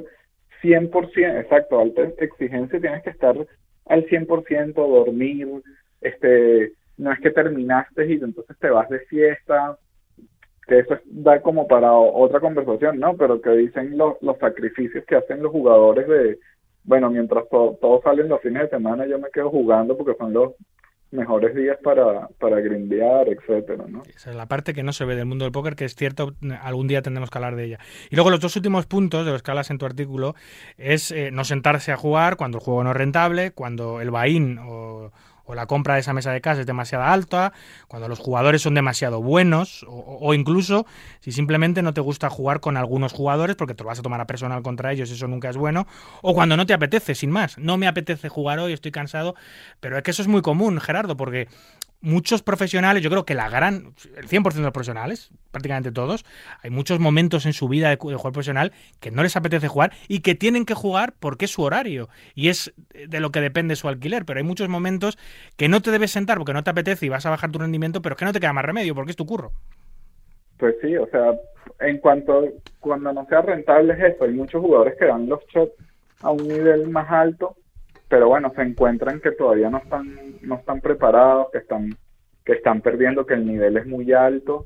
100%, exacto, alta exigencia, tienes que estar al 100%, dormir, este, no es que terminaste y entonces te vas de fiesta, que eso es- da como para otra conversación, ¿no? Pero que dicen los, los sacrificios que hacen los jugadores de, bueno, mientras to- todos salen los fines de semana, yo me quedo jugando porque son los mejores días para, para grindear, etcétera, ¿no? Esa es la parte que no se ve del mundo del póker, que es cierto, algún día tendremos que hablar de ella. Y luego los dos últimos puntos de los que hablas en tu artículo es eh, no sentarse a jugar cuando el juego no es rentable, cuando el buy-in o, o la compra de esa mesa de casa es demasiado alta, cuando los jugadores son demasiado buenos o, o incluso si simplemente no te gusta jugar con algunos jugadores porque te lo vas a tomar a personal contra ellos, eso nunca es bueno, o cuando no te apetece, sin más, no me apetece jugar hoy, estoy cansado, pero es que eso es muy común, Gerardo, porque muchos profesionales, yo creo que la gran, el 100% de los profesionales, prácticamente todos, hay muchos momentos en su vida de, jugador profesional que no les apetece jugar y que tienen que jugar porque es su horario y es de lo que depende su alquiler, pero hay muchos momentos que no te debes sentar porque no te apetece y vas a bajar tu rendimiento, pero es que no te queda más remedio porque es tu curro. Pues sí, o sea, en cuanto, cuando no sea rentable es eso, hay muchos jugadores que dan los shots a un nivel más alto, pero bueno, se encuentran que todavía no están, no están preparados, que están, que están perdiendo, que el nivel es muy alto,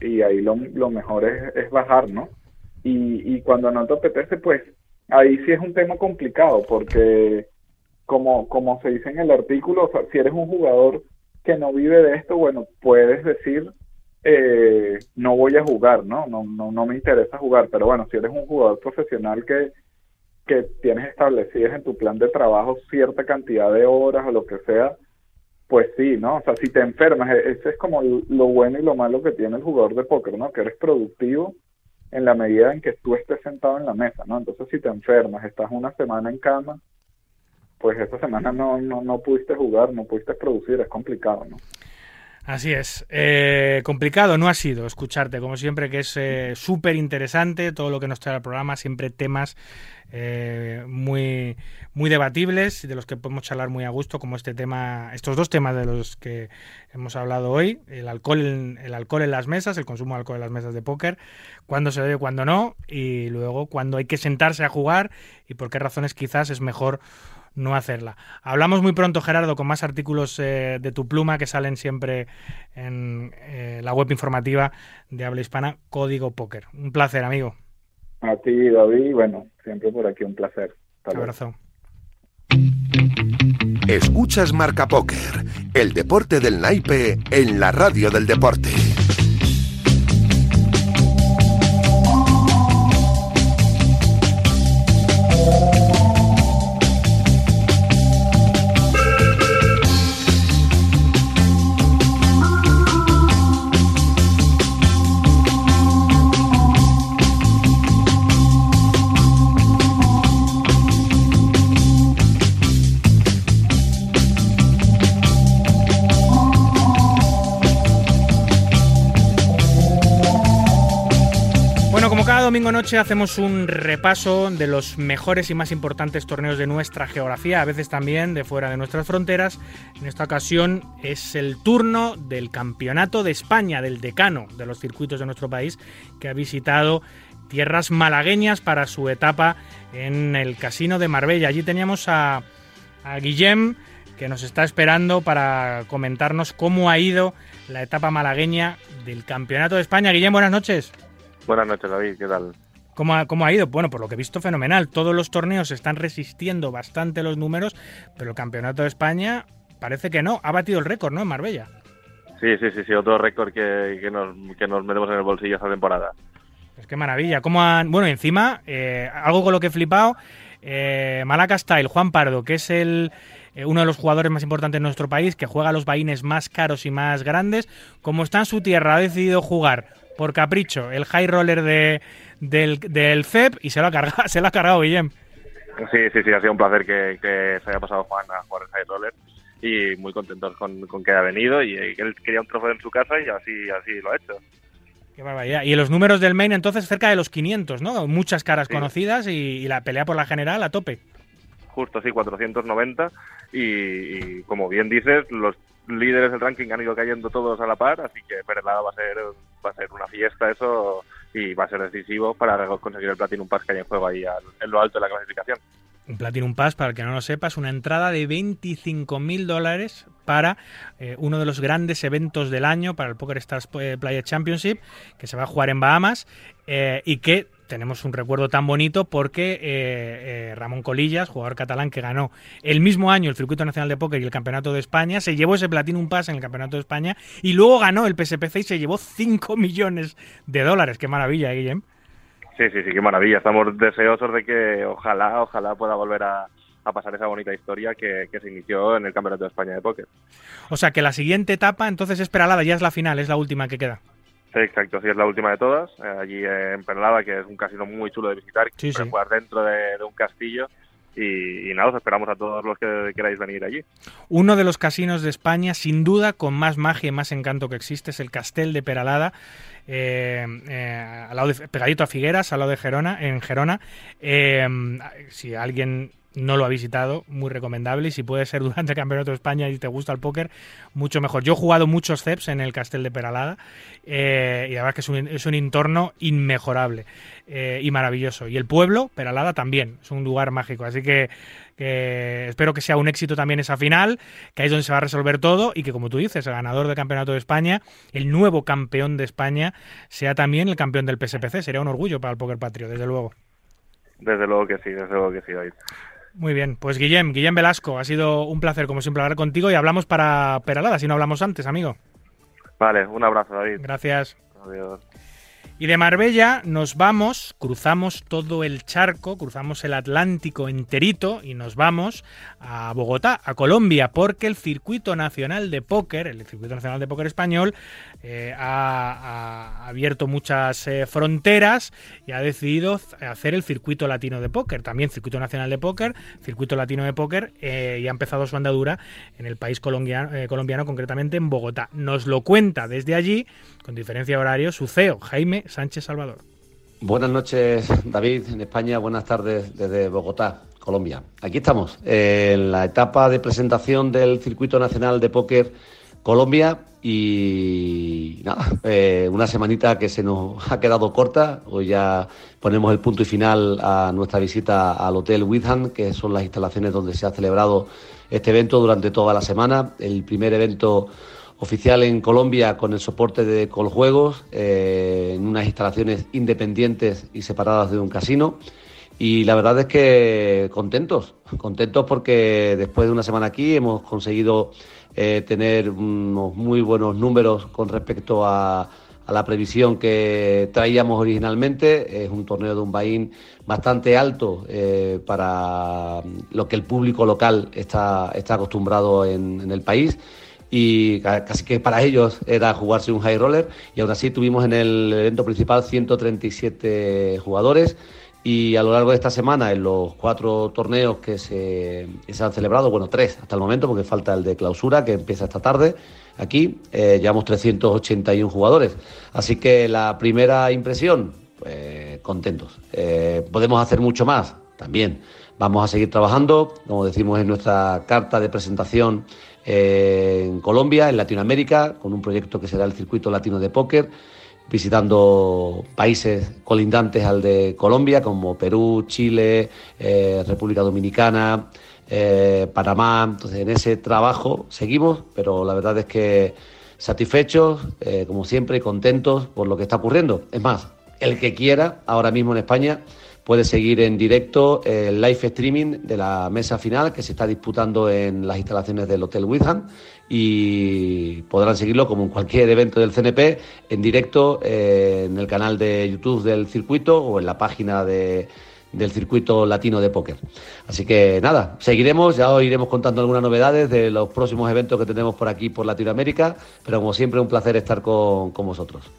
y ahí lo, lo mejor es, es bajar, ¿no? Y, y cuando no te apetece, pues ahí sí es un tema complicado, porque como, como se dice en el artículo, si eres un jugador que no vive de esto, bueno, puedes decir eh, no voy a jugar, ¿no? No, no, no me interesa jugar, pero bueno, si eres un jugador profesional que, que tienes establecidas en tu plan de trabajo cierta cantidad de horas o lo que sea, pues sí, ¿no? O sea, si te enfermas, e- ese es como lo bueno y lo malo que tiene el jugador de póker, ¿no? Que eres productivo en la medida en que tú estés sentado en la mesa, ¿no? Entonces, si te enfermas, estás una semana en cama, pues esa semana no, no, no pudiste jugar, no pudiste producir, es complicado, ¿no? Así es. Eh, complicado no ha sido escucharte, como siempre, que es eh, súper interesante todo lo que nos trae el programa, siempre temas eh, muy, muy debatibles y de los que podemos charlar muy a gusto, como este tema, estos dos temas de los que hemos hablado hoy, el alcohol el alcohol en las mesas, el consumo de alcohol en las mesas de póker, cuándo se debe, cuándo no, y luego cuándo hay que sentarse a jugar y por qué razones quizás es mejor no hacerla. Hablamos muy pronto, Gerardo, con más artículos eh, de tu pluma que salen siempre en eh, la web informativa de habla hispana, Código Póker. Un placer, amigo. A ti, David, bueno, siempre por aquí un placer. Hasta Un abrazo. Escuchas Marca Póker, el deporte del naipe en la radio del deporte. Domingo noche hacemos un repaso de los mejores y más importantes torneos de nuestra geografía, a veces también de fuera de nuestras fronteras. En esta ocasión es el turno del Campeonato de España, del decano de los circuitos de nuestro país, que ha visitado tierras malagueñas para su etapa en el Casino de Marbella. Allí teníamos a, Guillem, que nos está esperando para comentarnos cómo ha ido la etapa malagueña del Campeonato de España. Guillem, buenas noches. Buenas noches, David, ¿qué tal? ¿Cómo ha, cómo ha ido? Bueno, por lo que he visto, fenomenal. Todos los torneos están resistiendo bastante los números, pero el Campeonato de España parece que no. Ha batido el récord, ¿no? En Marbella. Sí, sí, sí, sí, otro récord que, que, nos, que nos metemos en el bolsillo esta temporada. Es que maravilla. ¿Cómo han... Bueno, encima, eh, algo con lo que he flipado, eh, Malaca Style, Juan Pardo, que es el eh, uno de los jugadores más importantes de nuestro país, que juega los vaines más caros y más grandes, como está en su tierra, ha decidido jugar por capricho el high roller de, del, del FEP y se lo ha cargado, se lo ha cargado Guillem. Sí, sí, sí, ha sido un placer que, que se haya pasado Juan a jugar el High Roller y muy contentos con, con que haya venido y que él quería un trofeo en su casa y así, así lo ha hecho. Qué barbaridad. Y los números del main, entonces, cerca de los 500, ¿no? Muchas caras Sí. conocidas y, y la pelea por la general a tope. Justo, sí, 490 y, y como bien dices, los líderes del ranking han ido cayendo todos a la par, así que Perelada va a ser va a ser una fiesta eso y va a ser decisivo para conseguir el Platinum Pass que hay en juego ahí en lo alto de la clasificación. Un Platinum Pass, para el que no lo sepa, es una entrada de 25.000 dólares para eh, uno de los grandes eventos del año, para el Poker Stars eh, Player Championship, que se va a jugar en Bahamas eh, y que tenemos un recuerdo tan bonito porque eh, eh, Ramón Colillas, jugador catalán que ganó el mismo año el Circuito Nacional de Póker y el Campeonato de España, se llevó ese Platinum Pass en el Campeonato de España y luego ganó el PSPC y se llevó 5 millones de dólares. Qué maravilla, ¿eh, Guillem? Sí, sí, sí, qué maravilla. Estamos deseosos de que ojalá, ojalá pueda volver a, a pasar esa bonita historia que, que se inició en el Campeonato de España de Póker. O sea que la siguiente etapa entonces es Peralada, ya es la final, es la última que queda. Sí, exacto, sí, es la última de todas. eh, allí en Perlada, que es un casino muy chulo de visitar, Sí, sí. jugar dentro de, de un castillo. Y, y nada, os esperamos a todos los que queráis venir allí. Uno de los casinos de España, sin duda, con más magia y más encanto que existe, es el Castel de Peralada, eh, eh, al lado de- pegadito a Figueras, al lado de Gerona, en Gerona. Eh, si alguien no lo ha visitado, muy recomendable. Y si puede ser durante el Campeonato de España y te gusta el póker, mucho mejor. Yo he jugado muchos CEPs en el Castel de Peralada eh, y la verdad que es un, es un entorno inmejorable eh, y maravilloso. Y el pueblo, Peralada, también es un lugar mágico. Así que, espero que sea un éxito también esa final, que ahí es donde se va a resolver todo y que, como tú dices, el ganador del Campeonato de España, el nuevo campeón de España, sea también el campeón del PSPC. Sería un orgullo para el Poker Patrio, desde luego. Desde luego que sí, desde luego que sí, David. Muy bien, pues Guillem, Guillem Velasco, ha sido un placer como siempre hablar contigo y hablamos para Peralada, si no hablamos antes, amigo. Vale, un abrazo, David. Gracias. Adiós. Y de Marbella nos vamos, cruzamos todo el charco, cruzamos el Atlántico enterito y nos vamos a Bogotá, a Colombia, porque el Circuito Nacional de Póker, el Circuito Nacional de Póker Español, eh, ha, abierto muchas eh, fronteras y ha decidido hacer el Circuito Latino de Póker, también Circuito Nacional de Póker, Circuito Latino de Póker, eh, y ha empezado su andadura en el país colombiano, colombiano, concretamente en Bogotá. Nos lo cuenta desde allí, con diferencia de horario, su CEO, Jaime Sánchez Salvador. Buenas noches, David, en España. Buenas tardes desde Bogotá, Colombia. Aquí estamos, en la etapa de presentación del Circuito Nacional de Póker Colombia y nada, eh, una semanita que se nos ha quedado corta. Hoy ya ponemos el punto y final a nuestra visita al Hotel Witham, que son las instalaciones donde se ha celebrado este evento durante toda la semana. El primer evento oficial en Colombia con el soporte de Coljuegos, eh, en unas instalaciones independientes y separadas de un casino. Y la verdad es que contentos, contentos porque después de una semana aquí hemos conseguido eh, tener unos muy buenos números con respecto a, a la previsión que traíamos originalmente. Es un torneo de un Bahín bastante alto eh, para lo que el público local está, está acostumbrado en el país y ca- casi que para ellos era jugarse un high roller y aún así tuvimos en el evento principal 137 jugadores y a lo largo de esta semana en los cuatro torneos que se, que se han celebrado, bueno, tres hasta el momento porque falta el de clausura que empieza esta tarde, aquí eh, llevamos 381 jugadores. Así que la primera impresión, pues, contentos. Eh, ¿Podemos hacer mucho más? También. Vamos a seguir trabajando, como decimos en nuestra carta de presentación en Colombia, en Latinoamérica, con un proyecto que será el Circuito Latino de Póker, visitando países colindantes al de Colombia, como Perú, Chile, eh, República Dominicana, eh, Panamá. Entonces, en ese trabajo seguimos, pero la verdad es que satisfechos, eh, como siempre, contentos por lo que está ocurriendo. Es más, el que quiera, ahora mismo en España, puede seguir en directo el live streaming de la mesa final que se está disputando en las instalaciones del Hotel Witham y podrán seguirlo como en cualquier evento del CNP en directo eh, en el canal de YouTube del circuito o en la página de, del circuito latino de póker. Así que nada, seguiremos, ya os iremos contando algunas novedades de los próximos eventos que tenemos por aquí por Latinoamérica, pero como siempre un placer estar con, con vosotros.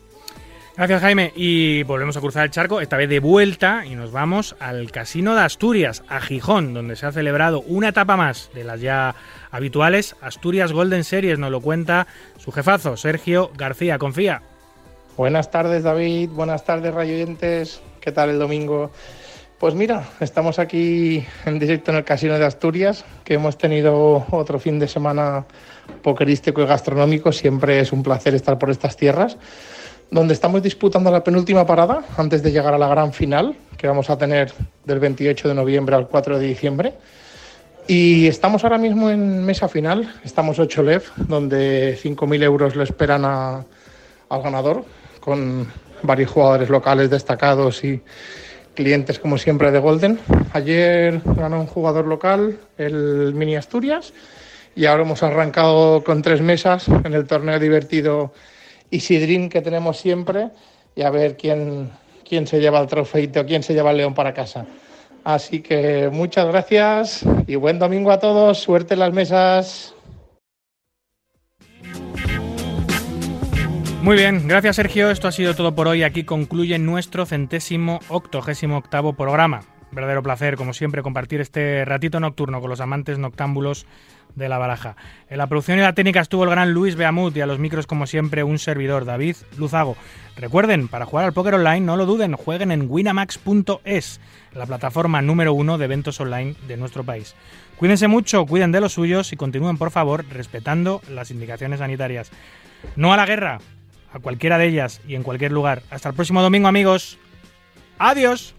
Gracias, Jaime. Y volvemos a cruzar el charco, esta vez de vuelta, y nos vamos al Casino de Asturias, a Gijón, donde se ha celebrado una etapa más de las ya habituales Asturias Golden Series. Nos lo cuenta su jefazo, Sergio García. Confía. Buenas tardes, David. Buenas tardes, rayoyentes. ¿Qué tal el domingo? Pues mira, estamos aquí en directo en el Casino de Asturias, que hemos tenido otro fin de semana pokerístico y gastronómico. Siempre es un placer estar por estas tierras, donde estamos disputando la penúltima parada antes de llegar a la gran final, que vamos a tener del 28 de noviembre al 4 de diciembre. Y estamos ahora mismo en mesa final, estamos 8 LEV, donde 5.000 euros le esperan a- al ganador, con varios jugadores locales destacados y clientes como siempre de Golden. Ayer ganó un jugador local, el Mini Asturias, y ahora hemos arrancado con tres mesas en el torneo divertido Isidrín que tenemos siempre y a ver quién, quién se lleva el trofeito, quién se lleva el león para casa. Así que muchas gracias y buen domingo a todos. Suerte en las mesas. Muy bien, gracias Sergio. Esto ha sido todo por hoy. Aquí concluye nuestro centésimo octogésimo octavo programa. Verdadero placer, como siempre, compartir este ratito nocturno con los amantes noctámbulos de la baraja. En la producción y la técnica estuvo el gran Luis Beamut y a los micros, como siempre, un servidor, David Luzago. Recuerden, para jugar al póker online, no lo duden, jueguen en winamax.es, la plataforma número uno de eventos online de nuestro país. Cuídense mucho, cuiden de los suyos y continúen, por favor, respetando las indicaciones sanitarias. No a la guerra, a cualquiera de ellas y en cualquier lugar. Hasta el próximo domingo, amigos. Adiós.